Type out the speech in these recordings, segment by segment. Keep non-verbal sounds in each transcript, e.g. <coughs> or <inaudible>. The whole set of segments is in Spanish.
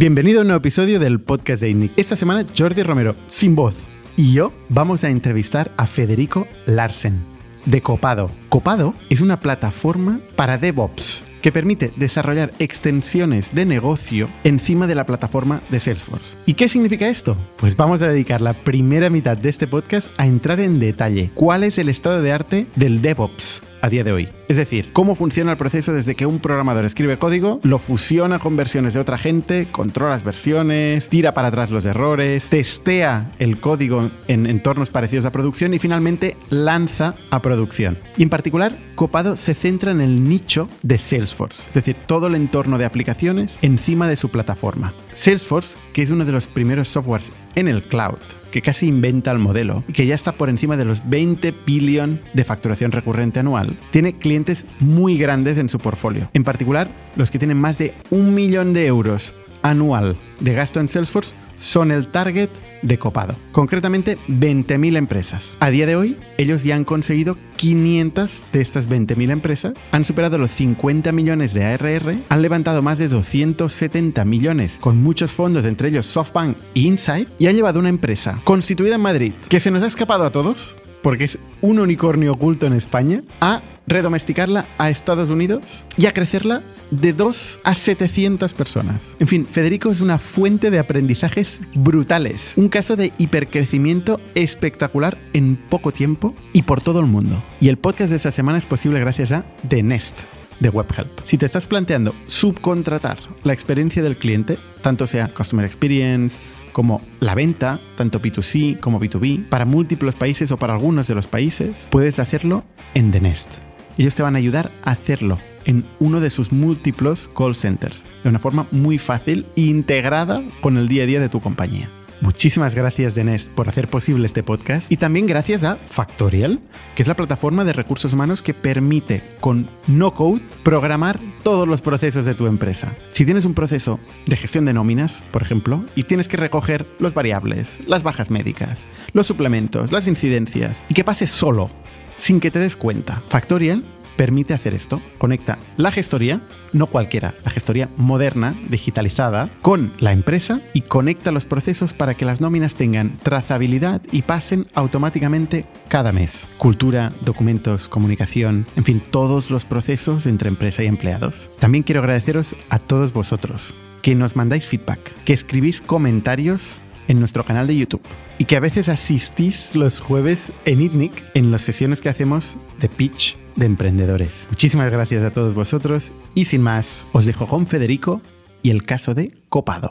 Bienvenido a un nuevo episodio del podcast de INNIC. Esta semana Jordi Romero, sin voz, y yo vamos a entrevistar a Federico Larsen, de Copado. Copado es una plataforma para DevOps que permite desarrollar extensiones de negocio encima de la plataforma de Salesforce. ¿Y qué significa esto? Pues vamos a dedicar la primera mitad de este podcast a entrar en detalle cuál es el estado de arte del DevOps a día de hoy. Es decir, cómo funciona el proceso desde que un programador escribe código, lo fusiona con versiones de otra gente, controla las versiones, tira para atrás los errores, testea el código en entornos parecidos a producción y finalmente lanza a producción. Y en particular, Copado se centra en el nicho de Salesforce, es decir, todo el entorno de aplicaciones encima de su plataforma. Salesforce, que es uno de los primeros softwares en el cloud, que casi inventa el modelo y que ya está por encima de los 20 billion de facturación recurrente anual, tiene clientes muy grandes en su portfolio. En particular, los que tienen más de un millón de euros anual de gasto en Salesforce son el target de Copado. Concretamente, 20.000 empresas. A día de hoy, ellos ya han conseguido 500 de estas 20.000 empresas, han superado los 50 millones de ARR, han levantado más de 270 millones con muchos fondos, entre ellos SoftBank e Insight, y han llevado una empresa constituida en Madrid, que se nos ha escapado a todos, porque es un unicornio oculto en España, a redomesticarla a Estados Unidos y a crecerla de 2 a 700 personas. En fin, Federico es una fuente de aprendizajes brutales, un caso de hipercrecimiento espectacular en poco tiempo y por todo el mundo. Y el podcast de esta semana es posible gracias a The Nest de WebHelp. Si te estás planteando subcontratar la experiencia del cliente, tanto sea Customer Experience como la venta, tanto B2C como B2B, para múltiples países o para algunos de los países, puedes hacerlo en The Nest. Ellos te van a ayudar a hacerlo en uno de sus múltiples call centers, de una forma muy fácil e integrada con el día a día de tu compañía. Muchísimas gracias, Denest, por hacer posible este podcast. Y también gracias a Factorial, que es la plataforma de recursos humanos que permite, con no code, programar todos los procesos de tu empresa. Si tienes un proceso de gestión de nóminas, por ejemplo, y tienes que recoger los variables, las bajas médicas, los suplementos, las incidencias, y que pase solo, sin que te des cuenta, Factorial permite hacer esto. Conecta la gestoría, no cualquiera, la gestoría moderna, digitalizada, con la empresa y conecta los procesos para que las nóminas tengan trazabilidad y pasen automáticamente cada mes. Cultura, documentos, comunicación, en fin, todos los procesos entre empresa y empleados. También quiero agradeceros a todos vosotros que nos mandáis feedback, que escribís comentarios en nuestro canal de YouTube y que a veces asistís los jueves en ITNIC en las sesiones que hacemos de pitch de emprendedores. Muchísimas gracias a todos vosotros y sin más, os dejo con Federico y el caso de Copado.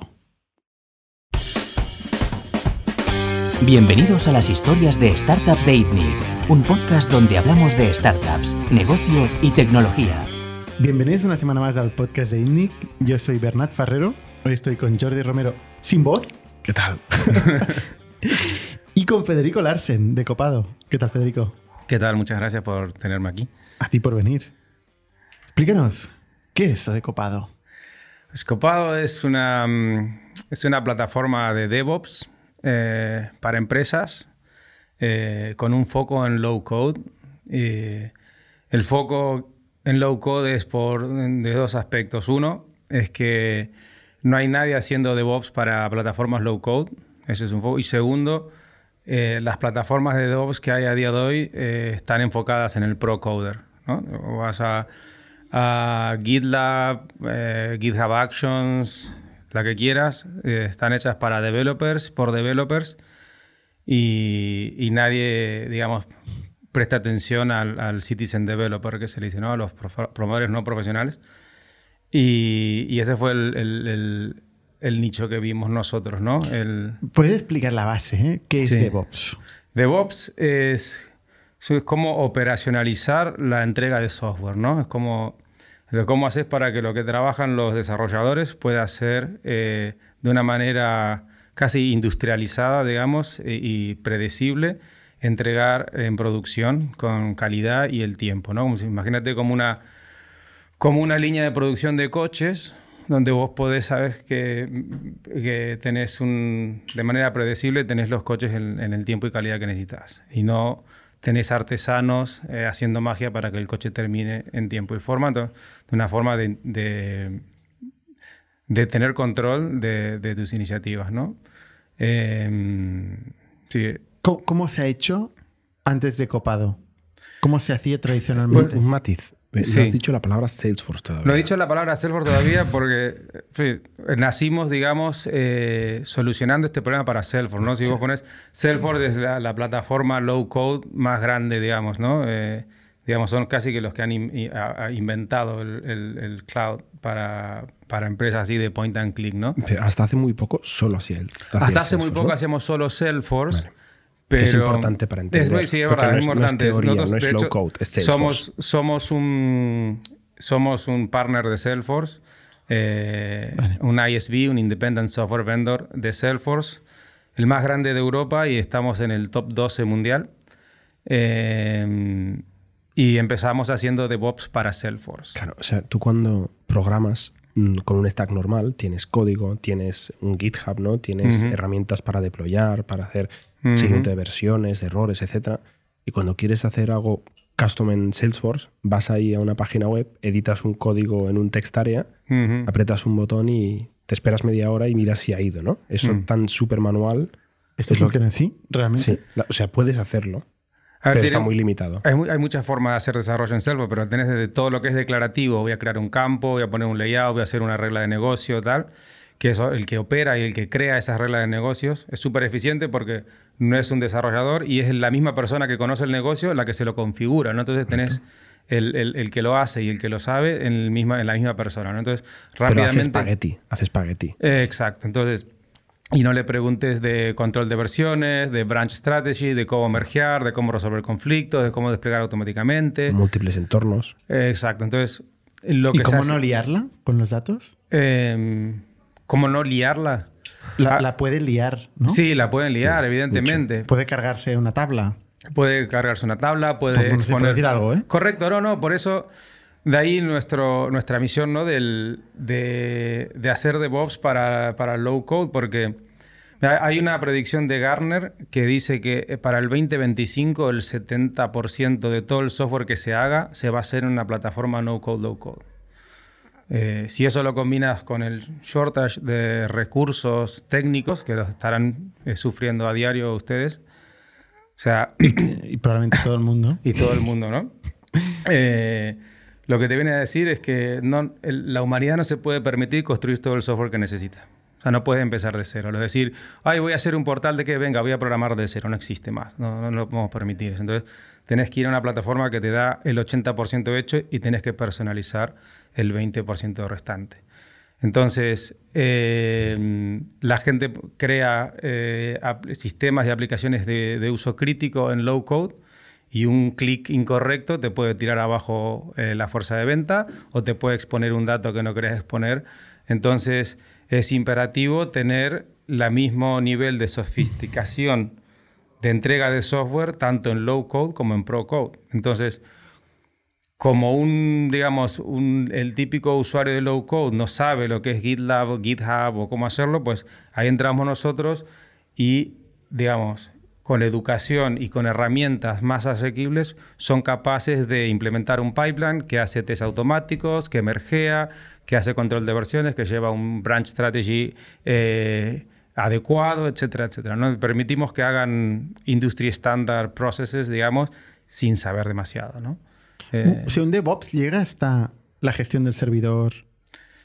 Bienvenidos a las historias de Startups de ITNIC, un podcast donde hablamos de startups, negocio y tecnología. Bienvenidos una semana más al podcast de ITNIC. Yo soy Bernat Ferrero. Hoy estoy con Jordi Romero sin voz. ¿Qué tal? <laughs> y con Federico Larsen de Copado. ¿Qué tal, Federico? ¿Qué tal? Muchas gracias por tenerme aquí. A ti por venir. Explícanos, ¿qué es eso de Copado? Pues Copado es una, mm, es una plataforma de DevOps eh, para empresas eh, con un foco en low code. el foco en low code es por de dos aspectos. Uno es que no hay nadie haciendo DevOps para plataformas low code. Ese es un foco. Y segundo, eh, las plataformas de DevOps que hay a día de hoy eh, están enfocadas en el pro coder. ¿no? vas a, GitLab, eh, GitHub Actions, la que quieras, están hechas para developers, por developers, y, nadie, digamos, presta atención al, citizen developer que se le dice, a los promotores no profesionales. Y, ese fue el nicho que vimos nosotros, ¿no? El... ¿Puedes explicar la base? Eh? ¿Qué es DevOps? DevOps es, es como operacionalizar la entrega de software, ¿no? Es como cómo haces para que lo que trabajan los desarrolladores pueda ser eh, de una manera casi industrializada, digamos, e, y predecible, entregar en producción con calidad y el tiempo, ¿no? imagínate como una, como una línea de producción de coches donde vos podés saber que, que, tenés un, de manera predecible, tenés los coches en, el tiempo y calidad que necesitas. Y no tenés artesanos eh, haciendo magia para que el coche termine en tiempo y forma, de una forma de, de tener control de, de tus iniciativas, ¿no? Eh, sí. ¿Cómo, cómo se ha hecho antes de Copado? ¿Cómo se hacía tradicionalmente? Un matiz. No Sí. has dicho la palabra Salesforce todavía. No he dicho la palabra Salesforce todavía porque en fin, nacimos, digamos, eh, solucionando este problema para Salesforce, ¿no? Si vos pones Salesforce es la, la plataforma low code más grande, digamos, ¿no? Eh, digamos, son casi que los que han in- i- a- a inventado el, el- el cloud para, para empresas así de point and click, ¿no? Pero Hasta hace muy poco solo hacía el. Hasta hace muy poco ¿no? hacíamos solo Salesforce. Vale. Pero Que es importante para entender, Es muy, sí, es verdad, no es es- no es importante. teoría, Nosotros, no es de low hecho, code, es somos, somos, un, somos un partner de Salesforce, eh, un ISV, un Independent Software Vendor de Salesforce, el más grande de Europa y estamos en el top 12 mundial. Eh, y empezamos haciendo DevOps para Salesforce. Claro, o sea, tú cuando programas mm, con un stack normal, tienes código, tienes un GitHub, ¿no? Tienes Ujú. herramientas para deployar, para hacer Ujú. seguimiento de versiones, de errores, etc. Y cuando quieres hacer algo custom en Salesforce, vas ahí a una página web, editas un código en un text area, Ujú. aprietas un botón y te esperas media hora y miras si ha ido, ¿no? Eso Mm. tan súper manual. ¿Esto es lo funciona así? ¿Realmente? Sí, la- o sea, puedes hacerlo, ver, pero tiene- está muy limitado. Hay, hay muchas formas de hacer desarrollo en Salesforce, pero tenés desde todo lo que es declarativo. Voy a crear un campo, voy a poner un layout, voy a hacer una regla de negocio, tal. Que eso, el que opera y el que crea esas reglas de negocios es súper eficiente porque no es un desarrollador y es la misma persona que conoce el negocio la que se lo configura. ¿no? Entonces tenés el, el- el que lo hace y el que lo sabe en, el misma, en la misma persona. ¿no? Entonces Pero haces rápidamente... espagueti, haces espagueti. Eh, exacto. Entonces, y no le preguntes de control de versiones, de branch strategy, de cómo mergear, de cómo resolver conflictos, de cómo desplegar automáticamente. múltiples entornos. Eh, exacto. Entonces, lo ¿Y que se cómo hace- no liarla con los datos? eh, ¿Cómo no liarla? La, Ah. la puede liar, ¿no? Sí, la pueden liar, evidentemente. Puede cargarse una tabla. Puede cargarse una tabla, puede Por- por decir algo, ¿eh? Correcto, no, no, por eso de ahí nuestro, nuestra misión ¿no? Del, de, de hacer DevOps para, para low code, porque hay una predicción de Gartner que dice que eh, para el 2025 el 70% de todo el software que se haga se va a hacer en una plataforma no code, low code. Eh, si eso lo combinas con el shortage de recursos técnicos que los estarán eh, sufriendo a diario ustedes, o sea, <coughs> Y probablemente todo el mundo. <laughs> y todo el mundo, ¿no? Eh, lo que te viene a decir es que no, el- la humanidad no se puede permitir construir todo el software que necesita. O sea, no puede empezar de cero. Lo de decir, ay, voy a hacer un portal de que venga, voy a programar de cero, no existe más. No, no, no lo podemos permitir. Entonces, tenés que ir a una plataforma que te da el 80% hecho y tenés que personalizar el 20% restante. Entonces, eh, la gente crea eh, sistemas y aplicaciones de, uso crítico en low code y un clic incorrecto te puede tirar abajo eh, la fuerza de venta o te puede exponer un dato que no querés exponer. Entonces, es imperativo tener el mismo nivel de sofisticación de entrega de software tanto en low code como en pro code. Entonces, como un, digamos, un- el típico usuario de low code no sabe lo que es GitLab, o GitHub o cómo hacerlo, pues ahí entramos nosotros y, digamos, con educación y con herramientas más asequibles, son capaces de implementar un pipeline que hace test automáticos, que mergea, que hace control de versiones, que lleva un branch strategy eh, adecuado, etcétera, etcétera. ¿no? Permitimos que hagan industry standard processes, digamos, sin saber demasiado, ¿no? Eh, Si un DevOps llega hasta la gestión del servidor.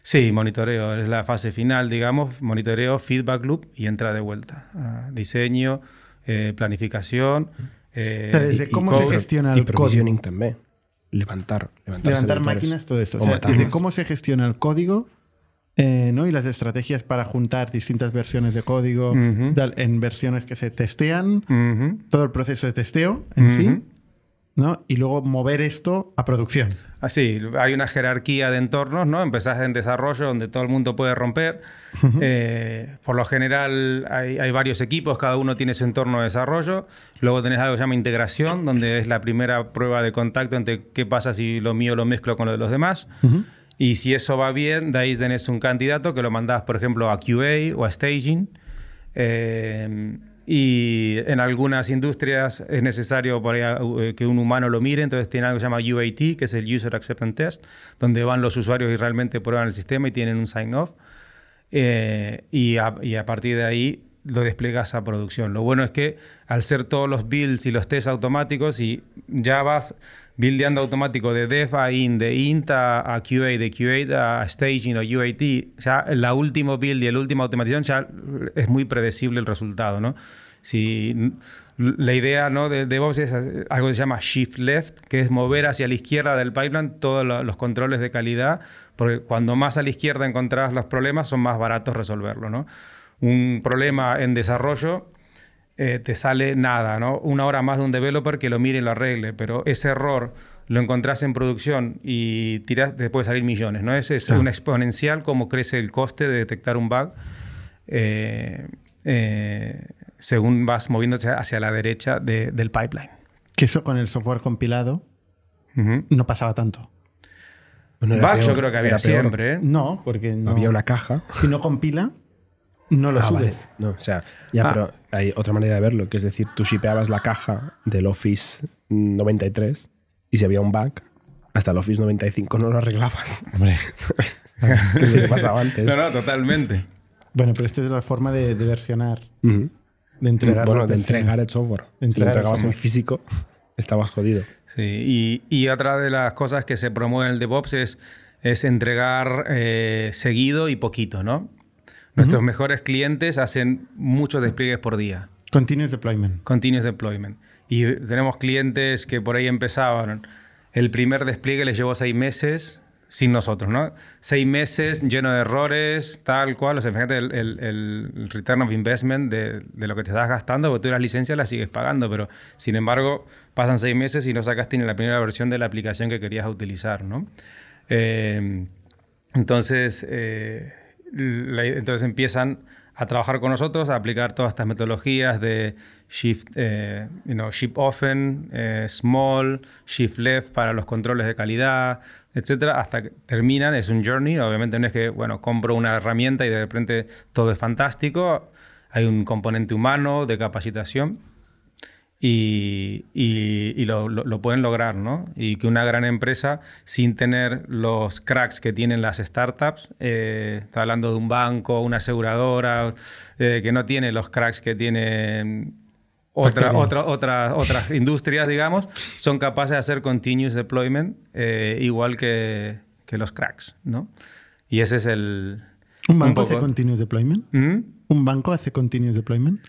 Sí, monitoreo, es la fase final, digamos, monitoreo, feedback loop y entra de vuelta. a diseño, eh, planificación. eh, O sea, desde y- y cómo se gestiona y el código. también. Levantar, levantar, Levantar máquinas, todo esto. O sea, desde cómo se gestiona el código eh, ¿no? y las estrategias para juntar distintas versiones de código tal, en versiones que se testean, todo el proceso de testeo en sí. ¿No? y luego mover esto a producción. Así, hay una jerarquía de entornos, ¿no? Empezás en desarrollo donde todo el mundo puede romper. Eh, por lo general hay, hay varios equipos, cada uno tiene su entorno de desarrollo. Luego tenés algo que se llama integración, donde es la primera prueba de contacto entre qué pasa si lo mío lo mezclo con lo de los demás. Y si eso va bien, de ahí tenés un candidato que lo mandás, por ejemplo, a QA o a staging. Eh, y en algunas industrias es necesario eh, que un humano lo mire, entonces tiene algo que se llama UAT, que es el User Acceptance Test, donde van los usuarios y realmente prueban el sistema y tienen un sign-off. eh, y a partir de ahí lo desplegas a producción. Lo bueno es que al ser todos los builds y los tests automáticos y ya vas buildeando automático de dev a in, de int a, a QA, de QA a staging o UAT, ya la último build y la última automatización ya es muy predecible el resultado, ¿no? Si la idea ¿no? de DevOps es algo que se llama shift left, que es mover hacia la izquierda del pipeline todos lo- los controles de calidad, porque cuando más a la izquierda encontrás los problemas, son más baratos resolverlo, ¿no? Un problema en desarrollo eh, te sale nada, ¿no? Una hora más de un developer que lo mire y lo arregle, pero ese error lo encontrás en producción y tirás, te puede salir millones, ¿no? Es, es Claro. una exponencial como crece el coste de detectar un bug eh, eh, según vas moviéndose hacia la derecha de- del pipeline. Que eso con el software compilado no pasaba tanto. Bueno, Bugs yo creo que había siempre, ¿eh? No, porque no, Había una caja. si no compila, no lo Ah, vale. No, o sea, ya, Ah. pero hay otra manera de verlo, que es decir, tú shipeabas la caja del Office 93 y si había un bug, hasta el Office 95 no lo arreglabas. Hombre. <laughs> que es lo que pasaba antes. No, no, totalmente. Bueno, pero esta es la forma de, de versionar, Ujú. de entregar. bueno, de entregar el software. De si lo entregabas en físico, estabas jodido. Sí, y, y otra de las cosas que se promueve en el DevOps es, es entregar eh, seguido y poquito, ¿no? Nuestros mejores clientes hacen muchos despliegues por día. Continuous deployment. Continuous deployment. Y tenemos clientes que por ahí empezaban. El primer despliegue les llevó seis meses sin nosotros, ¿no? Seis meses lleno de errores, tal cual. O sea, fíjate el, el- el return of investment de, de lo que te estás gastando, porque tú las licencias las sigues pagando, pero sin embargo pasan seis meses y no sacaste ni la primera versión de la aplicación que querías utilizar, ¿no? Eh, entonces, eh, entonces empiezan a trabajar con nosotros, a aplicar todas estas metodologías de shift, eh, you know, ship often, eh, small, shift left para los controles de calidad, etcétera, hasta que terminan. Es un journey. Obviamente no es que, bueno, compro una herramienta y de repente todo es fantástico. Hay un componente humano de capacitación y, y- y lo, lo- lo pueden lograr, ¿no? Y que una gran empresa, sin tener los cracks que tienen las startups, eh, está hablando de un banco, una aseguradora, eh, que no tiene los cracks que tienen otra, otra, otra- otras industrias, digamos, son capaces de hacer continuous deployment eh, igual que, que los cracks, ¿no? Y ese es el... ¿Un banco hace poco- continuous deployment? ¿Mm? ¿Un banco hace continuous deployment?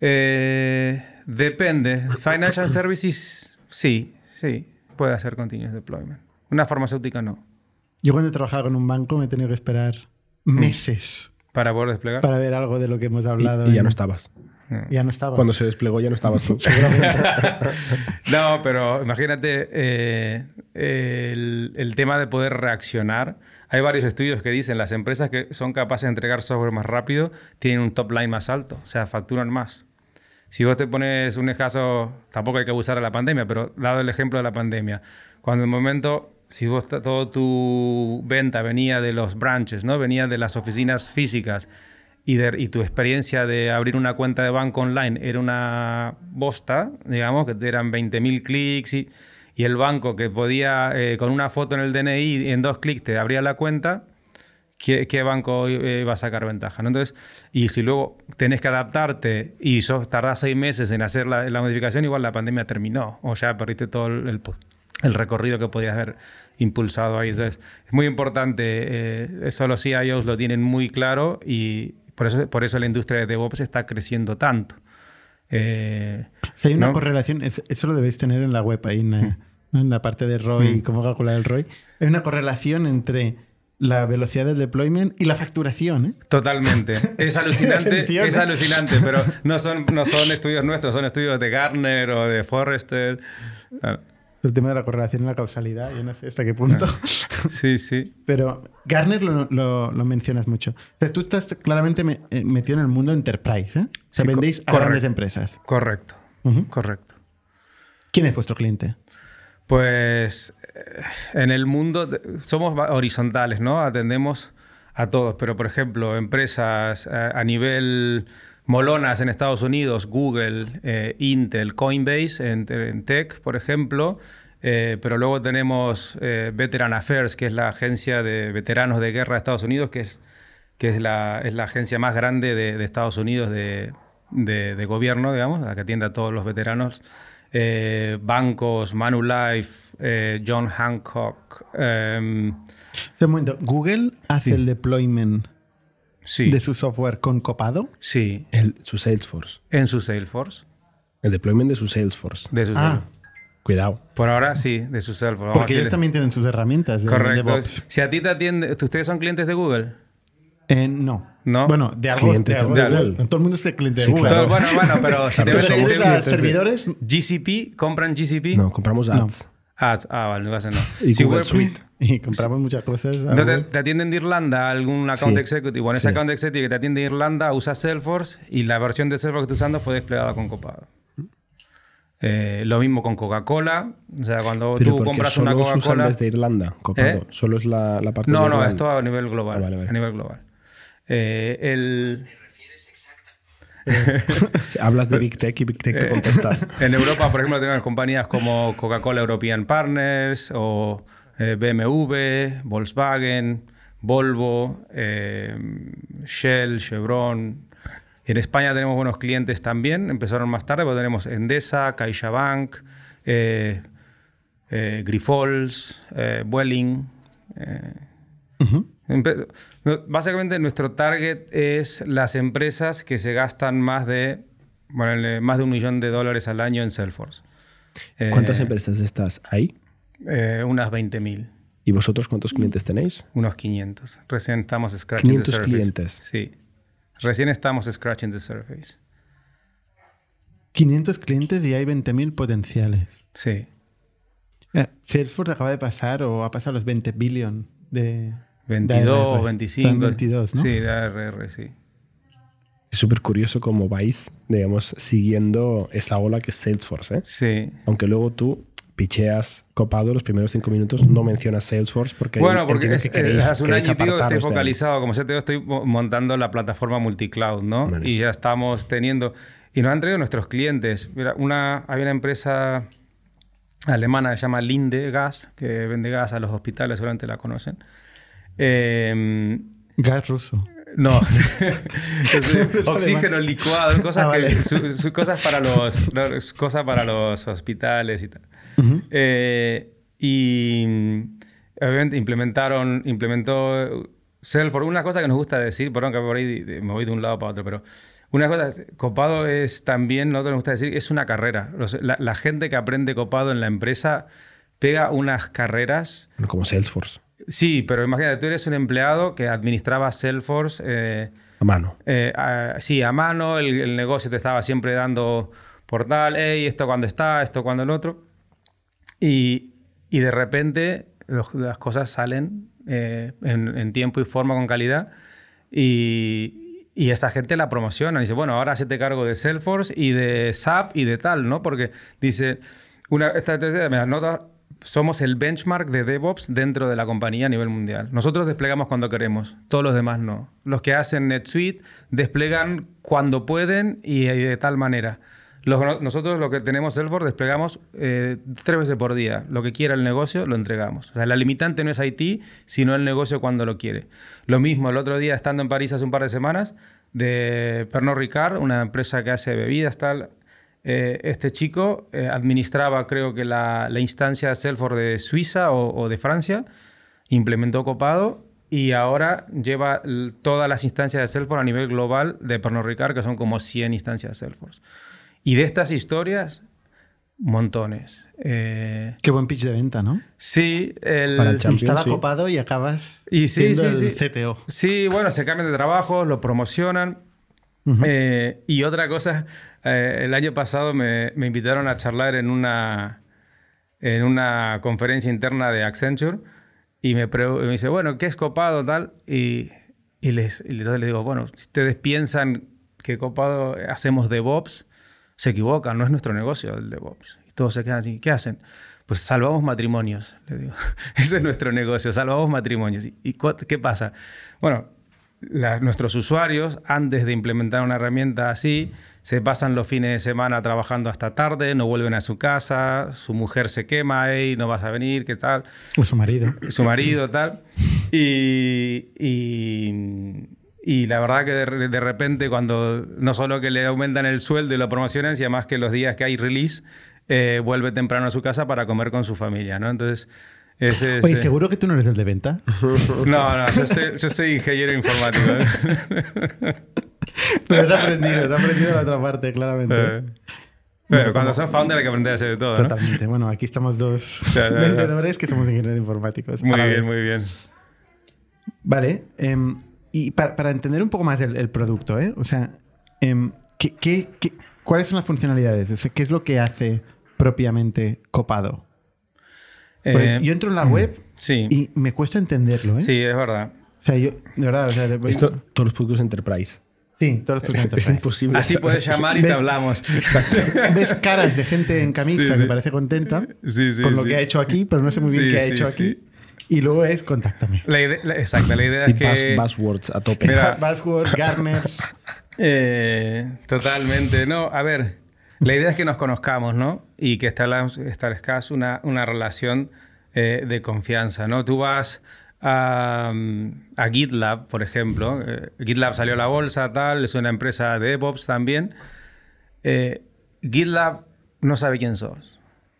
Eh, depende. Financial Services, sí, sí, puede hacer continuous deployment. Una farmacéutica no. Yo cuando he trabajado con un banco me he tenido que esperar meses Para poder desplegar. para ver algo de lo que hemos Y, hablado. y ya en- no estabas. Ya no estaba. Cuando se desplegó ya no estabas tú. <laughs> <laughs> No, pero imagínate eh, el, el tema de poder reaccionar. Hay varios estudios que dicen las empresas que son capaces de entregar software más rápido tienen un top line más alto, o sea, facturan más. Si vos te pones un caso, tampoco hay que abusar de la pandemia, pero dado el ejemplo de la pandemia, cuando en el momento, si vos todo tu venta venía de los branches, ¿no? venía de las oficinas físicas y, tu experiencia de abrir una cuenta de banco online era una bosta, digamos, que eran 20.000 clics y, y el banco que podía, eh, con una foto en el DNI, en dos clics te abría la cuenta, ¿qué, qué banco eh, va a sacar ventaja? ¿no? Entonces, y si luego tenés que adaptarte y sos, tardás seis meses en hacer la, la modificación, igual la pandemia terminó o ya perdiste todo el, el, el recorrido que podías haber impulsado ahí. Entonces, es muy importante, eh, eso los CIOs lo tienen muy claro y por eso, por eso la industria de DevOps está creciendo tanto. Eh, Si hay una ¿no? correlación, es- eso lo debéis tener en la web, ahí en la, ¿no? en la parte de ROI, Mm. cómo calcular el ROI. Hay una correlación entre la velocidad del deployment y la facturación. ¿eh? Totalmente. Es <laughs> alucinante, es ¿eh? alucinante, pero <laughs> no son, no son estudios nuestros, son estudios de Gartner o de Forrester. Claro. El tema de la correlación y la causalidad, yo no sé hasta qué punto. Sí, sí. Pero Garner lo, lo- lo mencionas mucho. O sea, tú estás claramente me- eh, metido en el mundo enterprise. ¿eh? O sea, Sí, co- vendéis a grandes empresas. Correcto, correcto. ¿Quién es vuestro cliente? Pues en el mundo somos horizontales, ¿no? Atendemos a todos, pero por ejemplo, empresas eh, a nivel molonas en Estados Unidos, Google, eh, Intel, Coinbase en, tech, por ejemplo, eh, pero luego tenemos Veteran Affairs, que es la agencia de veteranos de guerra de Estados Unidos, que es que es la, es la agencia más grande de, Estados Unidos de- de gobierno, digamos, la que atiende a todos los veteranos. Eh, bancos, Manulife, eh, John Hancock. em, Un momento, ¿Google hace el deployment sí, de su software con copado? sí, El- su Salesforce. en su Salesforce. El deployment de su Salesforce. De su Ah, Cuidado. Por ahora sí, de su Salesforce. vamos porque ellos también tienen sus herramientas de Correcto. DevOps. Si a ti te atiende, ¿ustedes son clientes de Google? Eh, no. ¿No? Bueno, de algo, Clientes de algo de de Google. Google. Todo el mundo es cliente de Sí, Google. claro. Todo- bueno, bueno, pero si te ves clientes de- servidores GCP, compran GCP. No, compramos No. ads. Ads, ah, vale, no hacen no. Y Si Google web- Suite. <laughs> y compramos muchas cosas. te, te atienden de Irlanda algún account Sí. executive. Bueno, ese Sí. account executive que te atiende de Irlanda usa Salesforce y la versión de Salesforce que estás usando fue desplegada con Copado. Eh, lo mismo con Coca-Cola. O sea, cuando Pero tú compras solo una Coca-Cola. desde Irlanda, copado. ¿Eh? Solo es la, la parte No, de no, esto a nivel global. Ah, vale, vale. A nivel global. Eh, el, <laughs> Hablas de Big Tech y Big Tech te contesta. <laughs> En Europa, por ejemplo, tenemos compañías como Coca-Cola European Partners o eh, BMW, Volkswagen, Volvo, eh, Shell, Chevron. En España tenemos buenos clientes también, empezaron más tarde, pero tenemos Endesa, CaixaBank, eh, eh, Grifols, eh, Vueling. eh, Básicamente nuestro target es las empresas que se gastan más de, bueno, más de un millón de dólares al año en Salesforce. Eh, ¿Cuántas empresas estás ahí? eh, unas 20.000, ¿Y vosotros cuántos clientes tenéis? unos 500. Recién estamos scratching 500 the surface. clientes. Sí. Recién estamos scratching the surface. 500 clientes y hay 20.000 potenciales. Sí. Eh, Salesforce acaba de pasar o ha pasado los 20 billion de... de 22, ARR. 25. Está en 22, ¿no? Sí, de ARR, sí. Es súper curioso cómo vais, digamos, siguiendo esa ola que es Salesforce. ¿eh? Sí. Aunque luego tú picheas copado los primeros cinco minutos, no mencionas Salesforce porque Bueno, porque es- que queréis- hace un año y pico estoy focalizado, como CTO estoy mo- montando la plataforma multicloud, ¿no? Vale. Y ya estamos teniendo, y nos han traído nuestros clientes. Mira, una, hay una empresa alemana que se llama Linde Gas, que vende gas a los hospitales, seguramente la conocen. Eh, Gas ruso. no, <laughs> <laughs> Es oxígeno licuado, cosas, Ah, vale. que, su- su- cosas para los no, cosas para los hospitales y tal. Ujú. Eh, y obviamente implementaron, implementó Salesforce. Una cosa que nos gusta decir, perdón que por ahí me voy de un lado para otro, pero una cosa, copado es también, nosotros nos gusta decir, es una carrera. La, la gente que aprende copado en la empresa pega unas carreras. Como Salesforce, Sí, pero imagínate, tú eres un empleado que administraba Salesforce. eh, a mano. eh, a- sí, a mano, el, el negocio te estaba siempre dando por tal, hey, esto cuando está, esto cuando el otro. Y, y de repente los- las cosas salen eh, en, en tiempo y forma con calidad. Y, y esta gente la promociona. Dice, bueno, ahora se te cargo de Salesforce y de SAP y de tal, ¿no? Porque dice, una, esta, esta- mira, nota- somos el benchmark de DevOps dentro de la compañía a nivel mundial. Nosotros desplegamos cuando queremos, todos los demás no. Los que hacen NetSuite desplegan cuando pueden y de tal manera. Nosotros lo que tenemos Salesforce desplegamos eh, tres veces por día. Lo que quiera el negocio lo entregamos. La limitante no es IT, sino el negocio cuando lo quiere. Lo mismo, el otro día estando en París hace un par de semanas, de Pernod Ricard, una empresa que hace bebidas, tal. Eh, este chico eh, administraba, creo que la, la instancia de Salesforce de Suiza o, o de Francia, implementó Copado y ahora lleva todas las instancias de Salesforce a nivel global de Pernod Ricard, que son como 100 instancias de Salesforce. Y de estas historias, montones. Eh, Qué buen pitch de venta, ¿no? sí, el... Para el Instala sí. copado y acabas Y sí, siendo sí, el sí. CTO. Sí, bueno, se cambian de trabajo, lo promocionan. Eh, y otra cosa, eh, el año pasado me, invitaron a charlar en una, en una conferencia interna de Accenture y me, me dice, bueno, ¿qué es copado tal? Y, y les, y les digo, bueno, si ustedes piensan que copado hacemos DevOps, se equivocan, no es nuestro negocio el DevOps. Y todos se quedan así, ¿qué hacen? Pues salvamos matrimonios, le digo. <laughs> Ese es nuestro negocio, salvamos matrimonios. ¿Y, qué pasa? Bueno, nuestros usuarios, antes de implementar una herramienta así, se pasan los fines de semana trabajando hasta tarde, no vuelven a su casa, su mujer se quema, hey, no vas a venir, ¿qué tal? O su marido. su marido, tal. Y, y, Y la verdad que de, de repente cuando no solo que le aumentan el sueldo y lo promocionan, sino además que los días que hay release, eh, vuelve temprano a su casa para comer con su familia, ¿no? Entonces... Ese, Oye, ese- ¿seguro que tú no eres el de venta? No, no, yo soy, yo soy ingeniero informático. <laughs> Pero te has aprendido, te has aprendido la otra parte, claramente. Eh, Pero cuando sos founder hay que aprender a hacer de todo, ¿no? Totalmente. Bueno, aquí estamos dos <laughs> vendedores que somos ingenieros informáticos. Muy bien, muy bien. Vale. em, y para, para entender un poco más el, el producto, ¿eh? O sea, em, ¿qué, qué- qué- cuáles son las funcionalidades? O sea, ¿Qué es lo que hace propiamente Copado? Eh, yo entro en la web <clears throat> sí, y me cuesta entenderlo, ¿eh? sí, es verdad. O sea, yo, de verdad, o sea, le voy- Esto, todos los productos Enterprise. Sí, todos los Es productos imposible. Así puedes llamar y te hablamos. <laughs> Ves caras de gente en camisa Sí, que parece contenta Sí, sí, con lo que ha hecho aquí, pero no sé muy bien Sí, qué ha sí, hecho sí. aquí. Y luego es contáctame. La idea, la- exacto, la idea Y es que... buzz- buzzwords a tope. Mira. <laughs> Buzzword, Garners. <laughs> Eh, totalmente. No, a ver, la idea es que nos conozcamos, ¿no? Y que establezcas establezcas una, una relación eh, de confianza, ¿no? Tú vas a, a GitLab, por ejemplo. eh, GitLab salió a la bolsa, tal, es una empresa de DevOps también. Eh, GitLab no sabe quién sos.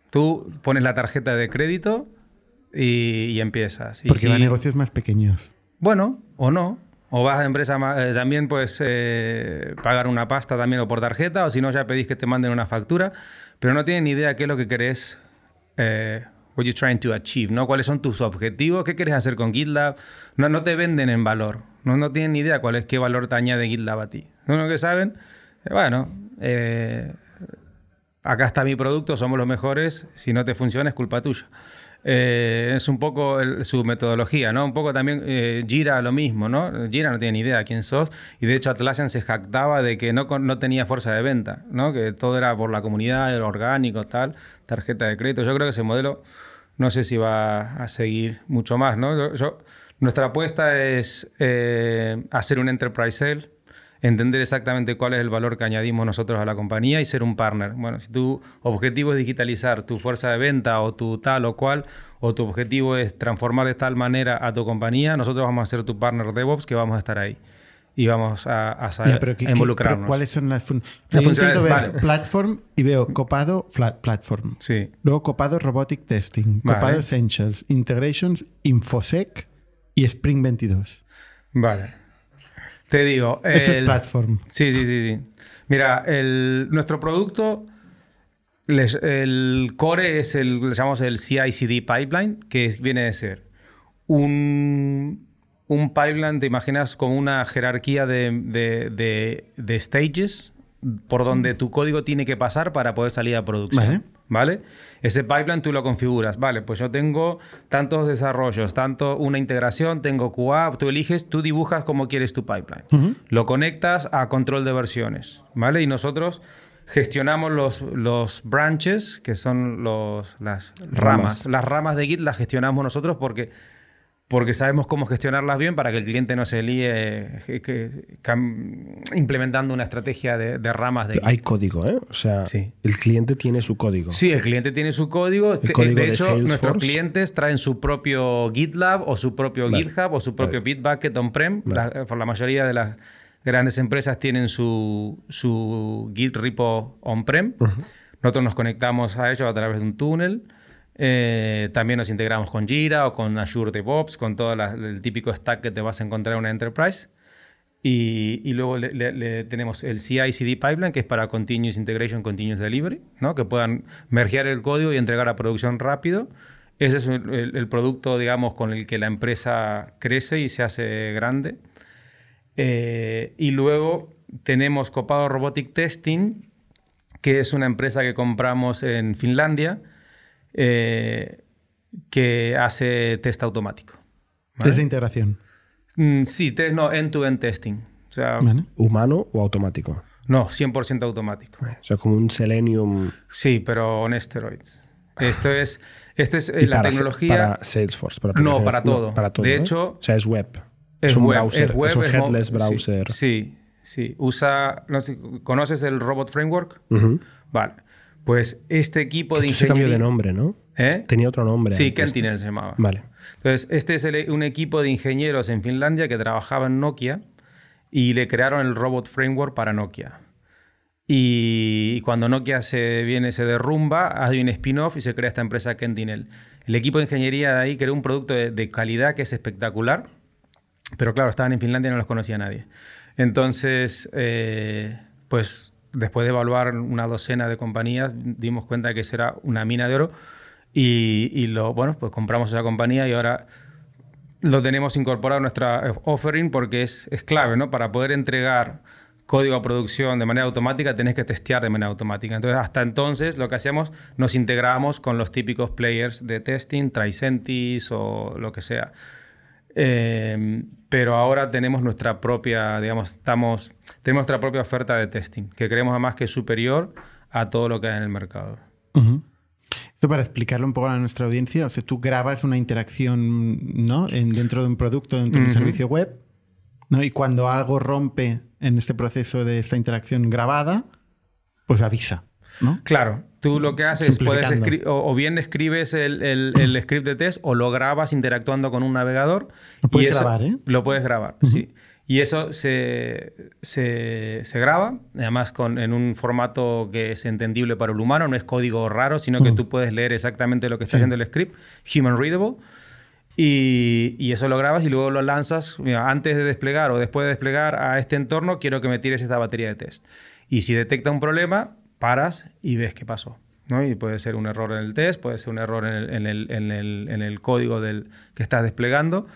Tú pones la tarjeta de crédito y, y empiezas. Y Porque va a negocios más pequeños. bueno, o no. O vas a empresa eh, también puedes eh, pagar una pasta también o por tarjeta, o si no ya pedís que te manden una factura, pero no tienen ni idea qué es lo que querés, eh, what you're trying to achieve, ¿no? ¿Cuáles son tus objetivos? ¿Qué quieres hacer con GitLab? No, no te venden en valor, no, tienen ni idea cuál es, qué valor te añade GitLab a ti. Lo que saben, eh, bueno, eh, acá está mi producto, somos los mejores, si no te funciona es culpa tuya. Eh, es un poco el- su metodología, ¿no? Un poco también eh, Gira lo mismo, ¿no? Gira no tiene ni idea quién sos y de hecho Atlassian se jactaba de que no, no tenía fuerza de venta, ¿no? Que todo era por la comunidad, era orgánico, tal, tarjeta de crédito. Yo creo que ese modelo no sé si va a seguir mucho más, ¿no? Yo- yo- nuestra apuesta es eh, hacer un enterprise sale, entender exactamente cuál es el valor que añadimos nosotros a la compañía y ser un partner. Bueno, si tu objetivo es digitalizar tu fuerza de venta o tu tal o cual, o tu objetivo es transformar de tal manera a tu compañía, nosotros vamos a ser tu partner DevOps que vamos a estar ahí y vamos a, a saber Ya, pero ¿qué- a qué- involucrarnos. pero ¿Cuáles son las funciones? Yo intento ver vale. Platform y veo Copado flat Platform. Sí. Luego Copado Robotic Testing, Vale. Copado Essentials, Integrations, Infosec y Spring 22. Vale. Te digo. Eso es Platform. Sí, sí, sí, sí. Mira, el- nuestro producto, les- el core es el, le llamamos el CI/CD pipeline, que viene de ser un, un pipeline, te imaginas como una jerarquía de, de- de- de stages por donde tu código tiene que pasar para poder salir a producción. Vale. ¿Vale? Ese pipeline tú lo configuras. Vale, pues yo tengo tantos desarrollos, tanto una integración, tengo QA, tú eliges, tú dibujas cómo quieres tu pipeline. Lo conectas a control de versiones, ¿vale? Y nosotros gestionamos los, los branches, que son los, las ramas. Ramas. Las ramas de Git las gestionamos nosotros porque, porque sabemos cómo gestionarlas bien para que el cliente no se líe eh, que- implementando una estrategia de, de ramas de. Hay código, ¿eh? O sea, Sí. el cliente tiene su código. Sí, el cliente tiene su código. De de hecho, Salesforce. nuestros clientes traen su propio GitLab o su propio Vale. GitHub o su propio Vale. Bitbucket on-prem. Vale. Por la mayoría de las grandes empresas tienen su, su Git repo on-prem. Nosotros nos conectamos a ellos a través de un túnel. Eh, también nos integramos con Jira o con Azure DevOps, con todo el típico stack que te vas a encontrar en una enterprise. Y, luego le tenemos el CI/CD pipeline, que es para Continuous Integration, Continuous Delivery, ¿no? que puedan mergear el código y entregar a producción rápido. Ese es el, el- el producto, digamos, con el que la empresa crece y se hace grande. Eh, y luego tenemos Copado Robotic Testing, que es una empresa que compramos en Finlandia, eh, que hace test automático. Desde integración. Mm, sí, test, no, end-to-end testing. O sea, Vale. ¿Humano o automático? no, 100% automático. O sea, como un Selenium. Sí, pero on steroids. Esto es, esto es eh, la para, tecnología. Para Salesforce. Para No, para todo. para todo. De ¿eh? hecho, o sea, es web. es, un web, browser. es web, un es mo- headless browser. Sí, sí. Usa, no sé, ¿conoces el Robot Framework? Vale. Pues este equipo de Esto se cambió ingeniería... de nombre, ¿no? ¿Eh? Tenía otro nombre. Sí, antes. Kentinel se llamaba. Vale. Entonces, este es el- un equipo de ingenieros en Finlandia que trabajaba en Nokia y le crearon el Robot Framework para Nokia. Y cuando Nokia se viene, se derrumba, hay un spin-off y se crea esta empresa Kentinel. El equipo de ingeniería de ahí creó un producto de, calidad que es espectacular, pero claro, estaban en Finlandia y no los conocía nadie. Entonces, eh, pues después de evaluar una docena de compañías, dimos cuenta que eso era una mina de oro y, lo, bueno, pues compramos esa compañía y ahora lo tenemos incorporado a nuestra offering porque es, es clave, ¿no? Para poder entregar código a producción de manera automática, tenés que testear de manera automática. Entonces, hasta entonces, lo que hacíamos, nos integrábamos con los típicos players de testing, Tricentis o lo que sea. Eh, pero ahora tenemos nuestra propia, digamos, estamos, tenemos nuestra propia oferta de testing, que creemos además que es superior a todo lo que hay en el mercado. Esto para explicarlo un poco a nuestra audiencia, o sea, tú grabas una interacción ¿no? en, dentro de un producto, dentro de un servicio web, ¿no? y cuando algo rompe en este proceso de esta interacción grabada, pues avisa. ¿no? Claro, tú lo que haces, puedes o, bien escribes el, script de test o lo grabas interactuando con un navegador. Lo puedes grabar, ¿eh? Lo puedes grabar, sí. Y eso se, se, se, graba, además con, en un formato que es entendible para el humano, no es código raro, sino que tú puedes leer exactamente lo que está haciendo el script, human readable. Y, y, eso lo grabas y luego lo lanzas. antes de desplegar o después de desplegar a este entorno, quiero que me tires esta batería de test. Y si detecta un problema, paras y ves qué pasó. ¿no? Y puede ser un error en el test, puede ser un error en el, en el, en el, en el código del, que estás desplegando.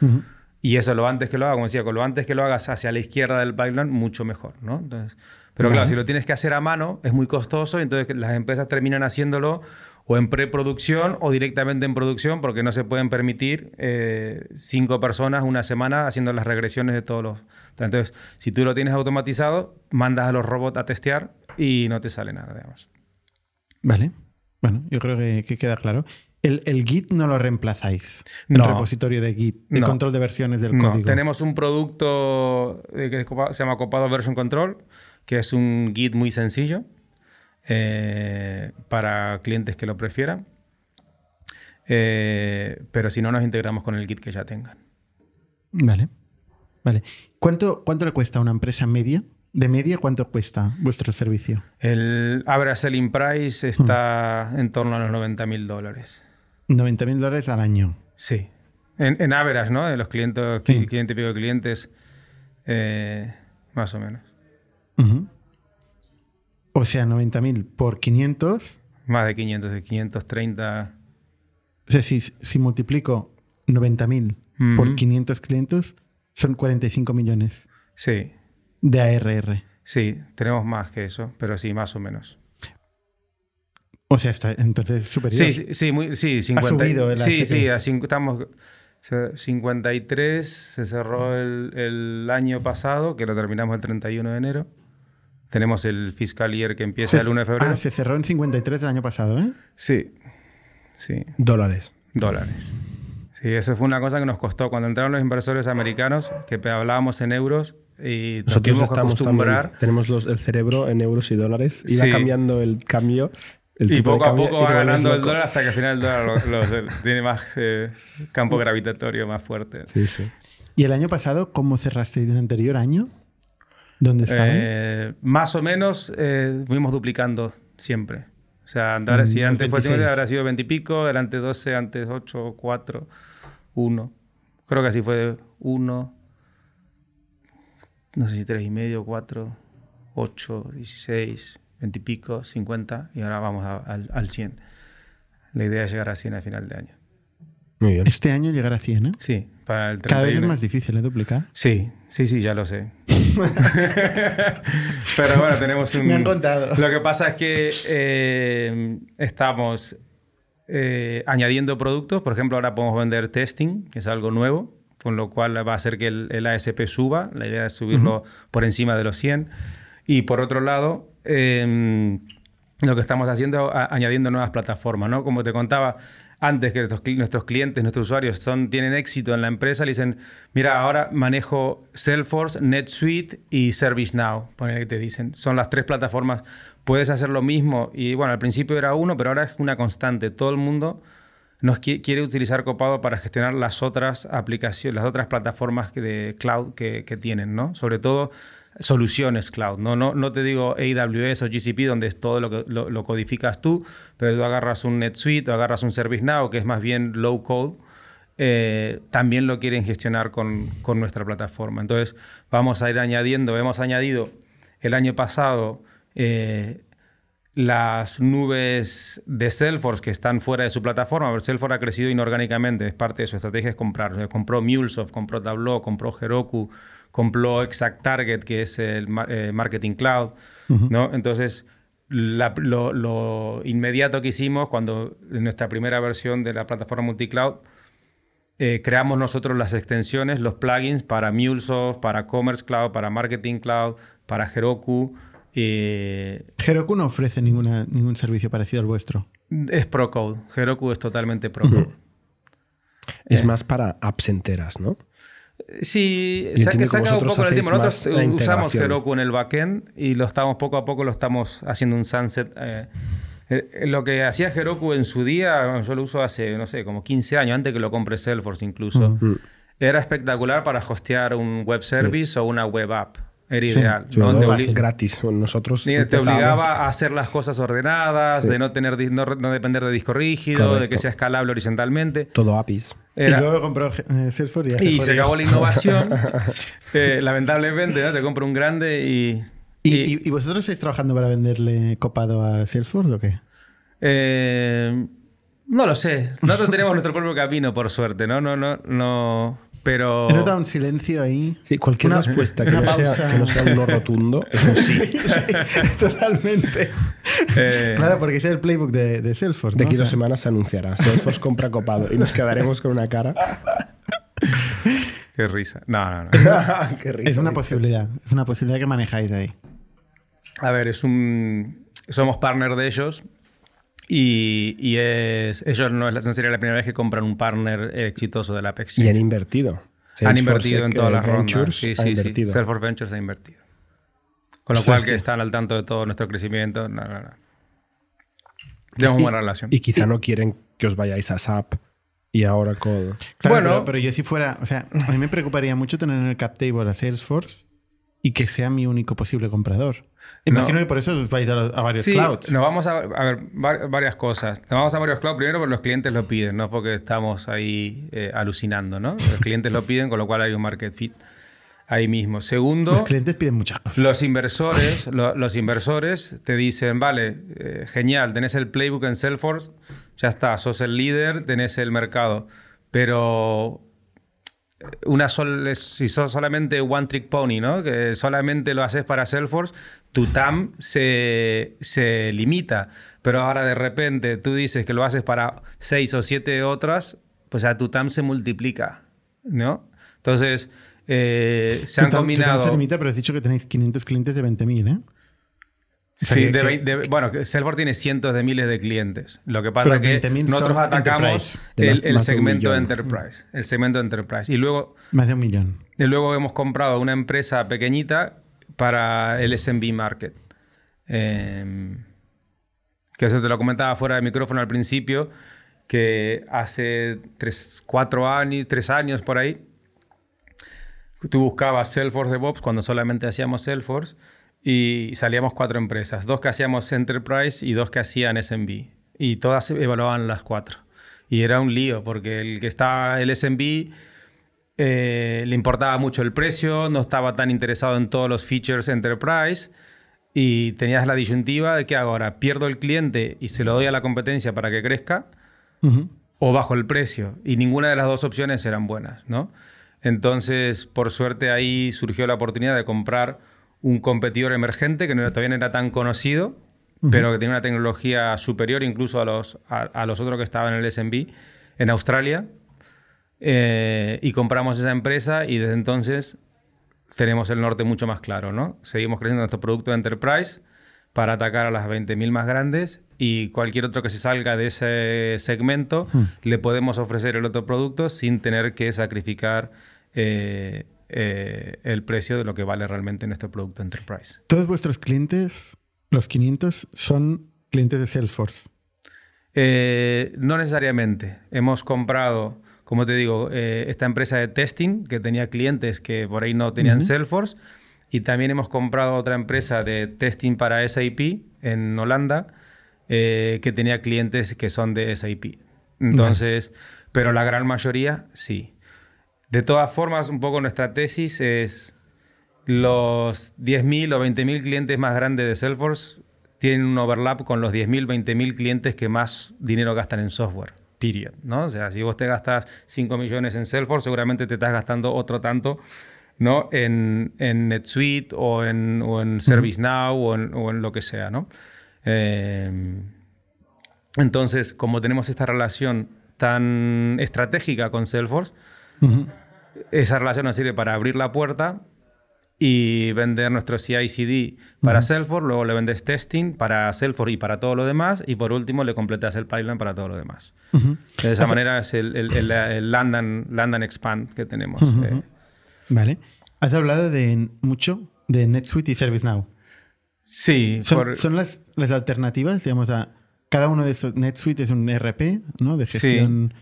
Y eso lo antes que lo hagas, como decía, con lo antes que lo hagas hacia la izquierda del pipeline, mucho mejor. ¿no? Entonces, pero claro, si lo tienes que hacer a mano, es muy costoso, y entonces las empresas terminan haciéndolo o en preproducción o directamente en producción porque no se pueden permitir eh, cinco personas una semana haciendo las regresiones de todos los... Entonces, si tú lo tienes automatizado, mandas a los robots a testear y no te sale nada, digamos. Vale. Bueno, yo creo que, queda claro. El, Git no lo reemplazáis. El repositorio de Git, el control de versiones del no. código. Tenemos un producto eh, que se llama Copado Version Control, que es un Git muy sencillo eh, para clientes que lo prefieran. Eh, pero si no, nos integramos con el Git que ya tengan. Vale. Vale. ¿Cuánto, cuánto le cuesta a una empresa media? De media, ¿cuánto cuesta vuestro servicio? El average selling price está en torno a los 90 mil dólares. 90 mil dólares al año. Sí. En, en average, ¿no? De los clientes, cliente y pico de clientes, eh, más o menos. O sea, 90.000 por 500. Más de 500, de 530. O sea, si, si multiplico 90.000 por 500 clientes, son 45 millones. Sí. De ARR. Sí, tenemos más que eso, pero sí, más o menos. O sea, está entonces superior. Sí, sí, muy, sí 50, ha subido el Sí, sí, estamos 53, se cerró el, el, año pasado, que lo terminamos el 31 de enero. Tenemos el fiscal year que empieza el 1 de febrero. Ah, se cerró en 53 del año pasado, ¿eh? Sí. Sí. Dólares. Dólares. Sí, eso fue una cosa que nos costó. Cuando entraron los inversores americanos, que hablábamos en euros y nos Nosotros que acostumbrar. tenemos el cerebro en euros y dólares. Iba cambiando el cambio. El y poco a poco va ganando el dólar hasta que al final el dólar <laughs> tiene más eh, campo gravitatorio más fuerte. Sí, sí. ¿Y el año pasado cómo cerraste el anterior año? ¿Dónde está? Eh, más o menos eh, fuimos duplicando siempre. O sea, mm, si antes fue fue habrá sido 20 y pico, delante 12, antes 8, 4, 1. Creo que así fue 1, no sé si 3 y medio, 4, 8, 16, 20 y pico, 50 y ahora vamos al, al 100. La idea es llegar a 100 al final de año. Muy bien. Este año llegar a 100, ¿eh? Sí, para el 31. Cada vez es más difícil, ¿eh? Duplicar. Sí, sí, sí, ya lo sé. <laughs> Pero bueno, tenemos un... Me han contado. Lo que pasa es que eh, estamos eh, añadiendo productos. Por ejemplo, ahora podemos vender testing, que es algo nuevo, con lo cual va a hacer que el, ASP suba. La idea es subirlo por encima de los 100. Y por otro lado, eh, lo que estamos haciendo es añadiendo nuevas plataformas, ¿no? Como te contaba, antes que nuestros, clientes, nuestros usuarios tienen éxito en la empresa, le dicen, mira, ahora manejo Salesforce, NetSuite y ServiceNow, que te dicen. Son las tres plataformas. Puedes hacer lo mismo. Y bueno, al principio era uno, pero ahora es una constante. Todo el mundo nos quiere utilizar Copado para gestionar las otras aplicaciones, las otras plataformas de cloud que, tienen, ¿no? Sobre todo soluciones cloud. ¿no? No, no te digo AWS o GCP, donde es todo lo, que, lo, codificas tú, pero tú agarras un NetSuite o agarras un ServiceNow, que es más bien low code, eh, también lo quieren gestionar con, con, nuestra plataforma. Entonces, vamos a ir añadiendo, hemos añadido el año pasado eh, las nubes de Salesforce que están fuera de su plataforma. Salesforce ha crecido inorgánicamente, es parte de su estrategia es comprar. Compró MuleSoft, compró Tableau, compró Heroku, compró Exact Target, que es el eh, Marketing Cloud. ¿no? Entonces, lo, inmediato que hicimos cuando en nuestra primera versión de la plataforma multicloud, eh, creamos nosotros las extensiones, los plugins para MuleSoft, para Commerce Cloud, para Marketing Cloud, para Heroku eh, Heroku no ofrece ninguna, ningún servicio parecido al vuestro. Es ProCode. Heroku es totalmente ProCode. Es eh. más para apps enteras, ¿no? Sí, se, ha un poco el tiempo. Nosotros usamos Heroku en el backend y lo estamos poco a poco lo estamos haciendo un sunset. Eh, lo que hacía Heroku en su día, yo lo uso hace, no sé, como 15 años, antes que lo compre Salesforce incluso. Era espectacular para hostear un web service o una web app. Era ideal. ¿no? gratis. Nosotros te obligaba a hacer las cosas ordenadas, de no tener no, depender de disco rígido, de que sea escalable horizontalmente. Todo APIs. y luego compró eh, Salesforce y, se acabó la innovación. <laughs> Eh, lamentablemente, te compro un grande y y, vosotros estáis trabajando para venderle copado a Salesforce o qué? Eh, no lo sé. Nosotros tenemos nuestro propio camino, por suerte, ¿no? No, no, no. Pero... He notado un silencio ahí. Sí, cualquier respuesta que no, sea, que no, sea, un no rotundo <laughs> es un sí. totalmente. Eh... Claro, porque es el playbook de, de Salesforce. De aquí dos semanas se anunciará. Salesforce compra copado y nos quedaremos con una cara. Qué risa. No, no, no. <laughs> Qué risa, es una posibilidad. Es una posibilidad que manejáis ahí. A ver, es un. Somos partner de ellos. Y, es, ellos no, no, sería la primera vez que compran un partner exitoso de la Apex. Y han invertido. han invertido en todas las rondas. Sí, sí, sí. Salesforce Ventures ha invertido. Con lo cual que están al tanto de todo nuestro crecimiento. No, no, no. Tenemos buena relación. Y quizá no quieren que os vayáis a SAP y ahora Oracle. bueno, pero, yo si fuera, o sea, a mí me preocuparía mucho tener en el cap table a Salesforce y que sea mi único posible comprador. Imagino que por eso vais a, varios sí, clouds. Nos vamos a, ver varias cosas. Nos vamos a varios clouds primero porque los clientes lo piden, no porque estamos ahí eh, alucinando, ¿no? Los clientes lo piden, con lo cual hay un market fit ahí mismo. Segundo, los clientes piden muchas cosas. Los inversores, los inversores te dicen, vale, eh, genial, tenés el playbook en Salesforce, ya está, sos el líder, tenés el mercado, pero una sol, si sos solamente one trick pony, ¿no? Que solamente lo haces para Salesforce, tu TAM se, se, limita. Pero ahora de repente tú dices que lo haces para seis o siete otras, pues a tu TAM se multiplica, ¿no? Entonces, eh, se han combinado... Tu TAM se limita, pero has dicho que tenéis 500 clientes de 20.000, ¿eh? Sí, bueno, Salesforce tiene cientos de miles de clientes. Lo que pasa es que nosotros atacamos el, segmento de Enterprise. El segmento de Enterprise. Y luego. Más de un millón. Y luego hemos comprado una empresa pequeñita para el SMB Market. Em, que eso te lo comentaba fuera de micrófono al principio, que hace tres, cuatro años, tres años por ahí, tú buscabas Salesforce DevOps cuando solamente hacíamos Salesforce y salíamos cuatro empresas, dos que hacíamos Enterprise y dos que hacían SMB. Y todas evaluaban las cuatro. Y era un lío, porque el que estaba el SMB eh, le importaba mucho el precio, no estaba tan interesado en todos los features Enterprise. Y tenías la disyuntiva de que ahora pierdo el cliente y se lo doy a la competencia para que crezca, o bajo el precio. Y ninguna de las dos opciones eran buenas, ¿no? Entonces, por suerte ahí surgió la oportunidad de comprar un competidor emergente que no, todavía no era tan conocido, pero que tiene una tecnología superior incluso a los, a, los otros que estaban en el SMB en Australia. Eh, y compramos esa empresa y desde entonces tenemos el norte mucho más claro. ¿no? Seguimos creciendo nuestro producto de Enterprise para atacar a las 20.000 más grandes y cualquier otro que se salga de ese segmento le podemos ofrecer el otro producto sin tener que sacrificar eh, eh, el precio de lo que vale realmente nuestro producto Enterprise. ¿Todos vuestros clientes, los 500, son clientes de Salesforce? Eh, no necesariamente. Hemos comprado, como te digo, eh, esta empresa de testing que tenía clientes que por ahí no tenían Salesforce. Y también hemos comprado otra empresa de testing para SAP en Holanda eh, que tenía clientes que son de SAP. Entonces, pero la gran mayoría sí. De todas formas, un poco nuestra tesis es los 10.000 o 20.000 clientes más grandes de Salesforce tienen un overlap con los 10.000, 20.000 clientes que más dinero gastan en software. Period, ¿no? O sea, si vos te gastas 5 millones en Salesforce, seguramente te estás gastando otro tanto ¿no? en, en NetSuite o en, o en ServiceNow o, en, o, en, lo que sea, ¿no? Eh, entonces, como tenemos esta relación tan estratégica con Salesforce, esa relación nos sirve para abrir la puerta y vender nuestro CI/CD para Salesforce, luego le vendes testing para Salesforce y para todo lo demás, y por último le completas el pipeline para todo lo demás. De esa manera es el, el, el, land, and, expand que tenemos. Eh. Vale. Has hablado de mucho de NetSuite y ServiceNow. Sí. Son, son las, las, alternativas, digamos, a cada uno de esos. NetSuite es un RP, ¿no? De gestión,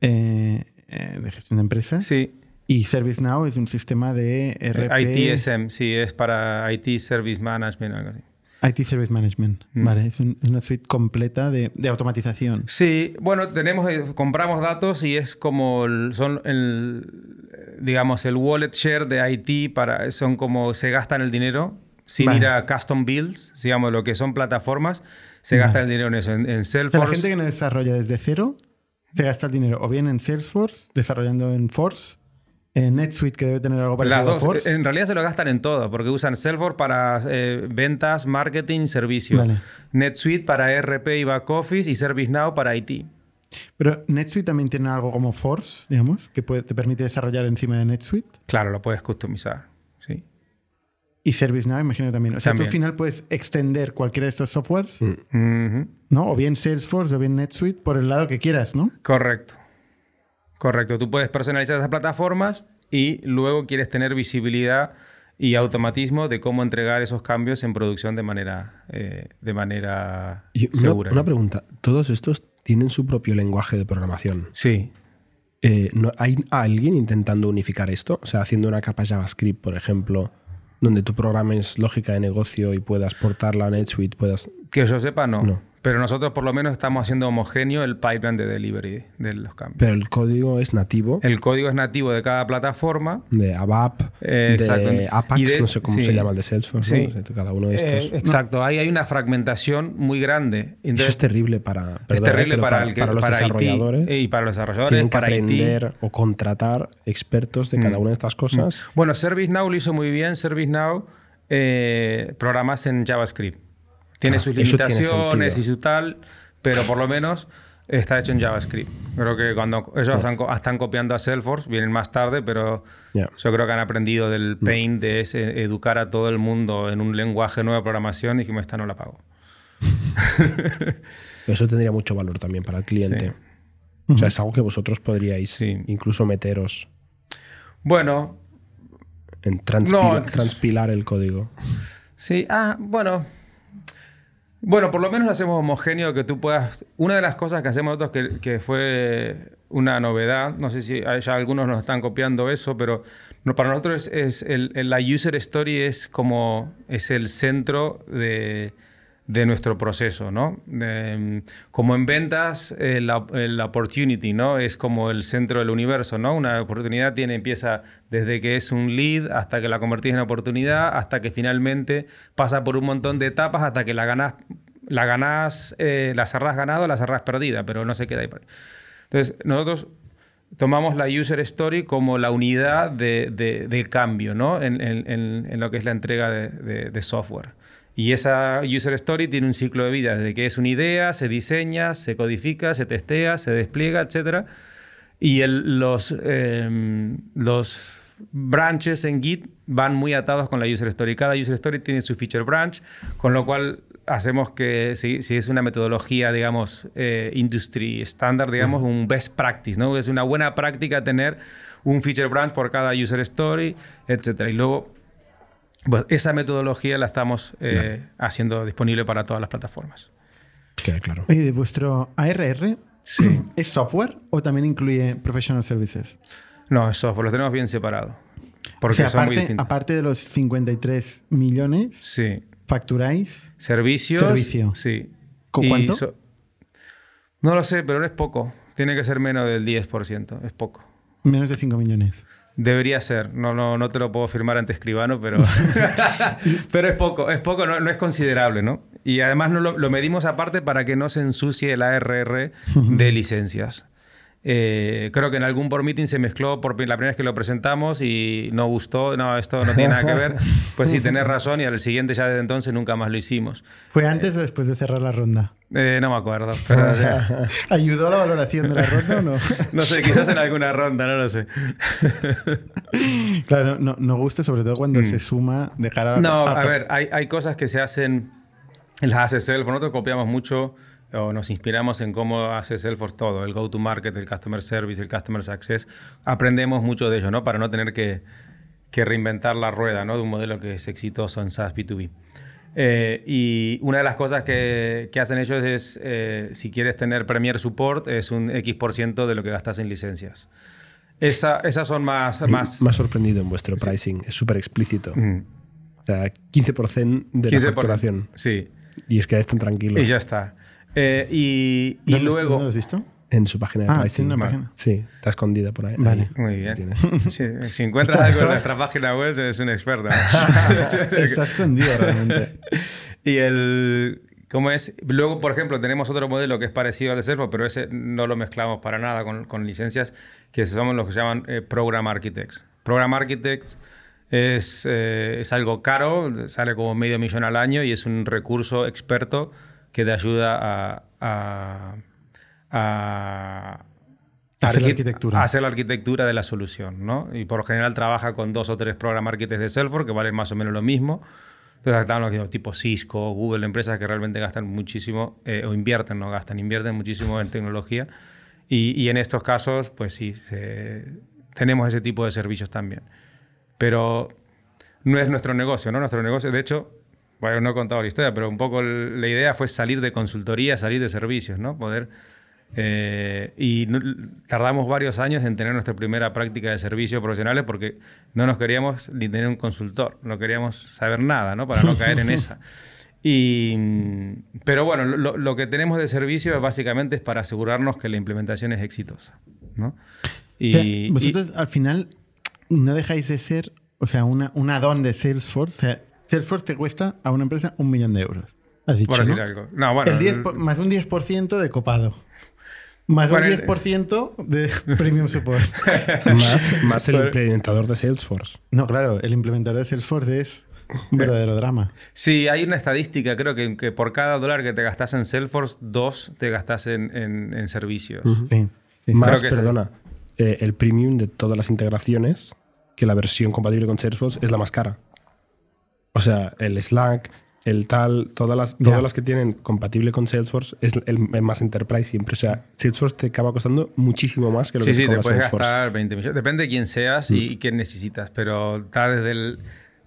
eh, eh, de gestión de empresas. Sí. Y ServiceNow es un sistema de RP. ITSM, sí, es para IT Service Management. Algo así. IT Service Management, mm. vale, es, una suite completa de, de, automatización. Sí, bueno, tenemos, eh, compramos datos y es como el, son el, digamos, el wallet share de IT para, son como se gastan el dinero sin vale. ir a custom builds, digamos, lo que son plataformas, se vale. gasta el dinero en eso, en, en Salesforce. la gente que no desarrolla desde cero, se gasta el dinero o bien en Salesforce, desarrollando en Force, en NetSuite, que debe tener algo parecido dos, a Force. En realidad se lo gastan en todo, porque usan Salesforce para eh, ventas, marketing, servicio. Vale. NetSuite para ERP y back office y ServiceNow para IT. Pero NetSuite también tiene algo como Force, digamos, que puede, te permite desarrollar encima de NetSuite. Claro, lo puedes customizar, sí. Y ServiceNow, imagino también. O sea, También. tú al final puedes extender cualquiera de estos softwares, Ujú. ¿no? O bien Salesforce o bien NetSuite por el lado que quieras, ¿no? Correcto. Correcto. Tú puedes personalizar esas plataformas y luego quieres tener visibilidad y automatismo de cómo entregar esos cambios en producción de manera, eh, de manera Y una, segura. una pregunta. ¿Todos estos tienen su propio lenguaje de programación? Sí. Eh, ¿no, ¿Hay alguien intentando unificar esto? O sea, haciendo una capa JavaScript, por ejemplo, donde tú programes lógica de negocio y puedas portarla a NetSuite, puedas... Que yo sepa, no. No. Pero nosotros por lo menos estamos haciendo homogéneo el pipeline de delivery de los cambios. Pero el código es nativo el código es nativo de cada plataforma. de ABAP, Eh, de. Apax, Y de- no sé cómo sí. se llama el de Salesforce, Sí. ¿no? O sea, cada uno de Eh, estos. exacto, ahí hay una fragmentación muy grande. Eso es terrible para, es perdona, terrible para, el que, para los para IT, desarrolladores. y para los desarrolladores, tienen que para IT. aprender o contratar expertos de cada Mm. una de estas cosas. Bueno, ServiceNow lo hizo muy bien. ServiceNow eh, programas en JavaScript. Tiene Ah, sus tiene limitaciones sentido. y su tal, pero por lo menos está hecho en JavaScript. Creo que cuando ellos están, co- están copiando a Salesforce, vienen más tarde, pero yo creo que han aprendido del pain de ese, educar a todo el mundo en un lenguaje nuevo de programación y que esta no la pago. <laughs> Eso tendría mucho valor también para el cliente. Sí. O sea, es algo que vosotros podríais Sí. incluso meteros Bueno, en transpila- No, transpilar el código. Sí, ah, bueno. Bueno, por lo menos hacemos homogéneo, que tú puedas... Una de las cosas que hacemos nosotros que, fue una novedad, no sé si ya algunos nos están copiando eso, pero no, para nosotros es, el- la user story es como es el centro de, de nuestro proceso, ¿no? Como en ventas, eh, la, el opportunity, ¿no? Es como el centro del universo, ¿no? Una oportunidad tiene, empieza desde que es un lead hasta que la convertís en oportunidad, hasta que finalmente pasa por un montón de etapas hasta que la ganás, la ganás, eh, la cerrás ganado, la cerrás perdida, pero no se queda ahí. Entonces, nosotros tomamos la user story como la unidad de, de- del cambio, ¿no? En, en- en- lo que es la entrega de- de software. Y esa user story tiene un ciclo de vida, desde que es una idea, se diseña, se codifica, se testea, se despliega, etc. Y el- los, eh, los branches en Git van muy atados con la user story. Cada user story tiene su feature branch, con lo cual hacemos que, si, si es una metodología, digamos, eh, industry estándar, digamos, un best practice, ¿no? Es una buena práctica tener un feature branch por cada user story, etc. Y luego, pues, esa metodología la estamos eh, haciendo disponible para todas las plataformas. Queda claro. ¿de vuestro ARR Sí. <clears throat> es software o también incluye professional services? No, es software, lo tenemos bien separado. Porque o sea, son muy aparte, distintos. aparte de los 53 millones, Sí. facturáis. Servicios. Servicio. Sí. ¿Con Y cuánto? so- no lo sé, pero no es poco. Tiene que ser menos del 10%. Es poco. Menos de 5 millones. Debería ser. No, no, no te lo puedo firmar ante escribano, pero, <laughs> pero es poco. Es poco, no, no es considerable, ¿no? Y además no lo, lo medimos aparte para que no se ensucie el ARR <laughs> de licencias. Eh, creo que en algún por meeting se mezcló por la primera vez que lo presentamos y no gustó. No, esto no tiene nada que ver. Pues sí, tenés razón y al siguiente ya desde entonces nunca más lo hicimos. ¿Fue antes o después de cerrar la ronda? Eh, no me acuerdo. Pero, <laughs> ¿Ayudó a la valoración de la ronda o no? <laughs> no sé, quizás en alguna ronda, no lo sé. <laughs> claro, no, no gusta sobre todo cuando se suma de cara a... Mm. No, a- a ver, hay, hay cosas que se hacen, las hace Salesforce. Nosotros copiamos mucho o nos inspiramos en cómo hace Salesforce todo, el go-to-market, el customer service, el customer success. Aprendemos mucho de ello, ¿no? Para no tener que, que reinventar la rueda, ¿no? De un modelo que es exitoso en SaaS B2B. Eh, y una de las cosas que, que hacen ellos es, eh, si quieres tener Premier Support, es un X% por ciento de lo que gastas en licencias. Esa, esas son más... más, Más sorprendido en vuestro pricing. Es súper explícito. Mm, O sea, 15% de la 15%. facturación. Sí. Y es que están tranquilos Y ya está. Eh, y, y ¿Dónde- luego... ¿Dónde lo has visto? En su página de Ah, pricing. tiene una página. Sí, está escondida por ahí. Vale. Ahí. Muy bien. tienes. <laughs> Si, encuentras algo en nuestra página web, eres un experto. <laughs> Está escondido realmente. <laughs> y el... ¿Cómo es? Luego, por ejemplo, tenemos otro modelo que es parecido al de Salesforce, pero ese no lo mezclamos para nada con, con licencias, que somos los que se llaman eh, Program Architects. Program Architects es, eh, es algo caro, sale como medio millón al año y es un recurso experto que te ayuda a, a, a- Hacer la arqui- arquitectura. hacer la arquitectura de la solución, ¿no? Y por lo general trabaja con dos o tres program architects de Salesforce que valen más o menos lo mismo. Entonces están los tipo Cisco, Google, empresas que realmente gastan muchísimo, eh, o invierten, no gastan, invierten muchísimo en tecnología. Y, y en estos casos, pues sí, se- tenemos ese tipo de servicios también. Pero no es nuestro negocio, ¿no? Nuestro negocio, de hecho, bueno, no he contado la historia, pero un poco la idea fue salir de consultoría, salir de servicios, ¿no? Poder... eh, y no- tardamos varios años en tener nuestra primera práctica de servicios profesionales porque no nos queríamos ni tener un consultor, no queríamos saber nada, ¿no? Para no caer en <laughs> esa. Y, mm, pero bueno, lo, lo que tenemos de servicio básicamente es para asegurarnos que la implementación es exitosa, ¿no? O Y, sea, y- vosotros al final no dejáis de ser, o sea, una, un add-on de Salesforce. O sea, Salesforce te cuesta a una empresa un millón de euros. Has dicho, por decir ¿no? algo. No, bueno, El 10 por- más un 10% de copado. Más un el- 10% de <laughs> premium support. <laughs> más, más el implementador de Salesforce. No, claro, el implementador de Salesforce es un verdadero drama. Sí, hay una estadística, creo que, que por cada dólar que te gastas en Salesforce, dos te gastas en, en- en servicios. Sí. sí. Más, Creo que perdona, eh, el premium de todas las integraciones, que la versión compatible con Salesforce es la más cara. O sea, el Slack, el tal, todas las, todas las que tienen compatible con Salesforce es el, el más enterprise siempre. O sea, Salesforce te acaba costando muchísimo más que lo Sí, que sí, te te puedes Salesforce. gastar 20 millones. Depende de quién seas y qué necesitas, pero está desde el...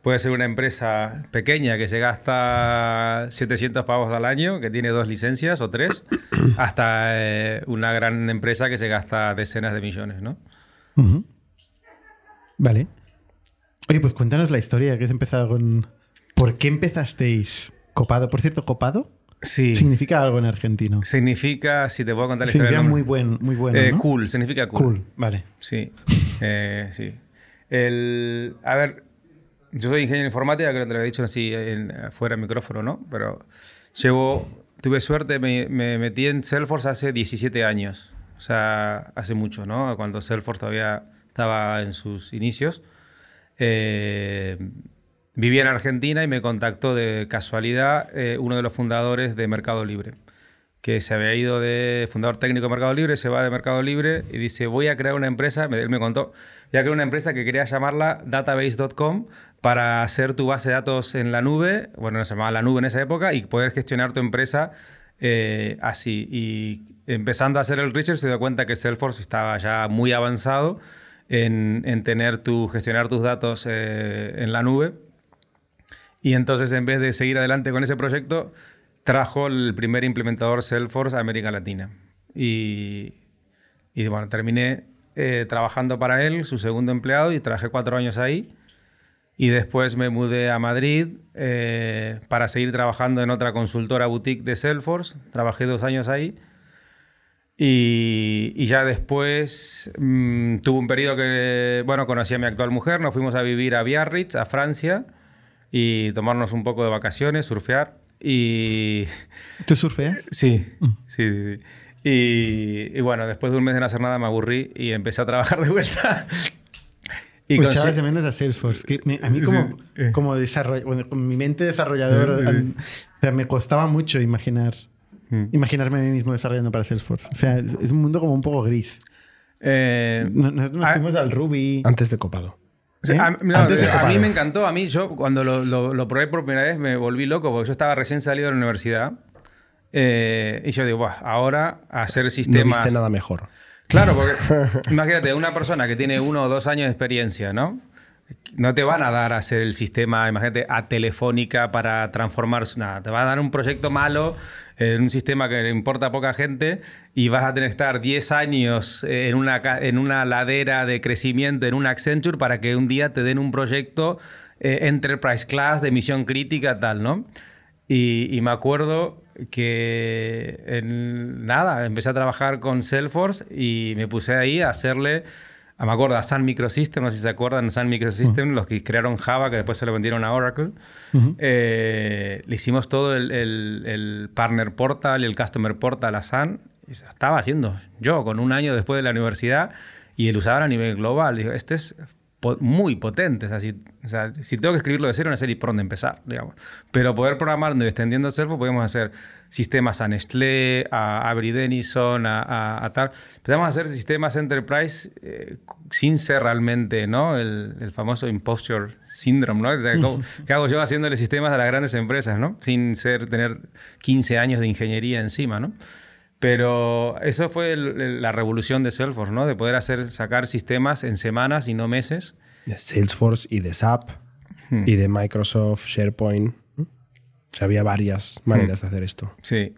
Puede ser una empresa pequeña que se gasta 700 pavos al año, que tiene dos licencias o tres, <clears throat> hasta eh, una gran empresa que se gasta decenas de millones, ¿no? Vale. Oye, pues cuéntanos la historia que has empezado con. ¿Por qué empezasteis copado? Por cierto, copado Sí. significa algo en argentino. Significa, si te puedo contar la historia Significa muy buen, muy bueno. Eh, ¿no? Cool, significa cool. Cool, vale. Sí, eh, sí. El, a ver, yo soy ingeniero informática, creo que te lo había dicho así en, fuera del micrófono, ¿no? Pero llevo, tuve suerte, me, me metí en Salesforce hace 17 años. O sea, hace mucho, ¿no? Cuando Salesforce todavía estaba en sus inicios. Eh, vivía en Argentina y me contactó de casualidad eh, uno de los fundadores de Mercado Libre que se había ido de fundador técnico de Mercado Libre, se va de Mercado Libre y dice, voy a crear una empresa, él me contó, voy a crear una empresa que quería llamarla database.com para hacer tu base de datos en la nube, bueno, no se llamaba la nube en esa época, y poder gestionar tu empresa eh, así. Y empezando a hacer el research se dio cuenta que Salesforce estaba ya muy avanzado en, en tener tu, gestionar tus datos eh, en la nube. Y entonces, en vez de seguir adelante con ese proyecto, trajo el primer implementador Salesforce a América Latina. Y, y bueno, terminé eh, trabajando para él, su segundo empleado, y trabajé cuatro años ahí. Y después me mudé a Madrid eh, para seguir trabajando en otra consultora boutique de Salesforce. Trabajé dos años ahí. Y, y ya después mm, tuve un periodo que, bueno, conocí a mi actual mujer, nos fuimos a vivir a Biarritz, a Francia, y tomarnos un poco de vacaciones, surfear. Y... ¿Tú surfeas? Sí, sí, sí. sí. Y, y, bueno, después de un mes de no hacer nada me aburrí y empecé a trabajar de vuelta. <laughs> y con de menos a Salesforce. Que me, a mí como, sí. como desarrollador, bueno, con mi mente desarrollador, sí. o sea, me costaba mucho imaginar, mm. imaginarme a mí mismo desarrollando para Salesforce. O sea, es, es un mundo como un poco gris. Eh, Nosotros nos fuimos al Ruby. Antes de copado. A, no, a, mí me encantó. A mí, yo cuando lo, lo, lo, probé por primera vez me volví loco porque yo estaba recién salido de la universidad. Eh, y yo digo, Buah, ahora hacer sistemas. No viste nada mejor. Claro, porque <laughs> imagínate, una persona que tiene uno o dos años de experiencia, ¿no? No te van a dar a hacer el sistema, imagínate, a telefónica para transformar nada. Te va a dar un proyecto malo en un sistema que le importa a poca gente y vas a tener que estar 10 años en una, en una ladera de crecimiento en un Accenture para que un día te den un proyecto eh, Enterprise Class de misión crítica, tal, ¿no? Y, y me acuerdo que en, nada, empecé a trabajar con Salesforce y me puse ahí a hacerle, me acuerdo, a Sun Microsystems, no sé si se acuerdan, Sun Microsystems, uh -huh. los que crearon Java, que después se lo vendieron a Oracle. Uh -huh. eh, le hicimos todo el, el, el, Partner Portal y el Customer Portal a Sun y se lo estaba haciendo yo con un año después de la universidad y el usaba a nivel global. Digo, este es muy potentes. Así, o sea, si tengo que escribirlo de cero, no sé ni por dónde empezar, digamos. Pero poder programar extendiendo Salesforce, podemos hacer sistemas a Nestlé, a Avery Dennison, a, a, a tal. Podemos hacer sistemas enterprise eh, sin ser realmente, ¿no? El, el, famoso imposture syndrome, ¿no? O sea, <laughs> ¿Qué hago yo haciéndole sistemas a las grandes empresas, ¿no? Sin ser, tener 15 años de ingeniería encima, ¿no? Pero eso fue el, la revolución de Salesforce, ¿no? De poder hacer, sacar sistemas en semanas y no meses. De Salesforce y de SAP hmm. y de Microsoft, SharePoint. O sea, había varias maneras hmm. de hacer esto. Sí.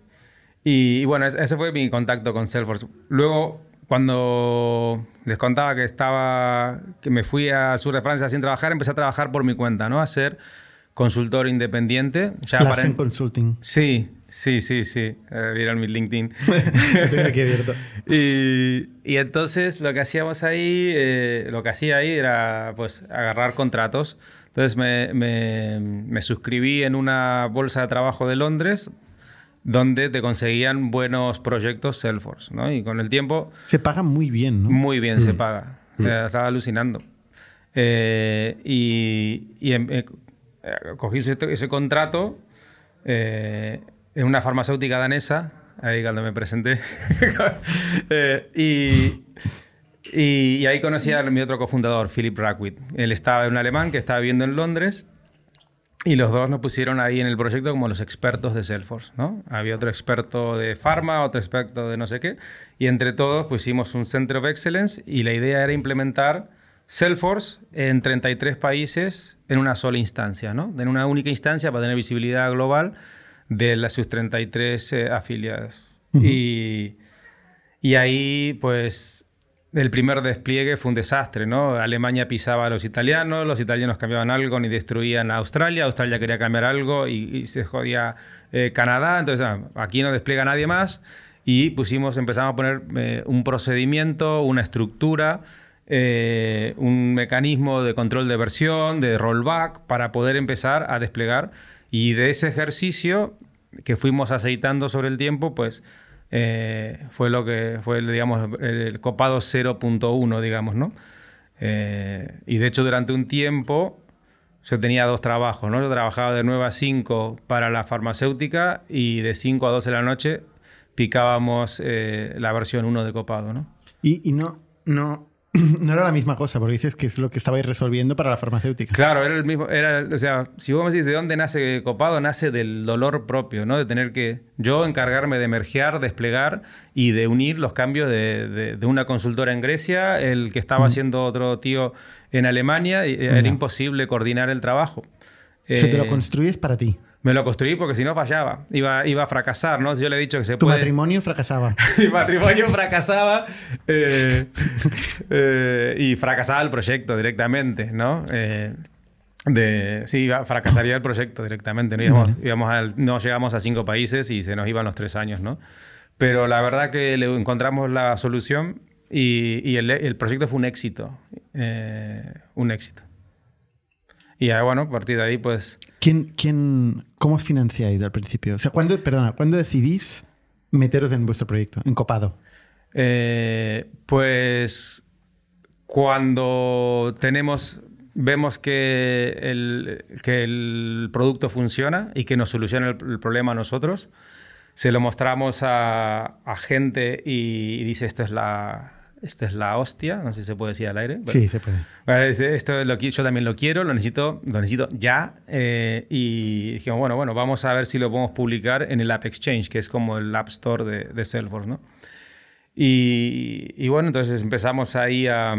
Y, y, bueno, ese fue mi contacto con Salesforce. Luego, cuando les contaba que estaba, que me fui al sur de Francia sin trabajar, empecé a trabajar por mi cuenta, ¿no? A ser consultor independiente. Ya para... Consulting. Sí, Sí, sí, sí. Uh, vieron mi LinkedIn. <laughs> Tengo aquí abierto. <laughs> y, y, entonces lo que hacíamos ahí, eh, lo que hacía ahí era pues agarrar contratos. Entonces me, me, me, suscribí en una bolsa de trabajo de Londres donde te conseguían buenos proyectos Salesforce, ¿no? Y con el tiempo... Se paga muy bien, ¿no? Muy bien mm. se paga. Mm. Eh, estaba alucinando. Eh, y, y eh, cogí ese, ese contrato en una farmacéutica danesa, ahí cuando me presenté. <laughs> eh, y, ahí conocí a mi otro cofundador, Philip Rackwit. Él estaba un alemán que estaba viviendo en Londres y los dos nos pusieron ahí en el proyecto como los expertos de Salesforce. ¿no? Había otro experto de pharma, otro experto de no sé qué, y entre todos pusimos un Center of Excellence y la idea era implementar Salesforce en 33 países en una sola instancia, ¿no? en una única instancia para tener visibilidad global de las sus 33 eh, afiliadas. Uh -huh. y, y, ahí, pues, el primer despliegue fue un desastre, ¿no? Alemania pisaba a los italianos, los italianos cambiaban algo y destruían a Australia, Australia quería cambiar algo y, y se jodía eh, Canadá, entonces ah, aquí no despliega nadie más y pusimos, empezamos a poner eh, un procedimiento, una estructura, eh, un mecanismo de control de versión, de rollback, para poder empezar a desplegar y de ese ejercicio que fuimos aceitando sobre el tiempo, pues eh, fue lo que fue, digamos, el copado 0.1, digamos, ¿no? Eh, y de hecho, durante un tiempo yo tenía dos trabajos, ¿no? Yo trabajaba de 9 a 5 para la farmacéutica y de 5 a 12 de la noche picábamos eh, la versión 1 de copado, ¿no? Y, y no, no, <clears throat> no era la misma cosa, porque dices que es lo que estabais resolviendo para la farmacéutica. Claro, era el mismo. Era, o sea, si vos me decís de dónde nace copado, nace del dolor propio, ¿no? De tener que yo encargarme de mergear, desplegar y de unir los cambios de, de, de una consultora en Grecia, el que estaba mm. haciendo otro tío en Alemania, y era imposible coordinar el trabajo. O sea, te lo construyes para ti. Me lo construí porque si no fallaba, iba, iba a fracasar, ¿no? Yo le he dicho que se Tu puede... matrimonio fracasaba. <laughs> Mi matrimonio fracasaba eh, eh, y fracasaba el proyecto directamente, ¿no? Eh, de, sí, iba- fracasaría el proyecto directamente. ¿no? Íbamos- íbamos al- no llegamos a cinco países y se nos iban los tres años, ¿no? Pero la verdad que le encontramos la solución y, y el, el proyecto fue un éxito. eh, un éxito. Y ya, bueno, a partir de ahí, pues... ¿Quién, quién, ¿Cómo os financiáis al principio? O sea, ¿cuándo, perdona, ¿cuándo decidís meteros en vuestro proyecto, en Copado? Eh, pues cuando tenemos, vemos que el, que el producto funciona y que nos soluciona el, el problema a nosotros, se lo mostramos a, a gente y, dice esto es la esto es la hostia, no sé si se puede decir al aire. Sí, se puede. bueno, esto lo, yo también lo quiero, lo necesito, lo necesito ya. eh, y dijimos, bueno, bueno, vamos a ver si lo podemos publicar en el App Exchange, que es como el App Store de, de Salesforce, ¿no? Y, y bueno, entonces empezamos ahí a,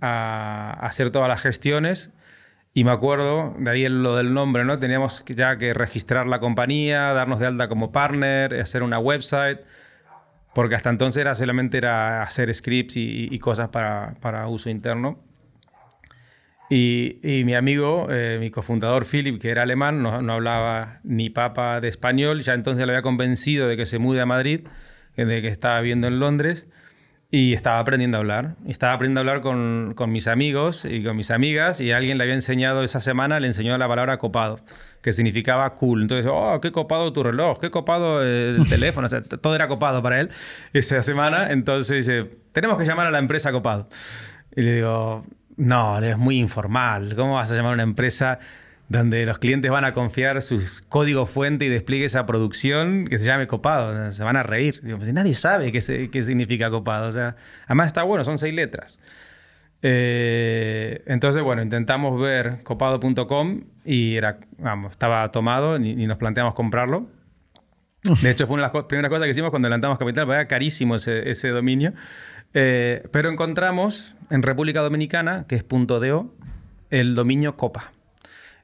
a hacer todas las gestiones. Y me acuerdo, de ahí lo del nombre, ¿no? Teníamos ya que registrar la compañía, darnos de alta como partner, hacer una website, porque hasta entonces era solamente era hacer scripts y, y cosas para, para uso interno. Y, y mi amigo, eh, mi cofundador Philip, que era alemán, no, no hablaba ni papa de español, ya entonces lo había convencido de que se mude a Madrid, de que estaba viviendo en Londres, y estaba aprendiendo a hablar. Estaba aprendiendo a hablar con, con mis amigos y con mis amigas, y alguien le había enseñado esa semana, le enseñó la palabra copado, que significaba cool. Entonces, oh, qué copado tu reloj, qué copado el teléfono, o sea, todo era copado para él esa semana. Entonces dice, tenemos que llamar a la empresa copado. Y le digo, no, es muy informal. ¿Cómo vas a llamar a una empresa donde los clientes van a confiar sus código fuente y despliegue esa producción que se llame copado? Se van a reír. Digo, pues, nadie sabe qué, qué significa copado. O sea, además está bueno, son seis letras. Eh, entonces, bueno, intentamos ver copado.com y era, vamos, estaba tomado ni, ni nos planteamos comprarlo. De hecho, fue una de las co- primeras cosas que hicimos cuando levantamos capital, era carísimo ese, ese dominio. Eh, pero encontramos en República Dominicana, que es .do, el dominio copa.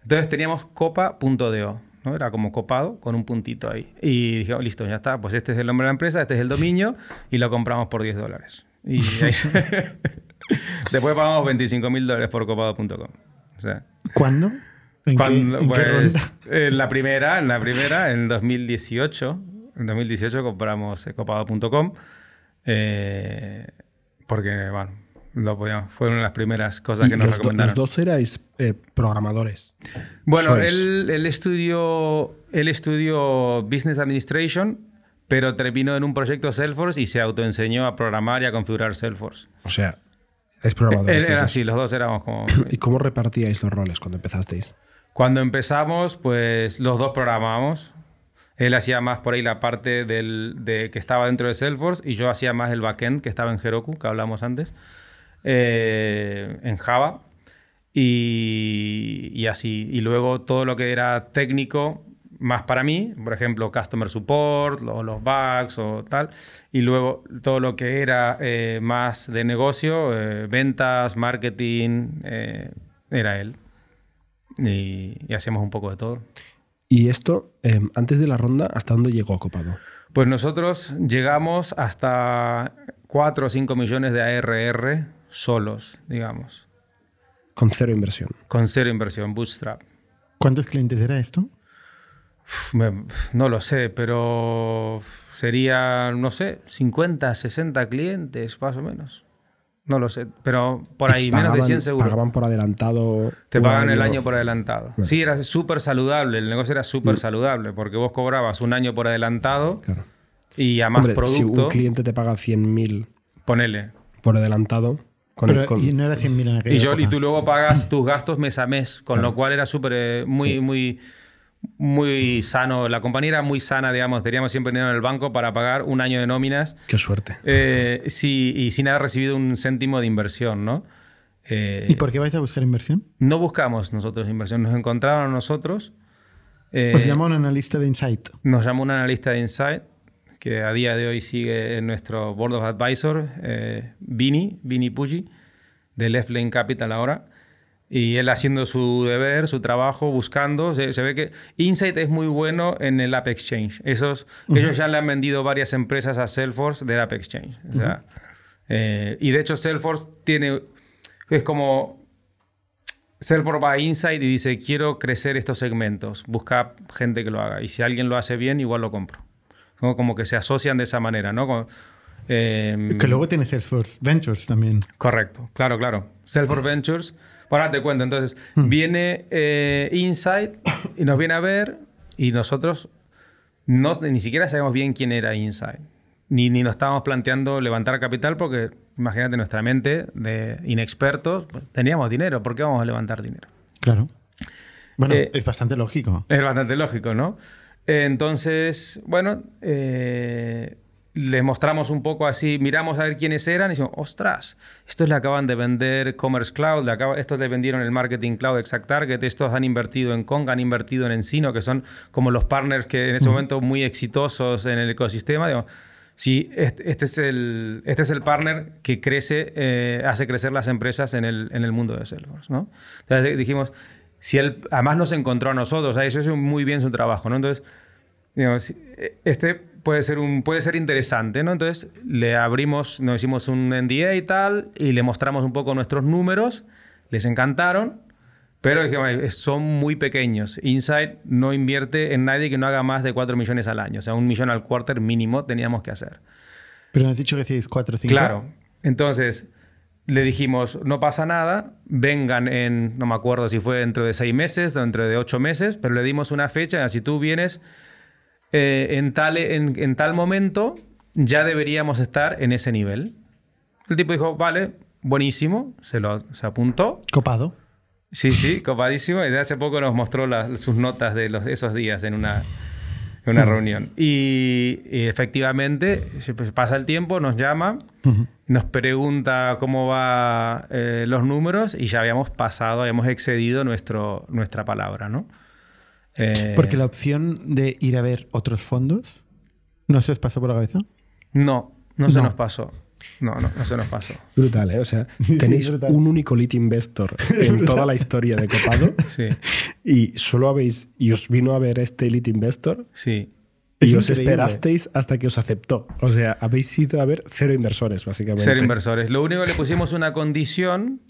Entonces teníamos copa.do, ¿no? Era como copado con un puntito ahí. Y dijimos, listo, ya está, pues este es el nombre de la empresa, este es el dominio y lo compramos por 10 dólares. Y ahí- <laughs> <laughs> <laughs> después pagamos 25 mil dólares por copado.com. O sea, ¿Cuándo? ¿En qué- cuando, en qué pues, ronda? en la primera, en la primera, en 2018, en 2018 compramos eh, copado.com eh, porque, bueno, lo podíamos, fue una de las primeras cosas que nos los, do- recomendaron. los dos erais eh, programadores. Bueno, él, él estudió, él estudió Business Administration, pero terminó en un proyecto Salesforce y se autoenseñó a programar y a configurar Salesforce. O sea, erais programadores. Era dos. así, los dos éramos como... <clears throat> ¿Y cómo repartíais los roles cuando empezasteis? Cuando empezamos, pues los dos programábamos. Él hacía más por ahí la parte del, de, que estaba dentro de Salesforce y yo hacía más el backend que estaba en Heroku, que hablamos antes, eh, en Java. Y, y así. Y luego todo lo que era técnico, más para mí, por ejemplo, Customer Support, o los bugs o tal. Y luego todo lo que era eh, más de negocio, eh, ventas, marketing, eh, era él. Y, y hacíamos un poco de todo. Y esto, eh, antes de la ronda, ¿hasta dónde llegó Copado? Pues nosotros llegamos hasta 4 o 5 millones de ARR solos, digamos, Con cero inversión. con cero inversión, bootstrap. ¿Cuántos clientes era esto? No lo sé, pero sería, no sé, 50, 60 clientes, más o menos. No lo sé, pero por ahí, menos de Pagaban- 100 seguro. Pagaban por adelantado. Te pagan el año por adelantado. Bueno. Sí, era súper saludable, el negocio era súper saludable, porque vos cobrabas un año por adelantado Claro. y a más Hombre, si producto, un cliente te paga 100.000 ponele. por adelantado, con Pero, el, con- y no era 100.000 en aquella Y, yo, y época. tú luego pagas tus gastos mes a mes, con lo cual era súper, eh, muy, muy, muy sano. La compañía era muy sana, digamos. Teníamos siempre dinero en el banco para pagar un año de nóminas Qué suerte. eh, sí, y sin haber recibido un céntimo de inversión, ¿no? Eh, ¿Y por qué vais a buscar inversión? No buscamos nosotros inversión, nos encontraron a nosotros. eh, Os llama un analista de Insight. Nos llamó un analista de Insight que a día de hoy sigue en nuestro Board of Advisor, eh, Vini, Vini Puggi, de Left Lane Capital ahora. Y él haciendo su deber, su trabajo, buscando. Se, se ve que Insight es muy bueno en el App Exchange. Esos, Ellos ya le han vendido varias empresas a Salesforce del App Exchange. O sea, eh, y de hecho Salesforce tiene... Es como... Salesforce va a Insight y dice, quiero crecer estos segmentos. Busca gente que lo haga. Y si alguien lo hace bien, igual lo compro. Como, como que se asocian de esa manera, ¿no? Como, eh, Que luego tiene Salesforce Ventures también. Correcto, claro, claro. Salesforce Ventures. Bueno, ahora te cuento. Entonces, viene eh, Insight y nos viene a ver y nosotros no, ni siquiera sabemos bien quién era Insight. Ni, ni nos estábamos planteando levantar capital porque, imagínate, nuestra mente de inexpertos, pues, teníamos dinero. ¿Por qué vamos a levantar dinero? Claro. Bueno, Eh, es bastante lógico. Es bastante lógico, ¿no? Entonces, bueno, eh, les mostramos un poco así, miramos a ver quiénes eran y decimos, ostras, estos le acaban de vender Commerce Cloud, le acaba- estos le vendieron el Marketing Cloud Exact Target, estos han invertido en Kong, han invertido en Encino, que son como los partners que en ese momento muy exitosos en el ecosistema. Digo, Sí, este, este es el, este es el partner que crece, eh, hace crecer las empresas en el, en el mundo de Salesforce. ¿no? Entonces dijimos, si él además nos encontró a nosotros, a eso es muy bien su trabajo. ¿no? Entonces, digamos, este puede ser, un, puede ser interesante. ¿no? Entonces le abrimos, nos hicimos un NDA y tal, y le mostramos un poco nuestros números, les encantaron. Pero dijimos, "Eh, son muy pequeños. Insight no invierte en nadie que no haga más de 4 millones al año. O sea, un millón al quarter mínimo teníamos que hacer. Pero nos has dicho que hacéis 4 o 5. Claro. Entonces, le dijimos, no pasa nada, vengan en, no me acuerdo si fue dentro de seis meses, dentro de ocho meses, pero le dimos una fecha, si tú vienes eh, en, tal, en, en tal momento, ya deberíamos estar en ese nivel. El tipo dijo, vale, buenísimo, se, lo, se apuntó. Copado. Sí, sí, copadísimo. Y de hace poco nos mostró las- sus notas de los, esos días en una, en una reunión. Y, y efectivamente, pues, pasa el tiempo, nos llama, nos pregunta cómo va eh, los números y ya habíamos pasado, habíamos excedido nuestro, nuestra palabra, ¿no? Eh, Porque la opción de ir a ver otros fondos no se os pasó por la cabeza. No, no se No. nos pasó. No, no, no se nos pasó. <laughs> Brutal, ¿eh? O sea, <laughs> tenéis Brutal. un único lead investor <laughs> en toda la historia de Copado Sí, y solo habéis, y os vino a ver este lead investor sí. y Es os increíble. esperasteis hasta que os aceptó. O sea, habéis ido a ver cero inversores, básicamente. Ser inversores. Lo único que le pusimos una condición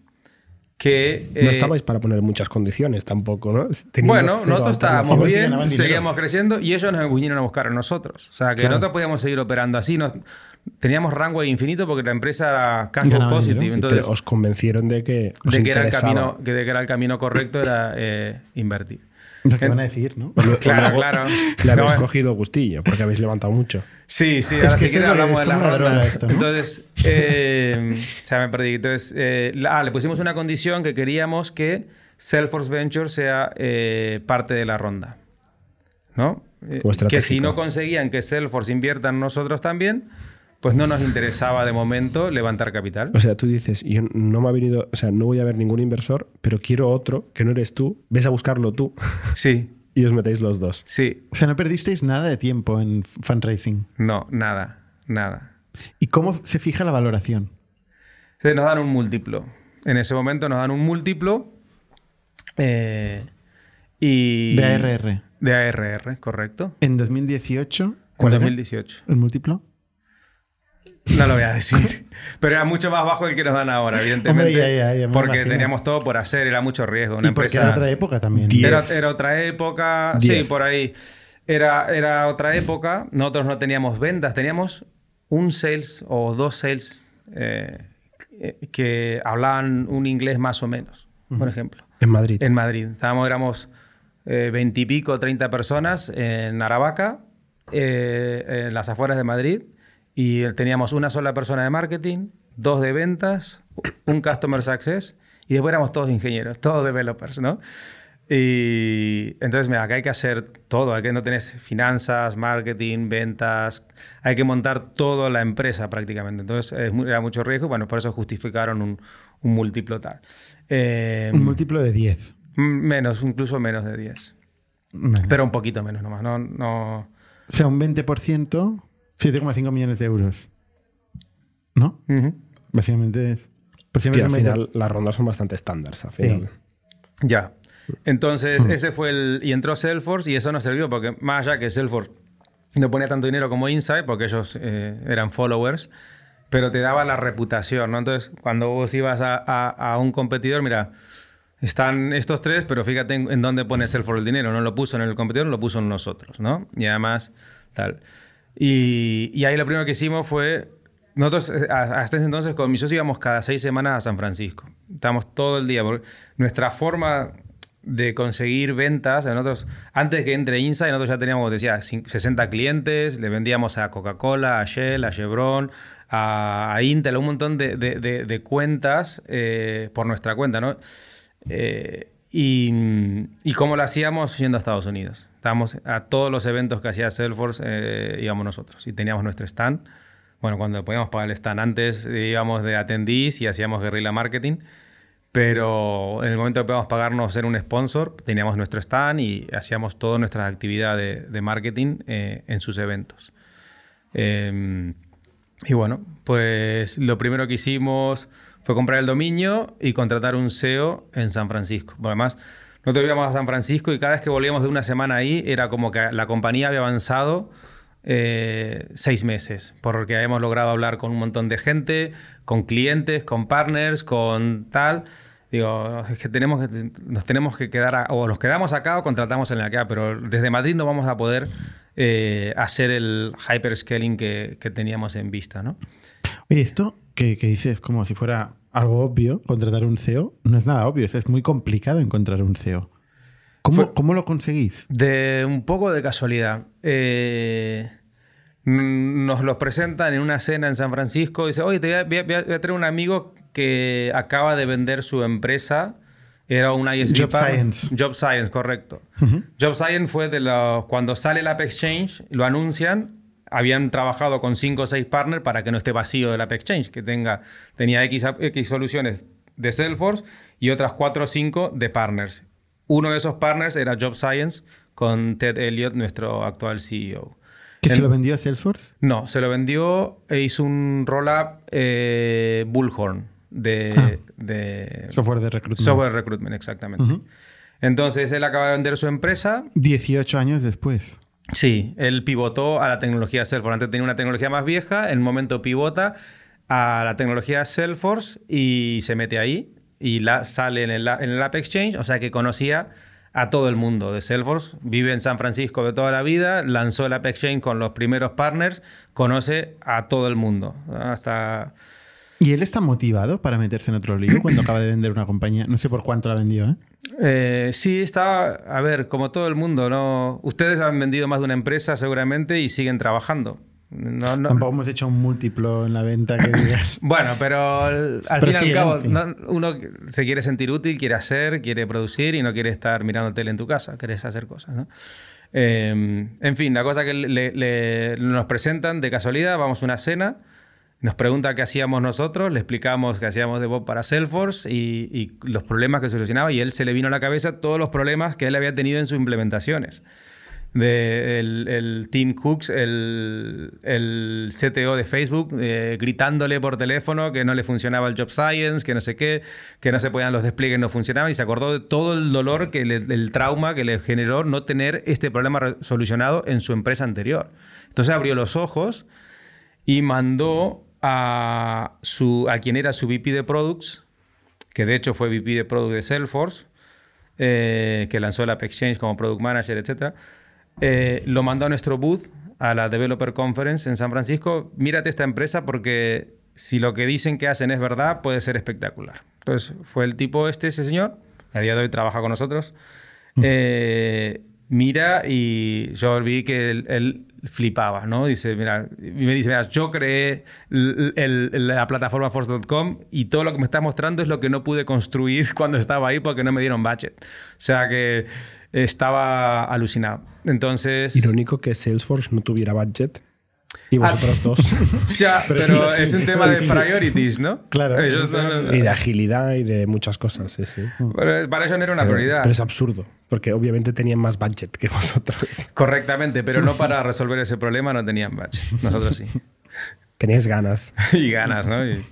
que... No eh, estabais para poner muchas condiciones tampoco, ¿no? Teniendo Bueno, nosotros estábamos bien, seguíamos creciendo y ellos nos vinieron a buscar a nosotros. O sea, que Claro. nosotros podíamos seguir operando así. Nos, teníamos rango infinito porque la empresa era cash flow positive. sí, Entonces, Pero os convencieron de que os de, que era el interesaba. camino, que de que era el camino correcto era eh, invertir. Lo que van a decir, ¿no? Claro, claro. Le habéis No, cogido gustillo porque habéis levantado mucho. Sí, sí, ahora que eso es hablamos de las droga rondas. esto, ¿no? Entonces, eh, <laughs> ya me perdí. Entonces, eh, la- ah, le pusimos una condición que queríamos que Salesforce Venture sea eh, parte de la ronda. ¿No? Eh, que si no conseguían que Salesforce invierta en nosotros también, pues no nos interesaba de momento levantar capital. O sea, tú dices, yo no me ha venido, o sea, no voy a ver ningún inversor, pero quiero otro que no eres tú, ves a buscarlo tú <laughs> Sí, y os metéis los dos. sí. O sea, no perdisteis nada de tiempo en fundraising. No, nada, nada. ¿Y cómo se fija la valoración? Entonces nos dan un múltiplo. En ese momento nos dan un múltiplo. eh, y De ARR. De ARR, correcto. En 2018, En ¿cuál era 2018. el múltiplo? No lo voy a decir. Pero era mucho más bajo el que nos dan ahora, evidentemente. Hombre, ya, ya, ya me porque imagino. teníamos todo por hacer, era mucho riesgo. Una y porque empresa. era otra época también. Era, era otra época. Diez. Sí, por ahí. Era, era otra época. Nosotros no teníamos ventas, teníamos un sales o dos sales eh, que hablaban un inglés más o menos, por ejemplo. En Madrid. En Madrid. Estábamos, éramos veintipico, treinta personas en Aravaca, eh, en las afueras de Madrid, y teníamos una sola persona de marketing, dos de ventas, un customer success, y después éramos todos ingenieros, todos developers, ¿no? Y entonces, mira, acá hay que hacer todo, hay que no tenés finanzas, marketing, ventas, hay que montar toda la empresa prácticamente. Entonces, es era mucho riesgo, bueno, por eso justificaron un, un múltiplo tal. Eh, Un múltiplo de 10. Menos, incluso menos de 10. Vale. Pero un poquito menos nomás. No, no... O sea, un 20%, 7,5 millones de euros. ¿No? Ujú. Básicamente es... Al final las rondas son bastante estándar. Al final. Ya. Entonces, ese fue el. Y entró Salesforce y eso nos sirvió porque, más allá que Salesforce no ponía tanto dinero como Insight, porque ellos eh, eran followers, pero te daba la reputación, ¿no? Entonces, cuando vos ibas a, a- a un competidor, mira, están estos tres, pero fíjate en, en dónde pone Salesforce el dinero. No lo puso en el competidor, lo puso en nosotros, ¿no? Y además, tal. Y, y ahí lo primero que hicimos fue. Nosotros, eh, hasta ese entonces, con mis socios íbamos cada seis semanas a San Francisco. Estábamos todo el día. Porque nuestra forma de conseguir ventas, nosotros, antes que entre Insight, nosotros ya teníamos, decía, cin- 60 clientes, le vendíamos a Coca-Cola, a Shell, a Chevron, a, a Intel, un montón de, de- de- de cuentas eh, por nuestra cuenta, ¿no? Eh, y, y cómo lo hacíamos yendo a Estados Unidos. Estábamos a todos los eventos que hacía Salesforce, eh, íbamos nosotros y teníamos nuestro stand. Bueno, cuando podíamos pagar el stand antes, íbamos de attendees y hacíamos guerrilla marketing. Pero en el momento que podíamos pagarnos ser un sponsor, teníamos nuestro stand y hacíamos todas nuestras actividades de, de marketing eh, en sus eventos. Eh, y bueno, pues lo primero que hicimos fue comprar el dominio y contratar un SEO en San Francisco. Además, nosotros íbamos a San Francisco y cada vez que volvíamos de una semana ahí era como que la compañía había avanzado eh, seis meses, porque habíamos logrado hablar con un montón de gente, con clientes, con partners, con tal. Digo, es que tenemos nos tenemos que quedar, a- o nos quedamos acá o contratamos en la acá, pero desde Madrid no vamos a poder eh, hacer el hyperscaling que, teníamos en vista, ¿no? Oye, esto que dices como si fuera algo obvio, contratar un CEO, no es nada obvio, es, muy complicado encontrar un CEO. ¿Cómo, Fue- cómo lo conseguís? De un poco de casualidad. Eh, nos los presentan en una cena en San Francisco. Dice, oye, te voy a, voy a- voy a traer un amigo que acaba de vender su empresa. Era una ISV Job. Science. Job Science, correcto. Job Science fue de los... Cuando sale el App Exchange, lo anuncian. Habían trabajado con 5 o 6 partners para que no esté vacío el App Exchange, que tenga, tenía X, X soluciones de Salesforce y otras 4 o 5 de partners. Uno de esos partners era Job Science con Ted Elliott, nuestro actual CEO. ¿Que se lo vendió a Salesforce? No, se lo vendió e hizo un roll-up eh, Bullhorn de, Ah. de Software de recruitment. software recruitment, exactamente. Entonces él acaba de vender su empresa. 18 años después. Sí, él pivotó a la tecnología Salesforce. Antes tenía una tecnología más vieja, en el momento pivota a la tecnología Salesforce y se mete ahí y la, sale en el, en el App Exchange, o sea que conocía a todo el mundo de Salesforce, vive en San Francisco de toda la vida, lanzó el App Exchange con los primeros partners, conoce a todo el mundo, hasta... ¿Y él está motivado para meterse en otro lío cuando acaba de vender una compañía? No sé por cuánto la vendió, ¿eh? Eh, sí, está, a ver, como todo el mundo, ¿no? Ustedes han vendido más de una empresa seguramente y siguen trabajando. No, no- Tampoco hemos hecho un múltiplo en la venta que digas. <laughs> Bueno, pero al, Pero fin y sí, al cabo, en fin. no- uno se quiere sentir útil, quiere hacer, quiere producir y no quiere estar mirando tele en tu casa, quieres hacer cosas, ¿no? Eh, en fin, la cosa que le- le- nos presentan de casualidad, vamos a una cena, nos pregunta qué hacíamos nosotros, le explicamos qué hacíamos de Bob para Salesforce y, los problemas que solucionaba y él se le vino a la cabeza todos los problemas que él había tenido en sus implementaciones de el, el Tim Cooks, el, el CTO de Facebook, eh, gritándole por teléfono que no le funcionaba el Job Science, que no sé qué, que no se podían los despliegues, no funcionaban, y se acordó de todo el dolor, que le- el trauma que le generó no tener este problema solucionado en su empresa anterior. Entonces abrió los ojos y mandó a, su, a quien era su VP de Products, que de hecho fue VP de Product de Salesforce, eh, que lanzó el App Exchange como Product Manager, etc. Eh, lo mandó a nuestro booth, a la Developer Conference en San Francisco. Mírate esta empresa porque si lo que dicen que hacen es verdad, puede ser espectacular. Entonces fue el tipo este, ese señor, a día de hoy trabaja con nosotros. Eh, mira y yo vi que él, él flipaba, ¿no? Dice, mira, y me dice, mira, yo creé la plataforma Force.com y todo lo que me está mostrando es lo que no pude construir <laughs> cuando estaba ahí porque no me dieron budget. O sea que estaba alucinado. Entonces... Irónico que Salesforce no tuviera budget y vosotros dos. <laughs> Ya, pero, Pero sí, es sí, un tema sí, de priorities, ¿no? Claro. Ellos no- no- y de agilidad y de muchas cosas, sí, sí. pero para ellos no era una Pero- prioridad. Pero es absurdo, porque obviamente tenían más budget que vosotros. Correctamente, pero no para resolver ese problema no tenían budget. Nosotros sí. Teníais ganas. <laughs> y ganas, ¿no? Y,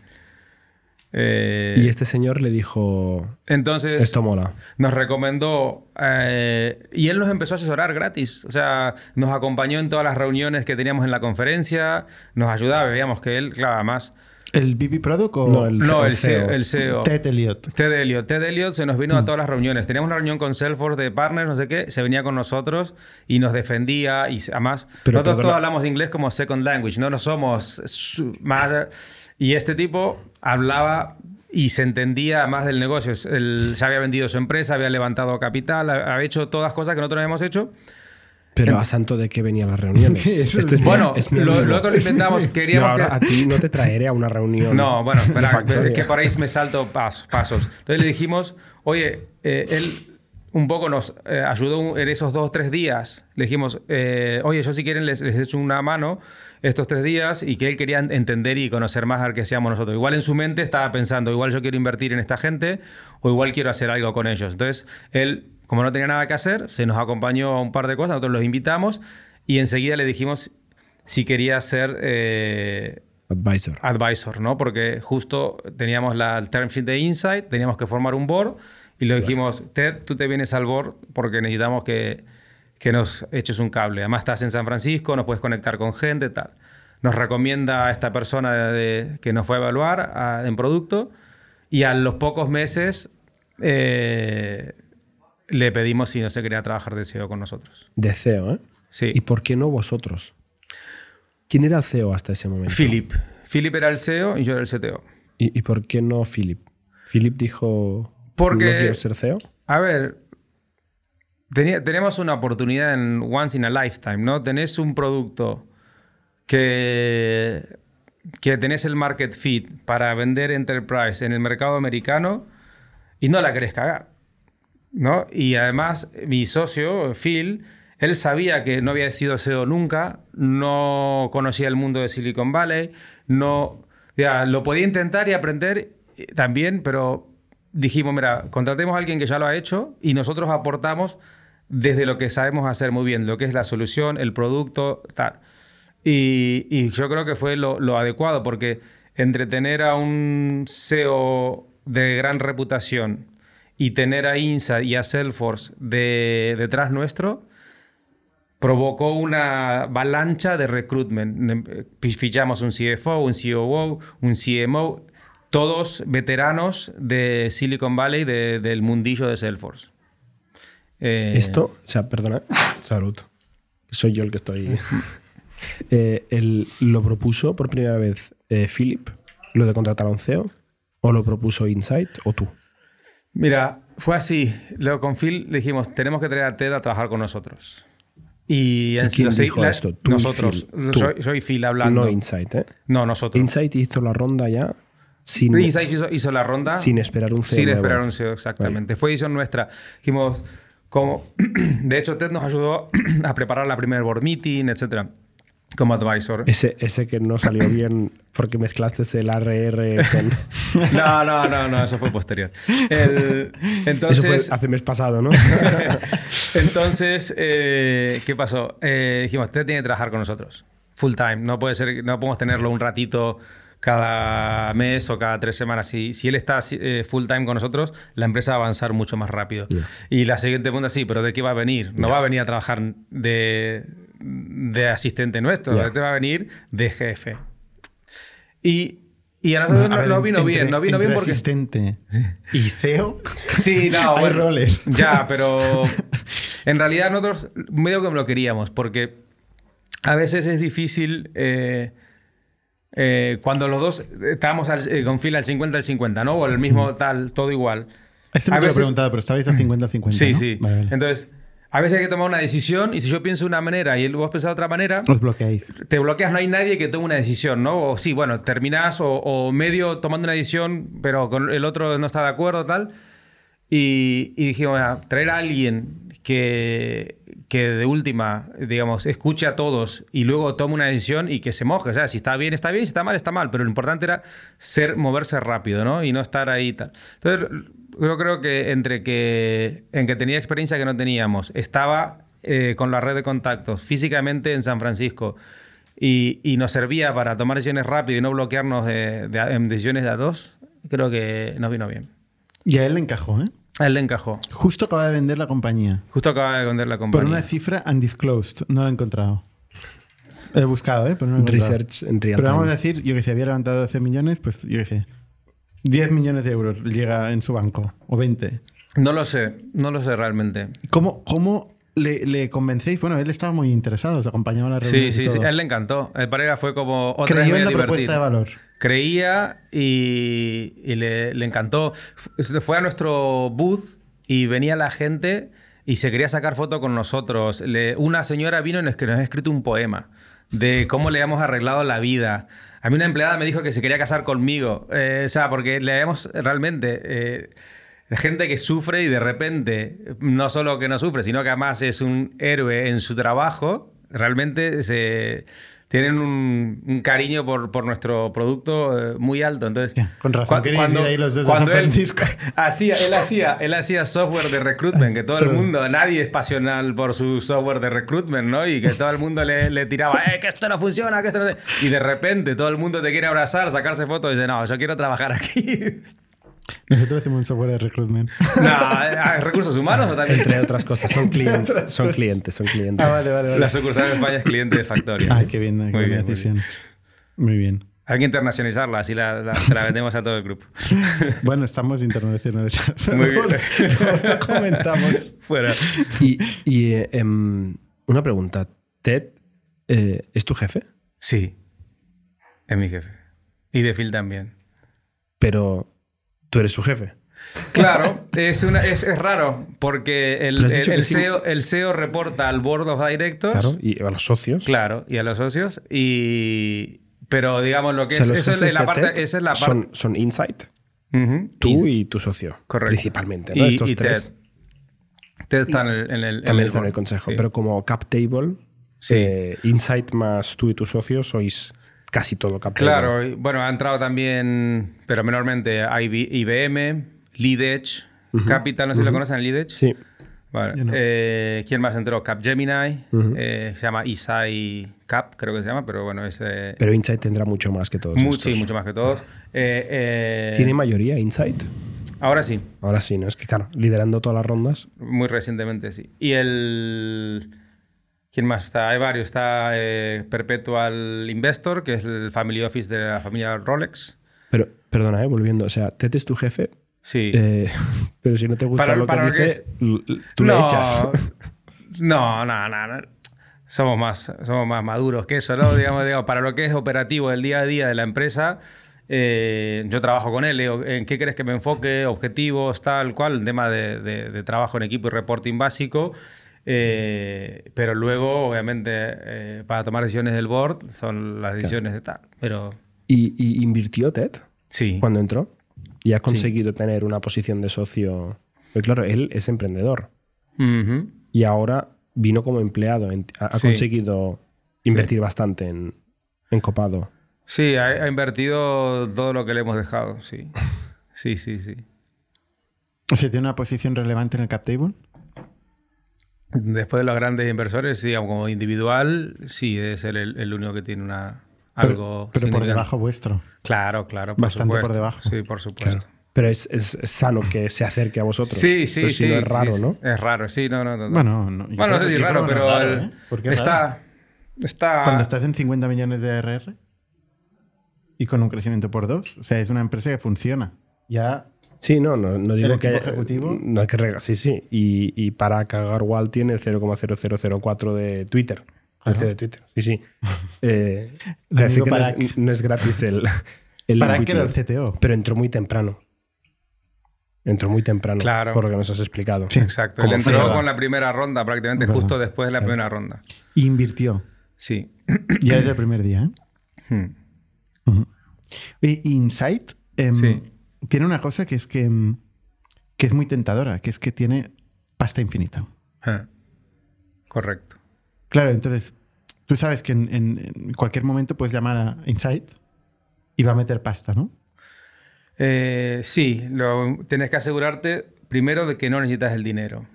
Eh, Y este señor le dijo, entonces, esto mola. nos recomendó eh, y él nos empezó a asesorar gratis. O sea, nos acompañó en todas las reuniones que teníamos en la conferencia, nos ayudaba, veíamos que él, claro, además. ¿El BB Product o No, el- no, el CEO. El CEO. Ted Elliott? Ted Elliott. Ted Elliott se nos vino Mm. a todas las reuniones. Teníamos una reunión con Salesforce de partners, no sé qué, se venía con nosotros y nos defendía. Y además, Pero nosotros todos hablamos de inglés como second language, no, no somos más. Y este tipo hablaba y se entendía más del negocio. Él ya había vendido su empresa, había levantado capital, ha- había hecho todas cosas que nosotros no habíamos hecho. Pero a santo de que venían las reuniones. <laughs> Este es- mi- Bueno, es lo, lo otro lo inventamos, <laughs> No, queríamos ahora que... a ti no te traeré a una reunión. No, bueno, espera, es que por ahí me salto pas- pasos. Entonces le dijimos, oye, eh, él un poco nos eh, ayudó en esos dos, tres días. Le dijimos, eh, oye, yo si quieren les, les echo una mano estos tres días y que él quería entender y conocer más a ver qué hacíamos nosotros. Igual en su mente estaba pensando, igual yo quiero invertir en esta gente o igual quiero hacer algo con ellos. Entonces, él, como no tenía nada que hacer, se nos acompañó a un par de cosas, nosotros los invitamos y enseguida le dijimos si quería ser... eh, Advisor. advisor, ¿no? Porque justo teníamos la el term sheet de Insight, teníamos que formar un board y le dijimos, Ted, tú te vienes al board porque necesitamos que, que nos eches un cable. Además estás en San Francisco, nos puedes conectar con gente, tal. Nos recomienda a esta persona de- que nos fue a evaluar a- en producto y a los pocos meses eh, le pedimos si no se quería trabajar de CEO con nosotros. De CEO, ¿eh? Sí. ¿Y por qué no vosotros? ¿Quién era el CEO hasta ese momento? Philip. Philip era el CEO y yo era el CTO. ¿Y, y por qué no Philip? Philip dijo, Porque- no quiero ser CEO. A ver, tenía- tenemos una oportunidad en once in a lifetime, ¿no? Tenés un producto que, que tenés el market fit para vender enterprise en el mercado americano y no la querés cagar, ¿no? Y además, mi socio, Phil, él sabía que no había sido CEO nunca, no conocía el mundo de Silicon Valley, no... Ya, lo podía intentar y aprender también, pero dijimos, mira, contratemos a alguien que ya lo ha hecho y nosotros aportamos desde lo que sabemos hacer muy bien, lo que es la solución, el producto, tal. Y, yo creo que fue lo, adecuado, porque entre tener a un CEO de gran reputación y tener a INSA y a Salesforce de, detrás nuestro, provocó una avalancha de recruitment. Fichamos un CFO, un COO, un CMO, todos veteranos de Silicon Valley, de- del mundillo de Salesforce. Eh, Esto, o sea, perdona, salud. Soy yo el que estoy. Eh, el- ¿Lo propuso por primera vez eh, Philip, lo de contratar a un CEO? ¿O lo propuso Insight o tú? Mira, fue así. Luego con Phil dijimos, tenemos que traer a Ted a trabajar con nosotros. Y, en- quién lo sé- dijo la- esto? ¿Tú y nosotros. Phil? ¿Tú? Soy, soy Phil hablando. No Insight, ¿eh? No, nosotros. Insight hizo la ronda ya sin, Insight hizo, hizo la ronda. sin esperar un CEO. Sin esperar un CEO, exactamente. Fue decisión nuestra. Dijimos, como, <clears throat> de hecho, Ted nos ayudó <clears throat> a preparar la primera board meeting, etcétera, como advisor. Ese, ese que no salió <clears throat> bien porque mezclaste el ARR con... <laughs> No, no, no, no, eso fue posterior. El- entonces, Eso fue hace mes pasado, ¿no? <laughs> entonces eh, ¿qué pasó? Eh, dijimos, Ted tiene que trabajar con nosotros, full time. No puede ser, no podemos tenerlo un ratito cada mes o cada tres semanas. Si, si él está eh, full time con nosotros, la empresa va a avanzar mucho más rápido. Y la siguiente pregunta, sí, pero ¿de qué va a venir? No va a venir a trabajar de, de asistente nuestro, Ya. este va a venir de jefe. Y, y a nosotros A no, ver, no vino entre- bien, no vino entre bien porque... asistente y CEO. Sí, no, <laughs> Hay bueno, roles. Ya, pero en realidad nosotros medio que lo queríamos, porque a veces es difícil eh, eh, cuando los dos estábamos al- eh, con fila al 50 al 50, ¿no? O el mismo tal, todo igual. Esto no A te lo he veces- preguntado, pero estabais al 50-50. Sí, ¿no? sí. Vale, vale. Entonces, a veces hay que tomar una decisión y si yo pienso de una manera y vos pensás de otra manera, Os bloqueáis. te bloqueas, no hay nadie que tome una decisión, ¿no? O sí, bueno, terminás o, o medio tomando una decisión, pero con el otro no está de acuerdo, tal. Y, y dijimos, "Mira, traer a alguien que, que de última, digamos, escuche a todos y luego tome una decisión y que se moje. O sea, si está bien, está bien, si está mal, está mal. Pero lo importante era ser, moverse rápido, ¿no? Y no estar ahí tal. Entonces, yo creo que entre que, en que tenía experiencia que no teníamos, estaba eh, con la red de contactos físicamente en San Francisco y, y nos servía para tomar decisiones rápido y no bloquearnos de- de- en decisiones de a dos, creo que nos vino bien. Y a él le encajó, ¿eh? A él le encajó. Justo acaba de vender la compañía. Justo acaba de vender la compañía. Por una cifra undisclosed. No la he encontrado. He buscado, ¿eh? Pero no la he encontrado. Research en real Pero vamos a decir, yo que sé, había levantado 12 millones, pues yo que sé. 10 millones de euros llega en su banco. O 20. No lo sé, no lo sé realmente. ¿Cómo, cómo le, le convencéis? Bueno, él estaba muy interesado, se acompañaba a la reunión. Sí, sí, sí, a él le encantó. El Parera fue como otra Creyó vez en la propuesta de valor. Creía y, le, encantó. Fue a nuestro booth y venía la gente y se quería sacar foto con nosotros. Una señora vino y nos, nos ha escrito un poema de cómo le habíamos arreglado la vida. A mí una empleada me dijo que se quería casar conmigo. Eh, o sea, porque le habíamos realmente... eh, gente que sufre y de repente, no solo que no sufre, sino que además es un héroe en su trabajo, realmente se, tienen un, un cariño por, por nuestro producto eh, muy alto. Entonces, con razón ir ahí los dos cuando él <laughs> hacía, él hacía, él hacía software de recruitment, que todo el mundo, nadie es pasional por su software de recruitment, ¿no? Y que todo el mundo le, le tiraba, eh, que esto no funciona, que esto no... Y de repente todo el mundo te quiere abrazar, sacarse fotos y dice, no, yo quiero trabajar aquí. Nosotros hacemos un software de recruitment. <laughs> no, ¿hay recursos humanos o también? Entre otras cosas, son <laughs> clientes. son clientes, son clientes. Ah, vale, vale, vale. La sucursal de España es cliente de Factoria. Ay, qué bien, qué Muy bien, muy decisión. Muy bien. Hay que internacionalizarla, así la, la- se la vendemos a todo el grupo. <laughs> Bueno, estamos internacionales. Muy bien. Comentamos. Fuera. Y, y, eh, em, una pregunta. ¿Ted eh, es tu jefe? Sí, es mi jefe. Y de Phil también. Pero tú eres su jefe. Claro, es, una, es, es raro, porque el, el, sí. CEO, el CEO reporta al Board of Directors. Claro. Y a los socios. Claro, y a los socios. Y. Pero digamos lo que O sea, es. Eso es la parte. Esa es la parte. Son, son Insight, tú y, tu socio. Correcto. Principalmente, ¿no? Y, Estos y tres. Ted. Ted está en el. En el También en está en el consejo. Sí. Pero como cap table, Sí. eh, Insight más tú y tus socios sois casi todo cap table. Claro, y, bueno, ha entrado también, pero menormente, IB IBM, LeadEdge, Capital, no sé si lo conocen, LeadEdge. Sí. Vale. No. Eh, ¿Quién más entró? Capgemini, eh, se llama Isai Cap, creo que se llama, pero bueno, es. eh, Pero Insight tendrá mucho más que todos mu- estos. sí, mucho más que todos. Eh, eh, ¿Tiene mayoría Insight? Ahora sí, Ahora sí, ¿no? Es que claro, liderando todas las rondas. muy recientemente sí. Y el. ¿Quién más está? Hay varios. Está eh, Perpetual Investor, que es el family office de la familia Rolex. Pero, perdona, ¿eh? volviendo. O sea, Ted es tu jefe, Sí. eh, <laughs> pero si no te gusta Para- lo que para lo que dice, l- l- tú le echas. <laughs> No, no, no, no. Somos más, somos más maduros que eso, ¿no? <laughs> digamos, digamos, para lo que es operativo del día a día de la empresa, eh, yo trabajo con él. ¿En qué crees que me enfoque? Objetivos, tal cual, tema de, de- de trabajo en equipo y reporting básico. Eh, pero luego, obviamente, eh, para tomar decisiones del board son las decisiones de tal. Pero ¿Y, y invirtió Ted sí. cuando entró? ¿Y ha conseguido tener una posición de socio? Pues claro, él es emprendedor. Y ahora vino como empleado. ha Sí. conseguido invertir bastante en, en Copado. Sí, ha, ha invertido todo lo que le hemos dejado, sí. <laughs> Sí, sí, sí. O sea, ¿tiene una posición relevante en el cap table? Después de los grandes inversores, sí, como individual, sí, debe ser el, el único que tiene una Pero- algo. pero, por debajo vuestro. Claro, claro. Por Bastante por debajo. Sí, por supuesto. Pero es, es- es sano que se acerque a vosotros. Sí, sí, Pero si sí. no es raro, sí. ¿no? Es raro, sí, no, no, no. no. Bueno, no, Bueno, no sé si es raro, pero el- ¿eh? ¿Por qué es raro? está. Está. Cuando estás en 50 millones de ARR y con un crecimiento por dos, o sea, es una empresa que funciona. Ya Sí, no, no, no digo ¿El que. ejecutivo? No hay que rega- Sí, sí. Y, y para cagar Wall tiene el 0,0004 de Twitter. El CEO de Twitter. Sí, sí. <laughs> Eh, sí que no, es, no es gratis el. <laughs> el para que era el CTO. Pero entró muy temprano. Entró muy temprano. Claro. Por lo que nos has explicado. Exacto. Él entró con la primera ronda, prácticamente Verdad. justo después de la primera ronda. Invirtió. Sí. Ya desde el primer día, ¿eh? Hmm. Insight em, Sí. Tiene una cosa que es que, em, que es muy tentadora, que es que tiene pasta infinita. Ah. Correcto. Claro, entonces, tú sabes que en, en- en cualquier momento puedes llamar a Insight y va a meter pasta, ¿no? Eh, sí, lo, tienes que asegurarte primero de que no necesitas el dinero.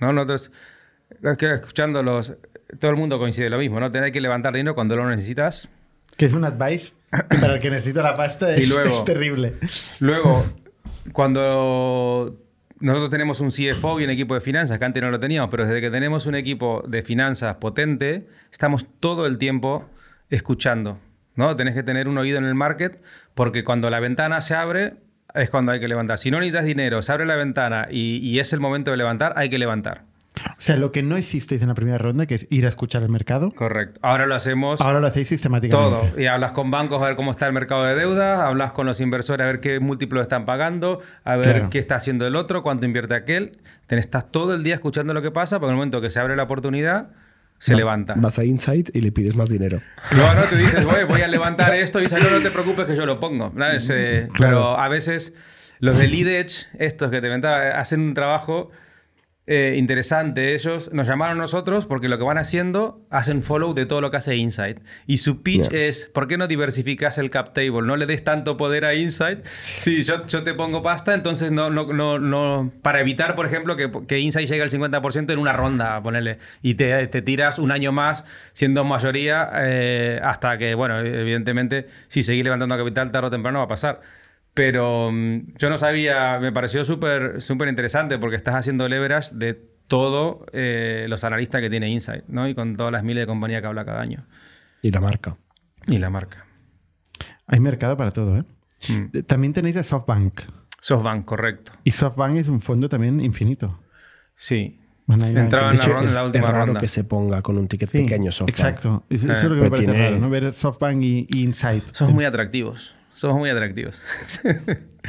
¿no? Nosotros, los que escuchándolos, todo el mundo coincide lo mismo, ¿no? Tener que levantar dinero cuando lo necesitas. Que es un advice Para el que necesita la pasta es, Y luego- es terrible. Luego, cuando nosotros tenemos un CFO y un equipo de finanzas, que antes no lo teníamos, pero desde que tenemos un equipo de finanzas potente, estamos todo el tiempo escuchando. ¿no? Tenés que tener un oído en el market porque cuando la ventana se abre es cuando hay que levantar. Si no necesitas dinero, se abre la ventana y, y es el momento de levantar, hay que levantar. O sea, lo que no hicisteis en la primera ronda, que es ir a escuchar el mercado, Correcto. Ahora lo hacemos ahora lo hacéis sistemáticamente. todo. Y hablas con bancos a ver cómo está el mercado de deuda, hablas con los inversores a ver qué múltiplos están pagando, a ver Claro. qué está haciendo el otro, cuánto invierte aquel. Ten- estás todo el día escuchando lo que pasa, porque en el momento que se abre la oportunidad, se Vas- levanta. Vas a Insight y le pides más dinero. Luego no, tú dices, <laughs> "Oye, voy a levantar esto y dice, no, no te preocupes que yo lo pongo. ¿sabes? Eh, Claro. Pero a veces los de Lead Edge, estos que te comentaba, hacen un trabajo eh, interesante. Ellos nos llamaron a nosotros porque lo que van haciendo, hacen follow de todo lo que hace Insight. Y su pitch Yeah. es, ¿por qué no diversificas el cap table? No le des tanto poder a Insight. Si yo, yo te pongo pasta, entonces no, no, no, no... Para evitar, por ejemplo, que, que Insight llegue al 50% en una ronda, ponerle, y te, te tiras un año más siendo mayoría eh, hasta que, bueno, evidentemente, si seguís levantando capital tarde o temprano va a pasar. Pero mm, yo no sabía, me pareció súper súper interesante porque estás haciendo leverage de todos los analistas que tiene Insight, ¿no? Y con todas las miles de compañías que habla cada año. Y la marca. Y la marca. Hay mercado para todo, ¿eh? Mm. Eh, También tenéis a SoftBank. SoftBank, correcto. Y SoftBank es un fondo también infinito. Sí. Bueno, Entraba en la, hecho, ronda, es, la última es raro ronda. que se ponga con un ticket Sí, pequeño SoftBank. Exacto. Es- Eso Eh, es lo que me parece tiene- raro, ¿no? Ver SoftBank y, y Insight. Somos muy atractivos. Somos muy atractivos.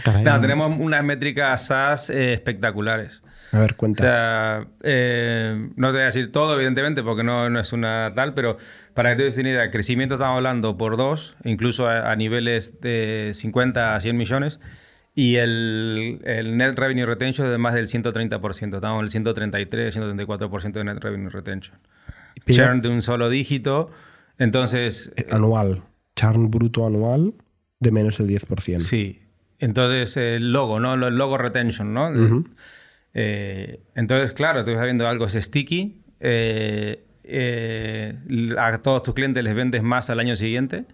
Caray, <laughs> No, no. tenemos unas métricas SaaS eh, espectaculares. A ver, O cuenta. sea, eh, no te voy a decir todo, evidentemente, porque no, no es una tal, pero para que te des una idea, crecimiento estamos hablando por dos, incluso a, a niveles de 50 a 100 millones, y el, el net revenue retention de más del 130%, estamos en el 133, 134% de net revenue retention. Churn de un solo dígito, entonces, anual. Churn bruto anual de menos del 10%. sí. Entonces, el logo, ¿no? El logo retention, ¿no? Ujú. Eh, entonces, claro, tú estás viendo algo es sticky. eh, eh, a todos tus clientes les vendes más al año siguiente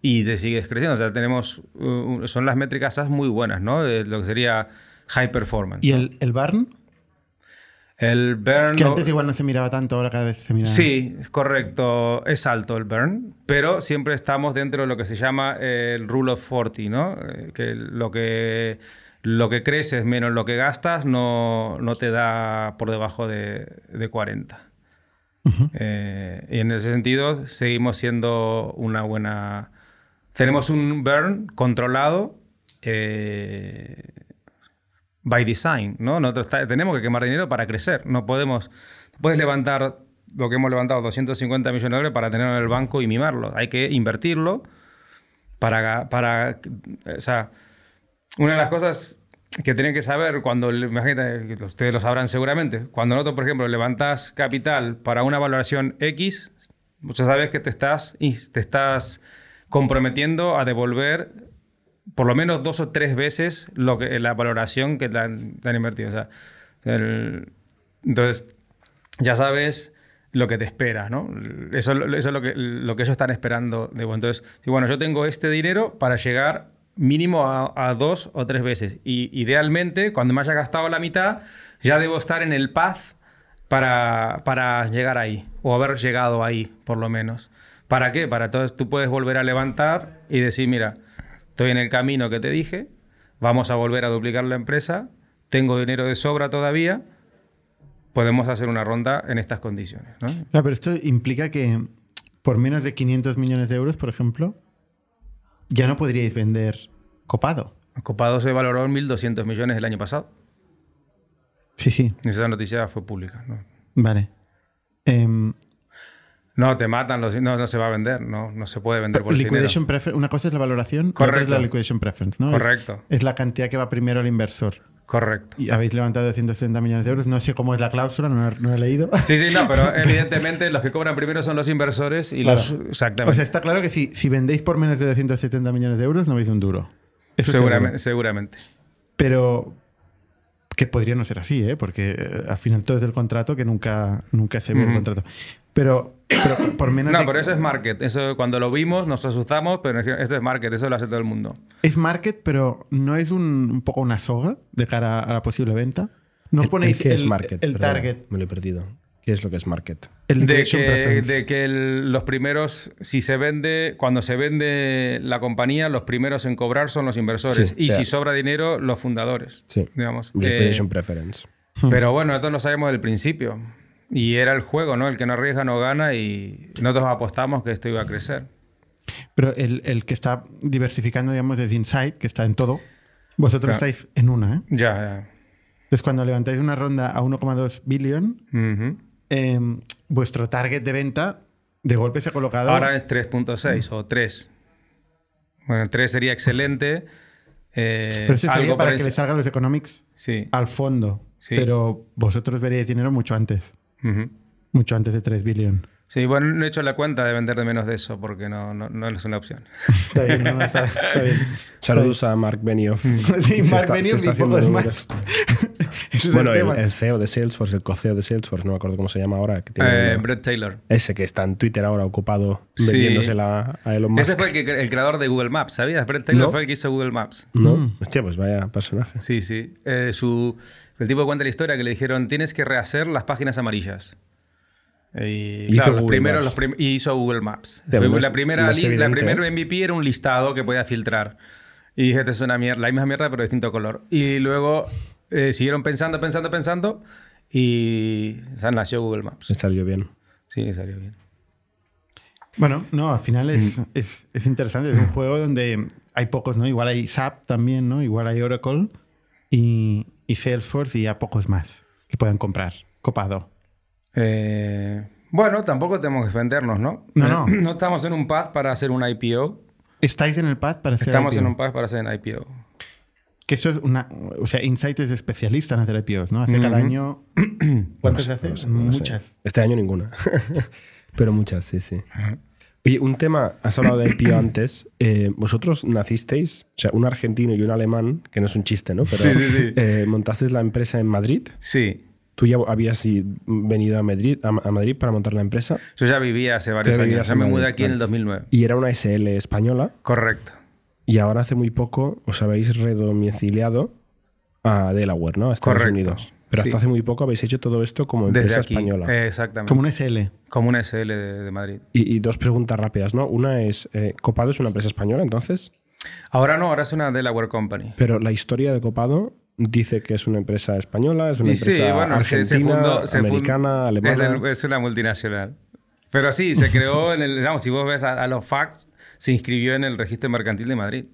y te sigues creciendo. O sea, tenemos. uh, son las métricas muy buenas, ¿no? De lo que sería high performance. ¿Y ¿no? el, el Barn? El burn. Que antes igual no se miraba tanto, ahora cada vez se mira. Sí, es correcto. Es alto el burn, pero siempre estamos dentro de lo que se llama el rule of 40, ¿no? Eh, Que lo que, lo que creces menos lo que gastas no, no te da por debajo de, de 40. Eh, y en ese sentido seguimos siendo una buena... Tenemos un burn controlado eh, by design, ¿no? Nosotros tenemos que quemar dinero para crecer. No podemos... Puedes levantar lo que hemos levantado, 250 millones de dólares, para tenerlo en el banco y mimarlo. Hay que invertirlo para... para o sea, una de las cosas que tienen que saber cuando, imagínate, ustedes lo sabrán seguramente, cuando nosotros, por ejemplo, levantas capital para una valoración X, muchas sabes que te estás, te estás comprometiendo a devolver por lo menos dos o tres veces lo que, la valoración que te han, te han invertido. O sea, el- entonces, ya sabes lo que te espera, ¿no? Eso, eso es lo que, lo que ellos están esperando de. Entonces, si, bueno, yo tengo este dinero para llegar mínimo a, a dos o tres veces. Y idealmente, cuando me haya gastado la mitad, ya debo estar en el path para, para llegar ahí, o haber llegado ahí, por lo menos. ¿Para qué? Para entonces tú puedes volver a levantar y decir, mira, estoy en el camino que te dije, vamos a volver a duplicar la empresa, tengo dinero de sobra todavía, podemos hacer una ronda en estas condiciones. pero esto implica que por menos de 500 millones de euros, por ejemplo, ya no podríais vender copado. Copado se valoró en 1.200 millones el año pasado. Sí, sí. Esa noticia fue pública. No, Vale. Em, No, te matan, los, no, no se va a vender, no, no se puede vender por liquidation preference. Una cosa es la valoración, la otra es Correcto. la liquidation preference, ¿no? Correcto. Es, la cantidad que va primero al inversor. Correcto. Y habéis levantado 270 millones de euros. No sé cómo es la cláusula, no, no he leído. Sí, sí, no, pero <laughs> evidentemente los que cobran primero son los inversores y Claro. los... O Exactamente. sea, está claro que si, si vendéis por menos de 270 millones de euros, no veis un duro. Eso seguramente, seguramente. Pero que podría no ser así, ¿eh? porque eh, al final todo es del contrato que nunca, nunca se ve el Ujú. contrato. Pero, pero por menos No, de- pero eso es market. Eso cuando lo vimos nos asustamos, pero eso es market, eso lo hace todo el mundo. es market, pero no es un, un poco una soga de cara a la posible venta. No ¿El- ponéis el es market? el target, Me lo he perdido. ¿Qué es lo que es market? el De que, de que el- los primeros, si se vende, cuando se vende la compañía, los primeros en cobrar son los inversores. Sí, y o sea- si sobra dinero, los fundadores. Sí. Digamos. Liquidation Eh, preference. Pero bueno, nosotros lo sabemos del principio. Y era el juego, ¿no? El que no arriesga no gana y nosotros apostamos que esto iba a crecer. Pero el, el que está diversificando, digamos, desde Insight, que está en todo, vosotros Claro. estáis en una, ¿eh? Ya, Entonces, cuando levantáis una ronda a 1,2 billion, ya. Ujú. eh, vuestro target de venta de golpe se ha colocado. Ahora es 3.6 o 3. Bueno, 3 sería excelente. Eh, pero eso sería algo para que le salgan los economics Sí. al fondo. Sí. Pero vosotros veríais dinero mucho antes. Mucho antes de 3 billion. Sí, bueno, no he hecho la cuenta de vender de menos de eso porque no, no, no es una opción. Está bien, ¿no? Está, <laughs> está bien. Saludos a Mark Benioff. Sí, Mark está- Benioff y pocos más. <laughs> Es Bueno, el el, tema. el CEO de Salesforce, el co-CEO de Salesforce, no me acuerdo cómo se llama ahora. Que tiene Eh, una- Brett Taylor. Ese que está en Twitter ahora ocupado Sí. vendiéndosela a Elon Musk. Ese fue el, que- el creador de Google Maps, ¿sabías? Brett Taylor No. fue el que hizo Google Maps. ¿No? Mm. Hostia, pues vaya personaje. Sí, sí. Eh, su, el tipo cuenta la historia que le dijeron tienes que rehacer las páginas amarillas. Y, Hizo claro, los Google primeros, Maps. los prim- y hizo Google Maps. Más- la primera, más la primera. MVP era un listado que podía filtrar. Y dije, esto es una mierda, la misma mierda, pero de distinto color. Y luego eh, siguieron pensando, pensando, pensando. Y o sea, nació Google Maps. Le salió bien. Sí, salió bien. Bueno, no, al final Mm. es, es, es interesante. Es un juego donde hay pocos, ¿no? Igual hay SAP también, ¿no? Igual hay Oracle y, y Salesforce y ya pocos más que puedan comprar. Copado. Eh, bueno, tampoco tenemos que vendernos, ¿no? No, no. <clears throat> no estamos en un path para hacer un IPO. ¿Estáis en el pad para hacer Estamos IPO? en un path para hacer un IPO. Que eso es una... O sea, Insight es especialista en hacer IPOs, ¿no? Hace cada año... <clears throat> ¿Cuántas No se sé, hace? no sé, no sé. Muchas. Este año ninguna. <laughs> Pero muchas, sí, sí. Oye, un tema, has hablado de IPO <clears throat> antes. Eh, vosotros nacisteis, o sea, un argentino y un alemán, que no es un chiste, ¿no? Pero Sí, sí, sí. eh, montasteis la empresa en Madrid. Sí. ¿Tú ya habías venido a Madrid, a, Madrid para montar la empresa? Yo ya vivía hace varios Ya años. Ya en me mudé aquí en el vale. 2009. Y era una SL española. Correcto. Y ahora hace muy poco os habéis redomiciliado a Delaware, ¿no? A Estados Correcto. Unidos. Pero hasta Sí. hace muy poco habéis hecho todo esto como empresa Desde aquí. española. Eh, exactamente. Como un SL. Como una SL de, de Madrid. Y, y dos preguntas rápidas, ¿no? Una es, eh, ¿Copado es una empresa española entonces? Ahora no, ahora es una Delaware Company. Pero la historia de Copado dice que es una empresa española, es una Y empresa sí, bueno, se argentina, fundó- se fund- americana, es, alemana. es una multinacional. Pero sí, se creó en el. Digamos, si vos ves a, a los facts, se inscribió en el registro mercantil de Madrid.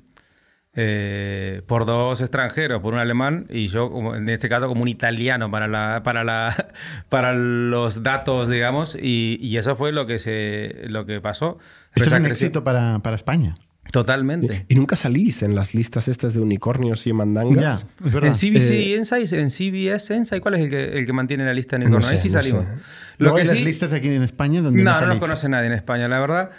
Eh, por dos extranjeros, por un alemán y yo, como- en este caso, como un italiano para, la, para, la, <laughs> para los datos, digamos, y, y eso fue lo que, se, lo que pasó. Esto es un creció- éxito para, para España. Totalmente. Y nunca salís en las listas estas de unicornios y Ya, mandangas. es verdad. En CBC Eh, Insights, en CBS Insights, ¿cuál es el que, el que mantiene la lista de No unicornio? Ahí sé, sí no salimos. sé. Lo Luego que hay las sí, listas aquí en España donde no, no, no nos conoce nadie en España, la verdad.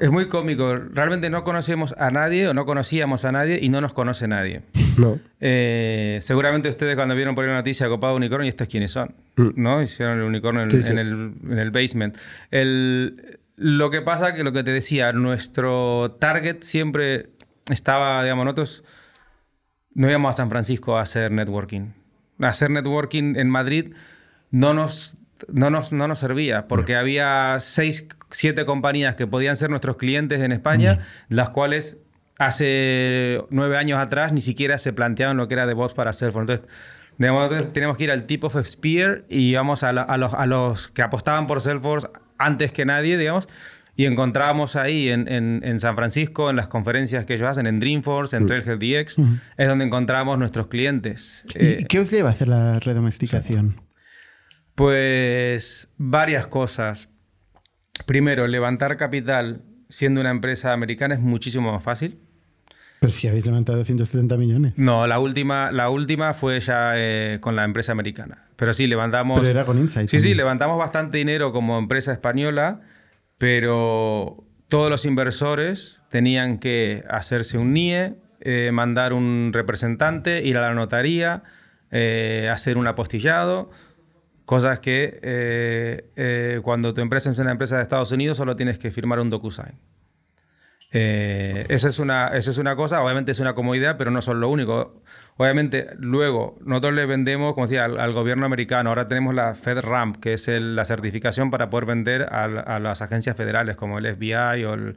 Es muy cómico. Realmente no conocemos a nadie o no conocíamos a nadie y no nos conoce nadie. No. Eh, seguramente ustedes cuando vieron por ahí la noticia copado unicornio, ¿y estos quiénes son? Mm. ¿No? Hicieron el unicornio en, Sí, sí. en el, en el basement. El- lo que pasa que lo que te decía, nuestro target siempre estaba, digamos, nosotros no íbamos a San Francisco a hacer networking. Hacer networking en Madrid no nos, no nos, no nos servía porque había seis, siete compañías que podían ser nuestros clientes en España, las cuales hace nueve años atrás ni siquiera se planteaban lo que era DevOps para Salesforce. Entonces, nosotros teníamos que ir al tip of spear y íbamos a, la- a los, a los que apostaban por Salesforce antes que nadie, digamos, y encontrábamos ahí en, en- en San Francisco, en las conferencias que ellos hacen, en Dreamforce, en Trailhead DX, es donde encontramos nuestros clientes. ¿Y Eh, qué os lleva a hacer la redomesticación? pues varias cosas. Primero, levantar capital siendo una empresa americana es muchísimo más fácil. Pero si habéis levantado 170 millones. No, la última, la última fue ya eh, con la empresa americana. Pero sí, levantamos... Pero era con Insight. Sí, sí, también. levantamos bastante dinero como empresa española, pero todos los inversores tenían que hacerse un NIE, eh, mandar un representante, ir a la notaría, eh, hacer un apostillado. Cosas que eh, eh, cuando tu empresa es una empresa de Estados Unidos solo tienes que firmar un DocuSign. Eh, esa, es una, esa es una cosa, obviamente es una comodidad, pero no son lo único. Obviamente, luego, nosotros le vendemos, como decía, al, gobierno americano. Ahora tenemos la FedRAMP, que es la certificación para poder vender a, las agencias federales, como el FBI o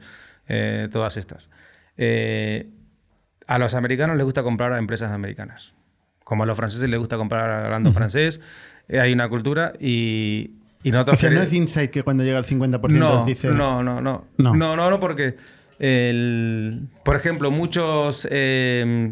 eh, todas estas. Eh, a los americanos les gusta comprar a empresas americanas. Como a los franceses les gusta comprar hablando francés. Hay una cultura y, y nosotros... O sea, no es Insight que cuando llega al 50% no, dice... No, no, no. No, no, no, no porque... El, por ejemplo, muchos, eh,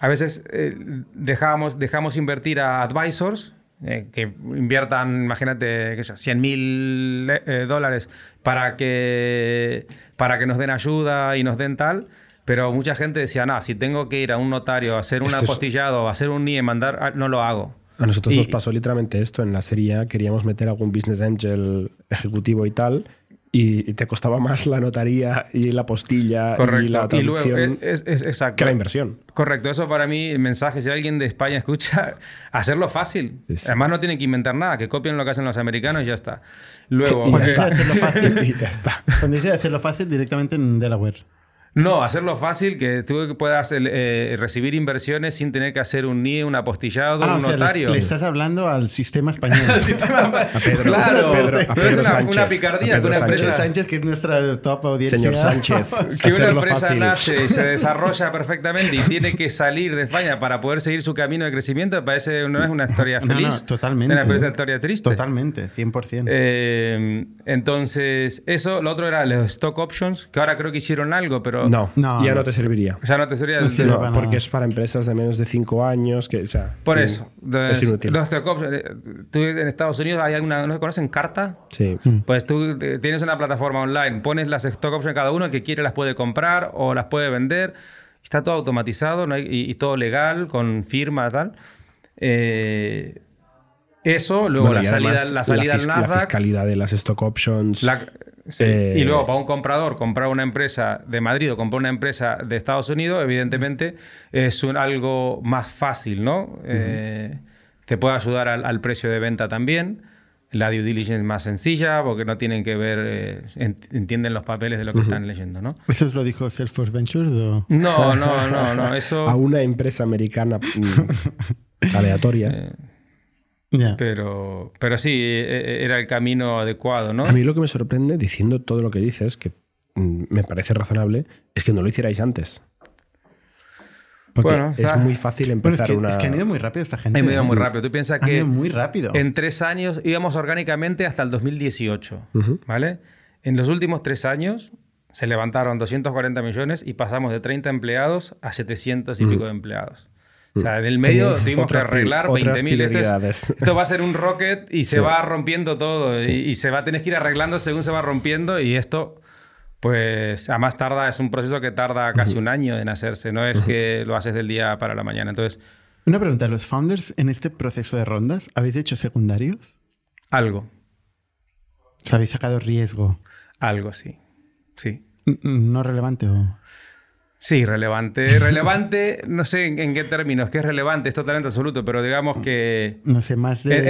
a veces eh, dejamos, dejamos invertir a advisors eh, que inviertan, imagínate, 100 mil dólares para que, para que nos den ayuda y nos den tal. Pero mucha gente decía, no, si tengo que ir a un notario a hacer un apostillado, a hacer un NIE, mandar, ah, no lo hago. A nosotros nos pasó literalmente esto. En la serie queríamos meter algún business angel ejecutivo y tal y te costaba más la notaría y la postilla y la traducción es, exacto. que la inversión. Correcto, eso para mí, el mensaje, si alguien de España escucha, <laughs> hacerlo fácil. Además no tienen que inventar nada, que copien lo que hacen los americanos y ya está. Luego, <laughs> cuando <laughs> dice hacerlo fácil, y ya está. Cuando dice hacerlo fácil, directamente en Delaware. No, hacerlo fácil, que tú puedas eh, recibir inversiones sin tener que hacer un NIE, un apostillado, ah, un notario. Le, estás hablando al sistema español. <laughs> al sistema, claro, pero es una, picardía que una empresa. Sánchez, que es nuestra top audiencia. Señor Sánchez. <laughs> que una empresa nace y se desarrolla <laughs> perfectamente y tiene que salir de España para poder seguir su camino de crecimiento, parece no es una historia feliz. No, no, totalmente. Es una historia triste. Totalmente, 100%. Eh, entonces, eso. Lo otro era los stock options, que ahora creo que hicieron algo, pero no, ya no te serviría. O sea, no te serviría. No porque es para empresas de menos de 5 años. Que, o sea, Por eso. es inútil. Los eh, tú en Estados Unidos hay alguna. ¿No se conocen? Carta. Sí. Mm. Pues tú tienes una plataforma online, pones las stock options cada uno, el que quiere las puede comprar o las puede vender. Está todo automatizado y, todo legal, con firma y tal. Eh, eso, luego la, salida, la salida al Nasdaq. La fiscalidad de las stock options. Eh, y luego, para un comprador, comprar una empresa de Madrid o comprar una empresa de Estados Unidos, evidentemente es un, algo más fácil, ¿no? Eh, te puede ayudar al, precio de venta también. La due diligence más sencilla, porque no tienen que ver, eh, entienden los papeles de lo que están leyendo, ¿no? ¿Eso lo dijo Salesforce Ventures? O? No, no, no, no. Eso... <laughs> A una empresa americana mm, <laughs> Pero, pero sí, e, e, era el camino adecuado, ¿no? A mí lo que me sorprende, diciendo todo lo que dices, que mm, me parece razonable, es que no lo hicierais antes. Porque es muy fácil empezar es que, una... Es que han ido muy rápido esta gente. Han ido muy ¿eh? rápido. Tú piensas que... Han ido muy rápido. En tres años íbamos orgánicamente hasta el 2018, ¿vale? En los últimos tres años se levantaron 240 millones y pasamos de 30 empleados a 700 y pico de empleados. O sea, en el medio tuvimos que arreglar 20.000. Esto, <laughs> esto, va a ser un rocket y se va rompiendo todo. Y, se va a tener que ir arreglando según se va rompiendo. Y esto, pues, además tarda, es un proceso que tarda casi un año en hacerse. No es que lo haces del día para la mañana. Entonces. Una pregunta: ¿los founders en este proceso de rondas habéis hecho secundarios? Algo. ¿Os habéis sacado riesgo? Algo, sí. Sí. ¿No relevante o.? Sí, relevante. <laughs> Relevante, no sé en, qué términos, qué es relevante, es totalmente absoluto, pero digamos que... No sé, más de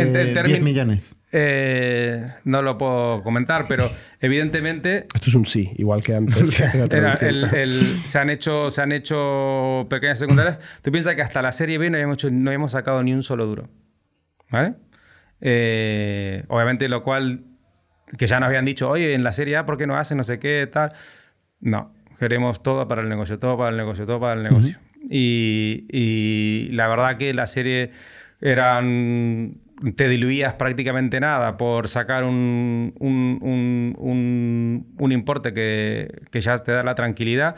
10 millones. Eh, no lo puedo comentar, pero evidentemente... Esto es un sí, igual que antes. <laughs> se, han hecho, se han hecho pequeñas secundarias. Tú piensas que hasta la serie B no habíamos, sacado ni un solo duro. ¿Vale? Eh, obviamente lo cual, que ya nos habían dicho, oye, en la serie A, ¿por qué no hacen no sé qué, tal? No, Queremos todo para el negocio, todo para el negocio, todo para el negocio. y, la verdad que la serie eran te diluías prácticamente nada por sacar un, un, un, importe que, que, ya te da la tranquilidad.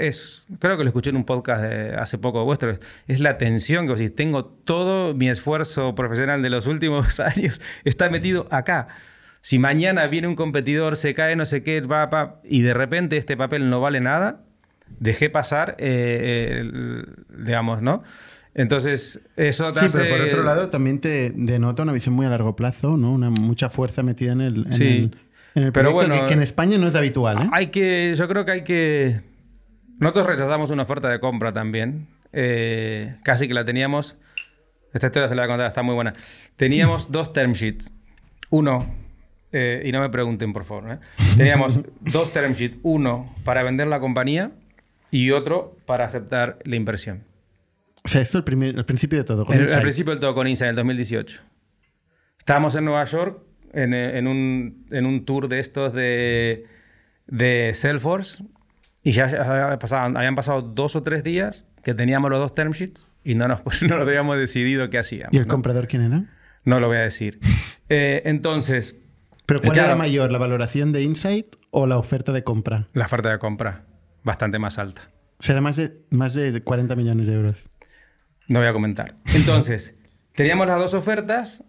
Es, creo que lo escuché en un podcast hace poco vuestro, es la tensión que si tengo todo mi esfuerzo profesional de los últimos <laughs> años, está metido acá. Si mañana viene un competidor, se cae, no sé qué, va, y de repente este papel no vale nada, dejé pasar, eh, digamos, ¿no? Entonces, eso te Sí, pero por otro lado también te denota una visión muy a largo plazo, ¿no? Una mucha fuerza metida en el, en sí. el, pero bueno, que, en España no es habitual, ¿eh? Hay que, yo creo que hay que... Nosotros rechazamos una oferta de compra también, eh, casi que la teníamos Esta historia se la voy a contar, está muy buena. Teníamos <laughs> dos term sheets. Uno, eh, y no me pregunten por favor, ¿eh? teníamos <laughs> dos term sheets. Uno para vender la compañía y otro para aceptar la inversión. O sea, esto es el, primer- el principio de todo. con El- al principio del todo con Insight en el 2018. Estábamos en Nueva York en, eh, en un, en un tour de estos de, de Salesforce y ya pasado- habían pasado dos o tres días que teníamos los dos term sheets y no nos, <laughs> no nos habíamos decidido qué hacíamos. ¿Y el ¿no? comprador quién era? No lo voy a decir. <laughs> Eh, entonces, ¿Pero cuál Claro. era mayor, la valoración de Insight o la oferta de compra? la oferta de compra bastante más alta. Era más de, más de 40 millones de euros. No voy a comentar. Entonces, <laughs> teníamos las dos ofertas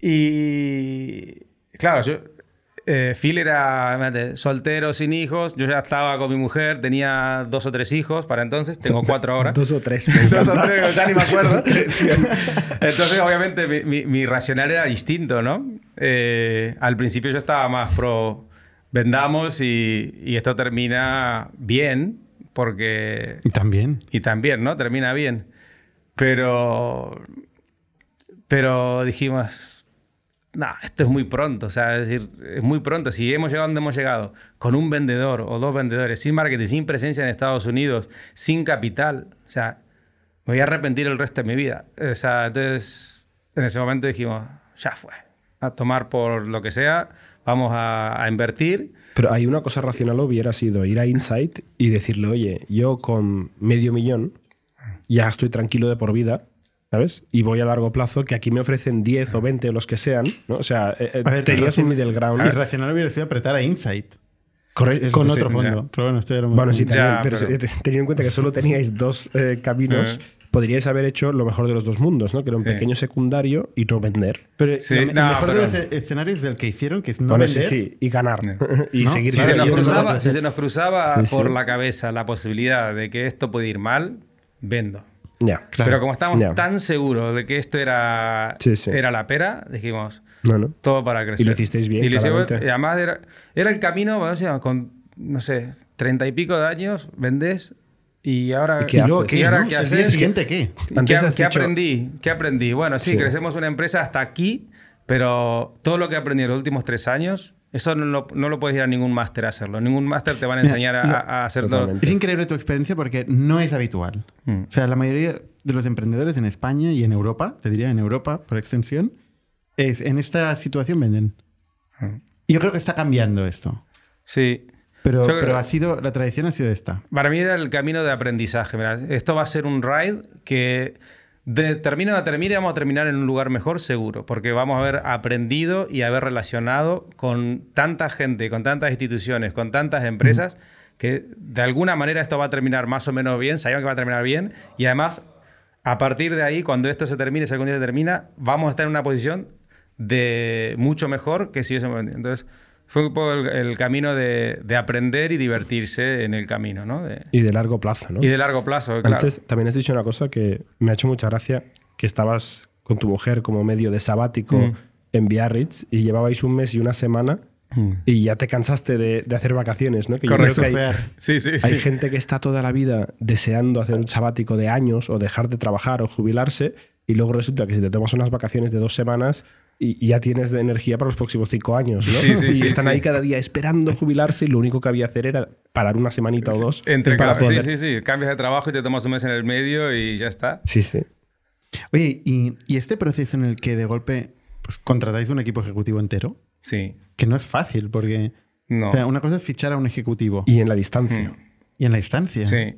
y. Claro, yo. eh, Phil era imagínate, soltero, sin hijos. Yo ya estaba con mi mujer, tenía dos o tres hijos para entonces. Tengo <laughs> cuatro ahora. Dos o tres. <laughs> Dos o tres, ya ni me acuerdo. Entonces, obviamente, mi, mi- mi racional era distinto, ¿no? Eh, al principio yo estaba más pro vendamos y, y esto termina bien, porque Y también. y también, ¿no? Termina bien. Pero. Pero dijimos. No, esto es muy pronto. O sea, es decir, es muy pronto. Si hemos llegado donde hemos llegado, con un vendedor o dos vendedores, sin marketing, sin presencia en Estados Unidos, sin capital, o sea, me voy a arrepentir el resto de mi vida. O sea, entonces, en ese momento dijimos, ya fue. A tomar por lo que sea, vamos a, a invertir. Pero hay una cosa racional hubiera sido ir a Insight y decirle, oye, yo con medio millón ya estoy tranquilo de por vida, ¿sabes? Y voy a largo plazo, que aquí me ofrecen 10 o 20 o los que sean, ¿no? O sea, eh, eh, ver, tenías un middle ground. Irracional hubiera sido apretar a Insight. Correcto, Con otro sí. fondo. ya. Pero bueno, esto ya lo hemos Bueno, sí. Ya, también, pero, pero- teniendo en cuenta que solo teníais dos eh, caminos, Eh. Podríais haber hecho lo mejor de los dos mundos, ¿no? Que era un Sí. pequeño secundario y no vender. Pero Sí, el no, mejor pero- de los e- escenarios del que hicieron, que es no bueno, vender. sí, y ganar. <laughs> y ¿No? seguir Si se, nos lo cruzaba, si se nos cruzaba Sí, sí. por la cabeza la posibilidad de que esto puede ir mal, vendo. Ya. Claro. Pero como estábamos Ya. tan seguros de que esto era, Sí, sí. era la pera, dijimos, No, no. todo para crecer. Y lo hicisteis bien, Y, lo hicimos- y además era, era el camino, vamos a decir, con, no sé, treinta y pico de años, vendes y ahora... ¿Y qué ¿Y luego haces? qué? ¿Y ahora no? qué ¿El haces? día siguiente qué? ¿Qué, aprendí? ¿Qué aprendí? Bueno, sí, Sí. crecemos una empresa hasta aquí, pero todo lo que aprendí en los últimos tres años, eso no lo, no lo puedes ir a ningún máster a hacerlo. Ningún máster te van a Mira, enseñar a, a hacer todo. Es increíble tu experiencia porque no es habitual. Mm. O sea, la mayoría de los emprendedores en España y en Europa, te diría en Europa por extensión, es en esta situación venden. Mm. Y yo creo que está cambiando esto. Sí. Pero, pero ha sido, la tradición ha sido esta. Para mí era el camino de aprendizaje. Mira, esto va a ser un ride que de termino a termine vamos a terminar en un lugar mejor seguro, porque vamos a haber aprendido y haber relacionado con tanta gente, con tantas instituciones, con tantas empresas, que de alguna manera esto va a terminar más o menos bien, sabemos que va a terminar bien, y además, a partir de ahí, cuando esto se termine, si algún día se termina, vamos a estar en una posición de mucho mejor que si eso... Entonces, fue un poco el, el camino de, de aprender y divertirse en el camino, ¿no? De- Y de largo plazo, ¿no? y de largo plazo, claro. Antes también has dicho una cosa que me ha hecho mucha gracia, que estabas con tu mujer como medio de sabático Mm. en Biarritz y llevabais un mes y una semana y ya te cansaste de, de hacer vacaciones, ¿no? Que yo creo Correcto. que hay. <laughs> Sí, sí, hay sí. gente que está toda la vida deseando hacer un sabático de años o dejar de trabajar o jubilarse y luego resulta que si te tomas unas vacaciones de dos semanas y, y ya tienes de energía para los próximos cinco años, ¿no? Sí, sí, y sí, están sí. ahí cada día esperando jubilarse y lo único que había que hacer era parar una semanita o dos Entre para sí, sí, sí. Cambias de trabajo y te tomas un mes en el medio y ya está. sí, sí. Oye, y, y este proceso en el que de golpe pues, contratáis un equipo ejecutivo entero, Sí. que no es fácil, porque No. o sea, una cosa es fichar a un ejecutivo y, Y en la distancia. Mm. en la instancia. Sí.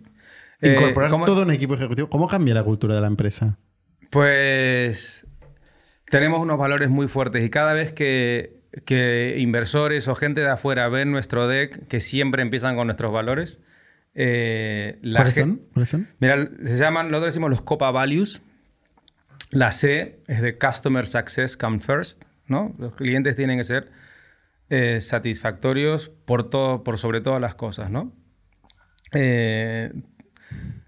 Incorporar Eh, ¿cómo- todo un equipo ejecutivo. ¿Cómo cambia la cultura de la empresa? Pues tenemos unos valores muy fuertes y cada vez que, que inversores o gente de afuera ven nuestro deck, que siempre empiezan con nuestros valores, eh, la ¿Cuáles son? ¿Cuáles son? Mira, se llaman, nosotros decimos los COPA Values. La C es de Customer Success Come First, ¿no? Los clientes tienen que ser eh, satisfactorios por, todo, por sobre todas las cosas, ¿no? Eh,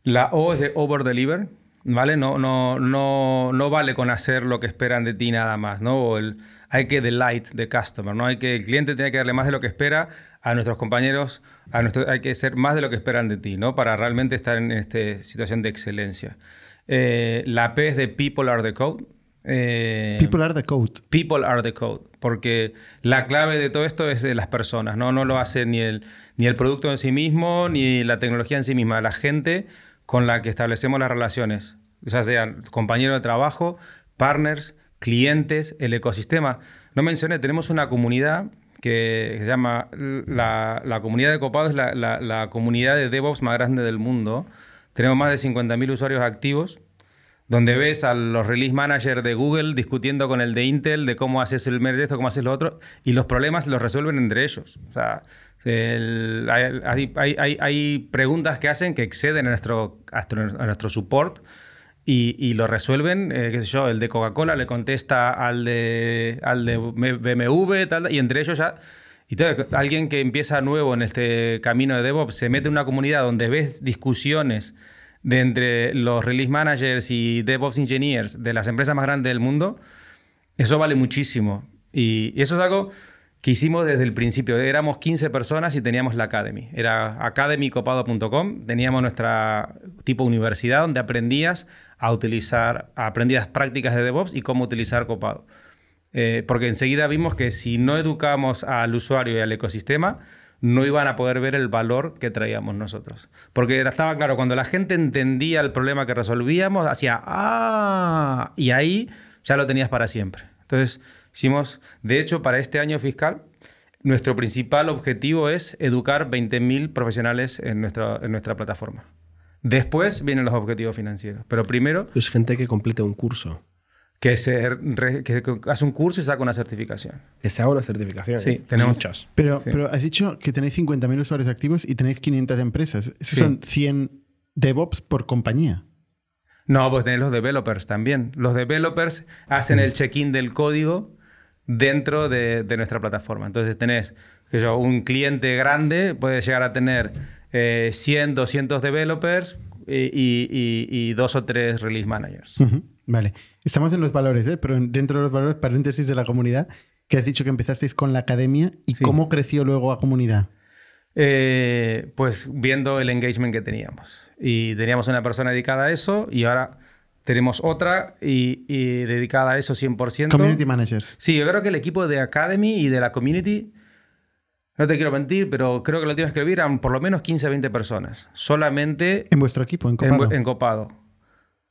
la O es de Over Deliver, ¿vale? No, no, no, no vale con hacer lo que esperan de ti nada más, ¿no? O el, hay que delight the customer, ¿no? Hay que, el cliente tiene que darle más de lo que espera a nuestros compañeros, a nuestro, hay que ser más de lo que esperan de ti, ¿no? Para realmente estar en esta situación de excelencia. Eh, la P es de People are the code. Eh, People are the code. People are the code. Porque la clave de todo esto es de las personas, ¿no? No lo hace ni el, ni el producto en sí mismo, ni la tecnología en sí misma. La gente con la que establecemos las relaciones, ya sean compañeros de trabajo, partners, clientes, el ecosistema. No mencioné, tenemos una comunidad que se llama, la, la comunidad de Copado la, la, la, comunidad de DevOps más grande del mundo. Tenemos más de 50.000 usuarios activos, donde ves a los release managers de Google discutiendo con el de Intel de cómo haces el merge esto, cómo haces lo otro, y los problemas los resuelven entre ellos. O sea, hay, hay, hay, preguntas que hacen que exceden a nuestro, a nuestro support y, y, lo resuelven, eh, qué sé yo, el de Coca-Cola le contesta al de, al de BMW, tal, y entre ellos ya... Y alguien que empieza nuevo en este camino de DevOps se mete en una comunidad donde ves discusiones de entre los release managers y DevOps engineers de las empresas más grandes del mundo, eso vale muchísimo. Y, eso es algo que hicimos desde el principio. Éramos 15 personas y teníamos la Academy. Era academycopado.com. Teníamos nuestra tipo universidad donde aprendías a utilizar, aprendías prácticas de DevOps y cómo utilizar Copado. Eh, porque enseguida vimos que si no educamos al usuario y al ecosistema, no iban a poder ver el valor que traíamos nosotros. Porque estaba claro, cuando la gente entendía el problema que resolvíamos, hacía ¡ah! Y ahí ya lo tenías para siempre. Entonces, hicimos, de hecho, para este año fiscal, nuestro principal objetivo es educar 20.000 profesionales en nuestra, en nuestra plataforma. Después vienen los objetivos financieros. Pero primero... Es gente que complete un curso. Que, se que hace un curso y saca una certificación. Que se haga una certificación. Sí, tenemos muchas. Pero, sí. pero has dicho que tenéis 50.000 usuarios activos y tenéis 500 empresas. Esos sí. son 100 DevOps por compañía. No, pues tenéis los developers también. Los developers hacen el check-in del código dentro de, de, nuestra plataforma. Entonces tenés que yo, un cliente grande, puede llegar a tener eh, 100, 200 developers y, y, y, dos o tres release managers. Uh -huh. Vale. Estamos en los valores, ¿eh? pero dentro de los valores, paréntesis de la comunidad, que has dicho que empezasteis con la academia y sí. cómo creció luego a comunidad. Eh, pues viendo el engagement que teníamos. Y teníamos una persona dedicada a eso y ahora tenemos otra y, y dedicada a eso 100%. Community managers. Sí, yo creo que el equipo de Academy y de la community, no te quiero mentir, pero creo que la última vez que vi eran por lo menos 15 20 personas. Solamente... En vuestro equipo, en Copado. En, en Copado.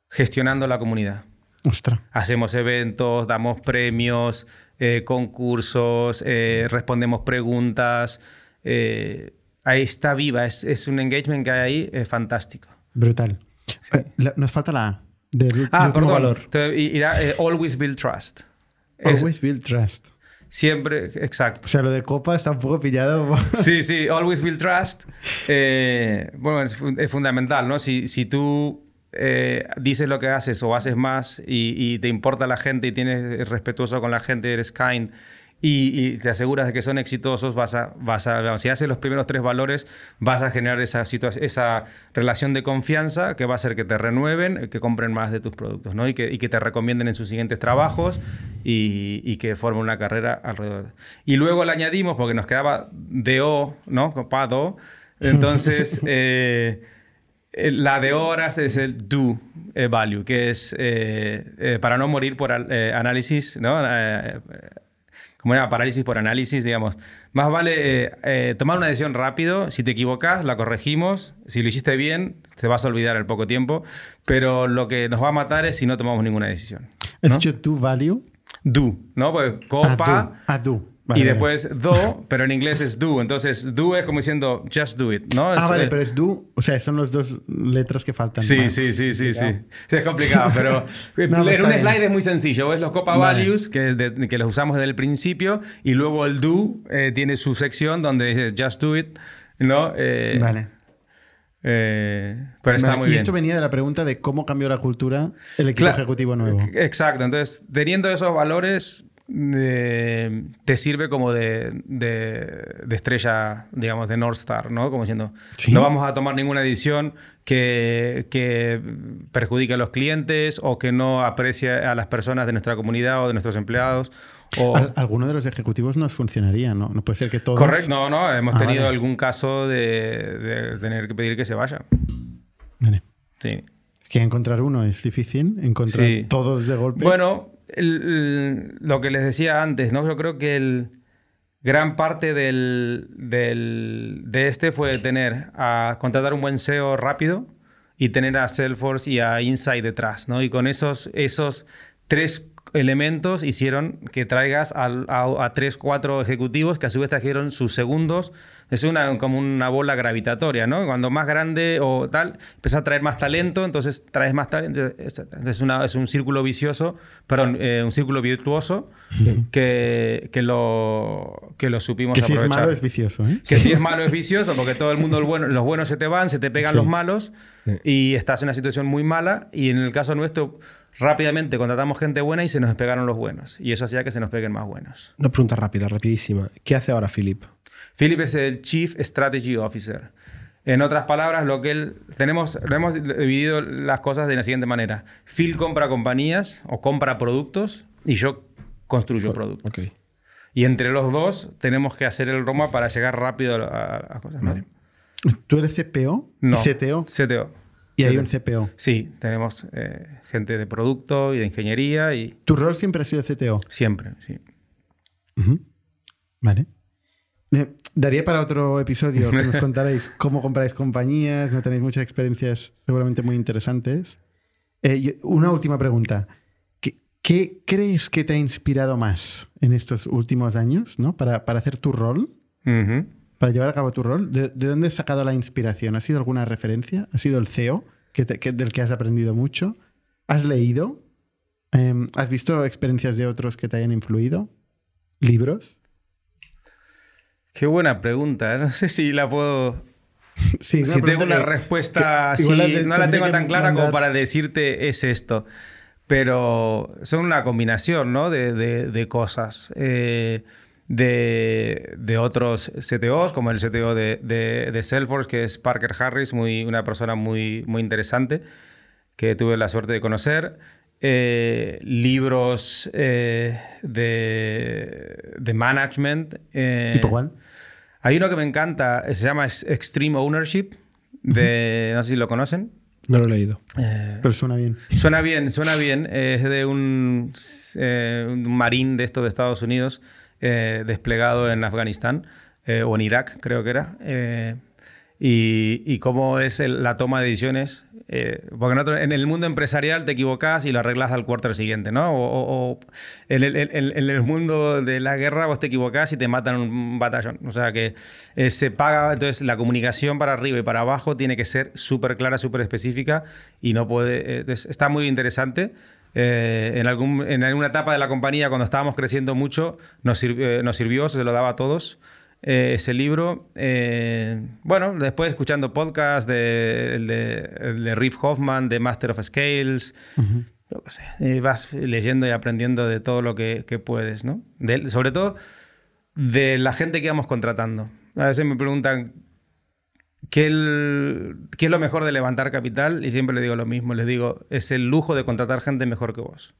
Gestionando la comunidad. Ostras. Hacemos eventos, damos premios, eh, concursos, eh, respondemos preguntas. Eh, ahí está viva, es, es, un engagement que hay ahí fantástico. Brutal. Sí. Nos falta la A. Del ah, perdón. valor. Irá, eh, always build trust. Always es, build trust. Siempre, exacto. O sea, lo de copa está un poco pillado. <laughs> sí, sí, always build trust. Bueno, es, es, fundamental, ¿no? Si, si tú eh, dices lo que haces o haces más y, y, te importa la gente y tienes respetuoso con la gente, eres kind y, y, te aseguras de que son exitosos, vas a, vas a, si haces los primeros tres valores, vas a generar esa, esa relación de confianza que va a hacer que te renueven, que compren más de tus productos ¿no? y, que, y que te recomienden en sus siguientes trabajos y, y que formen una carrera alrededor. Y luego le añadimos, porque nos quedaba DO, ¿no? Pado, entonces... <laughs> eh, la de horas es el do value, que es eh, eh, para no morir por eh, análisis, ¿no? como una parálisis por análisis, digamos. Más vale eh, eh, tomar una decisión rápido. Si te equivocas, la corregimos. Si lo hiciste bien, te vas a olvidar al poco tiempo. Pero lo que nos va a matar es si no tomamos ninguna decisión. ¿no? ¿Has dicho do value? Do, ¿no? Pues copa. Ah, do. Ah, do. Vale, y después vale. do, pero en inglés es do. Entonces, do es como diciendo just do it, ¿no? Ah, es, vale, eh, pero es do. O sea, son las dos letras que faltan. Sí, vale. sí, sí, sí, sí, sí. Es complicado, pero <laughs> no, leer un slide bien. es muy sencillo. Ves los copa values que, de, que, los usamos desde el principio y luego el do eh, tiene su sección donde dice just do it, ¿no? Eh, vale. Eh, pero está muy y bien. esto venía de la pregunta de cómo cambió la cultura el equipo claro, ejecutivo nuevo. Exacto. Entonces, teniendo esos valores, eh, te sirve como de, de, de, estrella, digamos, de North Star, ¿no? Como diciendo, ¿Sí? no vamos a tomar ninguna decisión que, que, perjudique a los clientes o que no aprecie a las personas de nuestra comunidad o de nuestros empleados. O... Al, alguno de los ejecutivos nos funcionaría, ¿no? No puede ser que todos... Correcto, no, no. Hemos ah, tenido vale. algún caso de, de, tener que pedir que se vaya. Vale. Sí. Que encontrar uno es difícil, encontrar Sí. todos de golpe. Bueno, lo que les decía antes, ¿no? Yo creo que el, gran parte del, del- de este fue tener a contratar un buen SEO rápido y tener a Salesforce y a Insight detrás, ¿no? Y con esos, esos tres elementos hicieron que traigas al- a, a tres, cuatro ejecutivos que a su vez trajeron sus segundos. Es una, como una bola gravitatoria, ¿no? Cuando más grande o tal, empieza a traer más talento, entonces traes más talento. Es, una- es un círculo vicioso, perdón, eh, un círculo virtuoso que, que, lo, que lo supimos que si es aprovechar. malo es vicioso, ¿eh? Que si es malo es vicioso, porque todo el mundo, bueno- los buenos se te van, se te pegan Sí. los malos Sí. y estás en una situación muy mala. Y en el caso nuestro, rápidamente contratamos gente buena y se nos pegaron los buenos. Y eso hacía que se nos peguen más buenos. Una pregunta rápida, rapidísima. ¿Qué hace ahora Philip? Philip es el Chief Strategy Officer. En otras palabras, lo que él tenemos, lo hemos dividido las cosas de la siguiente manera. Phil compra compañías o compra productos y yo construyo productos. Ok. Y entre los dos tenemos que hacer el Roma para llegar rápido a, las cosas. ¿vale? ¿Tú eres CPO? No. ¿Y CTO? CTO. Y hay un CPO. Sí, tenemos eh, gente de producto y de ingeniería y ¿Tu rol siempre ha sido CTO? siempre, sí. Vale. Daría para otro episodio que nos <laughs> contaréis cómo compráis compañías, no tenéis muchas experiencias seguramente muy interesantes. Eh, yo- una última pregunta. ¿Qué, qué crees que te ha inspirado más en estos últimos años ¿no? para, para hacer tu rol? Ujú. Para llevar a cabo tu rol, ¿de, de dónde has sacado la inspiración? ¿Ha sido alguna referencia? ¿Ha sido el CEO que te- que- del que has aprendido mucho? ¿Has leído? Em, ¿Has visto experiencias de otros que te hayan influido? ¿Libros? Qué buena pregunta. ¿eh? <laughs> No sé si la puedo. <laughs> Sí, si tengo una respuesta así, no la tengo tan clara como para decirte es esto. Pero son una combinación ¿no? de, de- de cosas. Eh, de, de otros CTOs, como el CTO de, de- de Salesforce, que es Parker Harris, muy, una persona muy, muy interesante, que tuve la suerte de conocer. Eh, libros eh, de, de management. eh, ¿Tipo cuál? hay uno que me encanta, se llama Ex- Extreme Ownership, de, no sé si lo conocen. No lo he leído. Pero suena bien. Suena bien, suena bien. Es de un, un marín de esto de Estados Unidos eh, desplegado en Afganistán eh, o en Irak, creo que era. eh, y, cómo es la toma de decisiones. porque en, el mundo empresarial te equivocas y lo arreglas al quarter siguiente, ¿no? O, en, el, mundo de la guerra vos te equivocás y te matan un batallón. O sea que se paga, entonces la comunicación para arriba y para abajo tiene que ser súper clara, súper específica y no puede... está muy interesante. Eh, en, algún, en alguna etapa de la compañía, cuando estábamos creciendo mucho, nos, sirvió, nos sirvió se lo daba a todos eh, ese libro. Eh, bueno, después escuchando podcasts de, de, Riff Hoffman, de Master of Scales. Yo qué sé, eh, vas leyendo y aprendiendo de todo lo que, que puedes, ¿no? De- sobre todo de la gente que vamos contratando. A veces me preguntan ¿qué, es lo mejor de levantar capital y siempre le digo lo mismo. Les digo, es el lujo de contratar gente mejor que vos.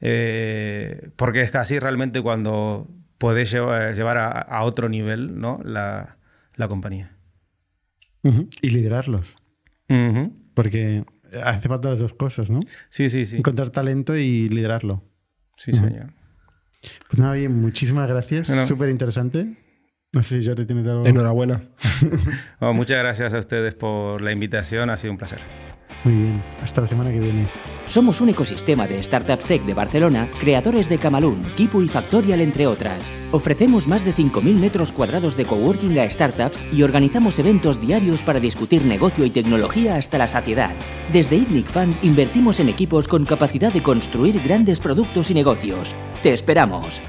Eh, porque es así realmente cuando podés llevar, llevar a, a otro nivel ¿no? la, la compañía. Y liderarlos. Porque hace falta las dos cosas, ¿no? Sí, sí, sí. Encontrar talento y liderarlo. Sí, señor. Pues nada, bien, muchísimas gracias. Bueno. Súper interesante. No sé si Jordi tienes algo. Enhorabuena. Bueno, <laughs> muchas gracias a ustedes por la invitación, ha sido un placer. Muy bien. Hasta la semana que viene. Somos un ecosistema de startups tech de Barcelona, creadores de Camalún, Kipu y Factorial, entre otras. Ofrecemos más de 5.000 metros cuadrados de coworking a startups y organizamos eventos diarios para discutir negocio y tecnología hasta la saciedad. Desde ITNIC Fund invertimos en equipos con capacidad de construir grandes productos y negocios. ¡Te esperamos!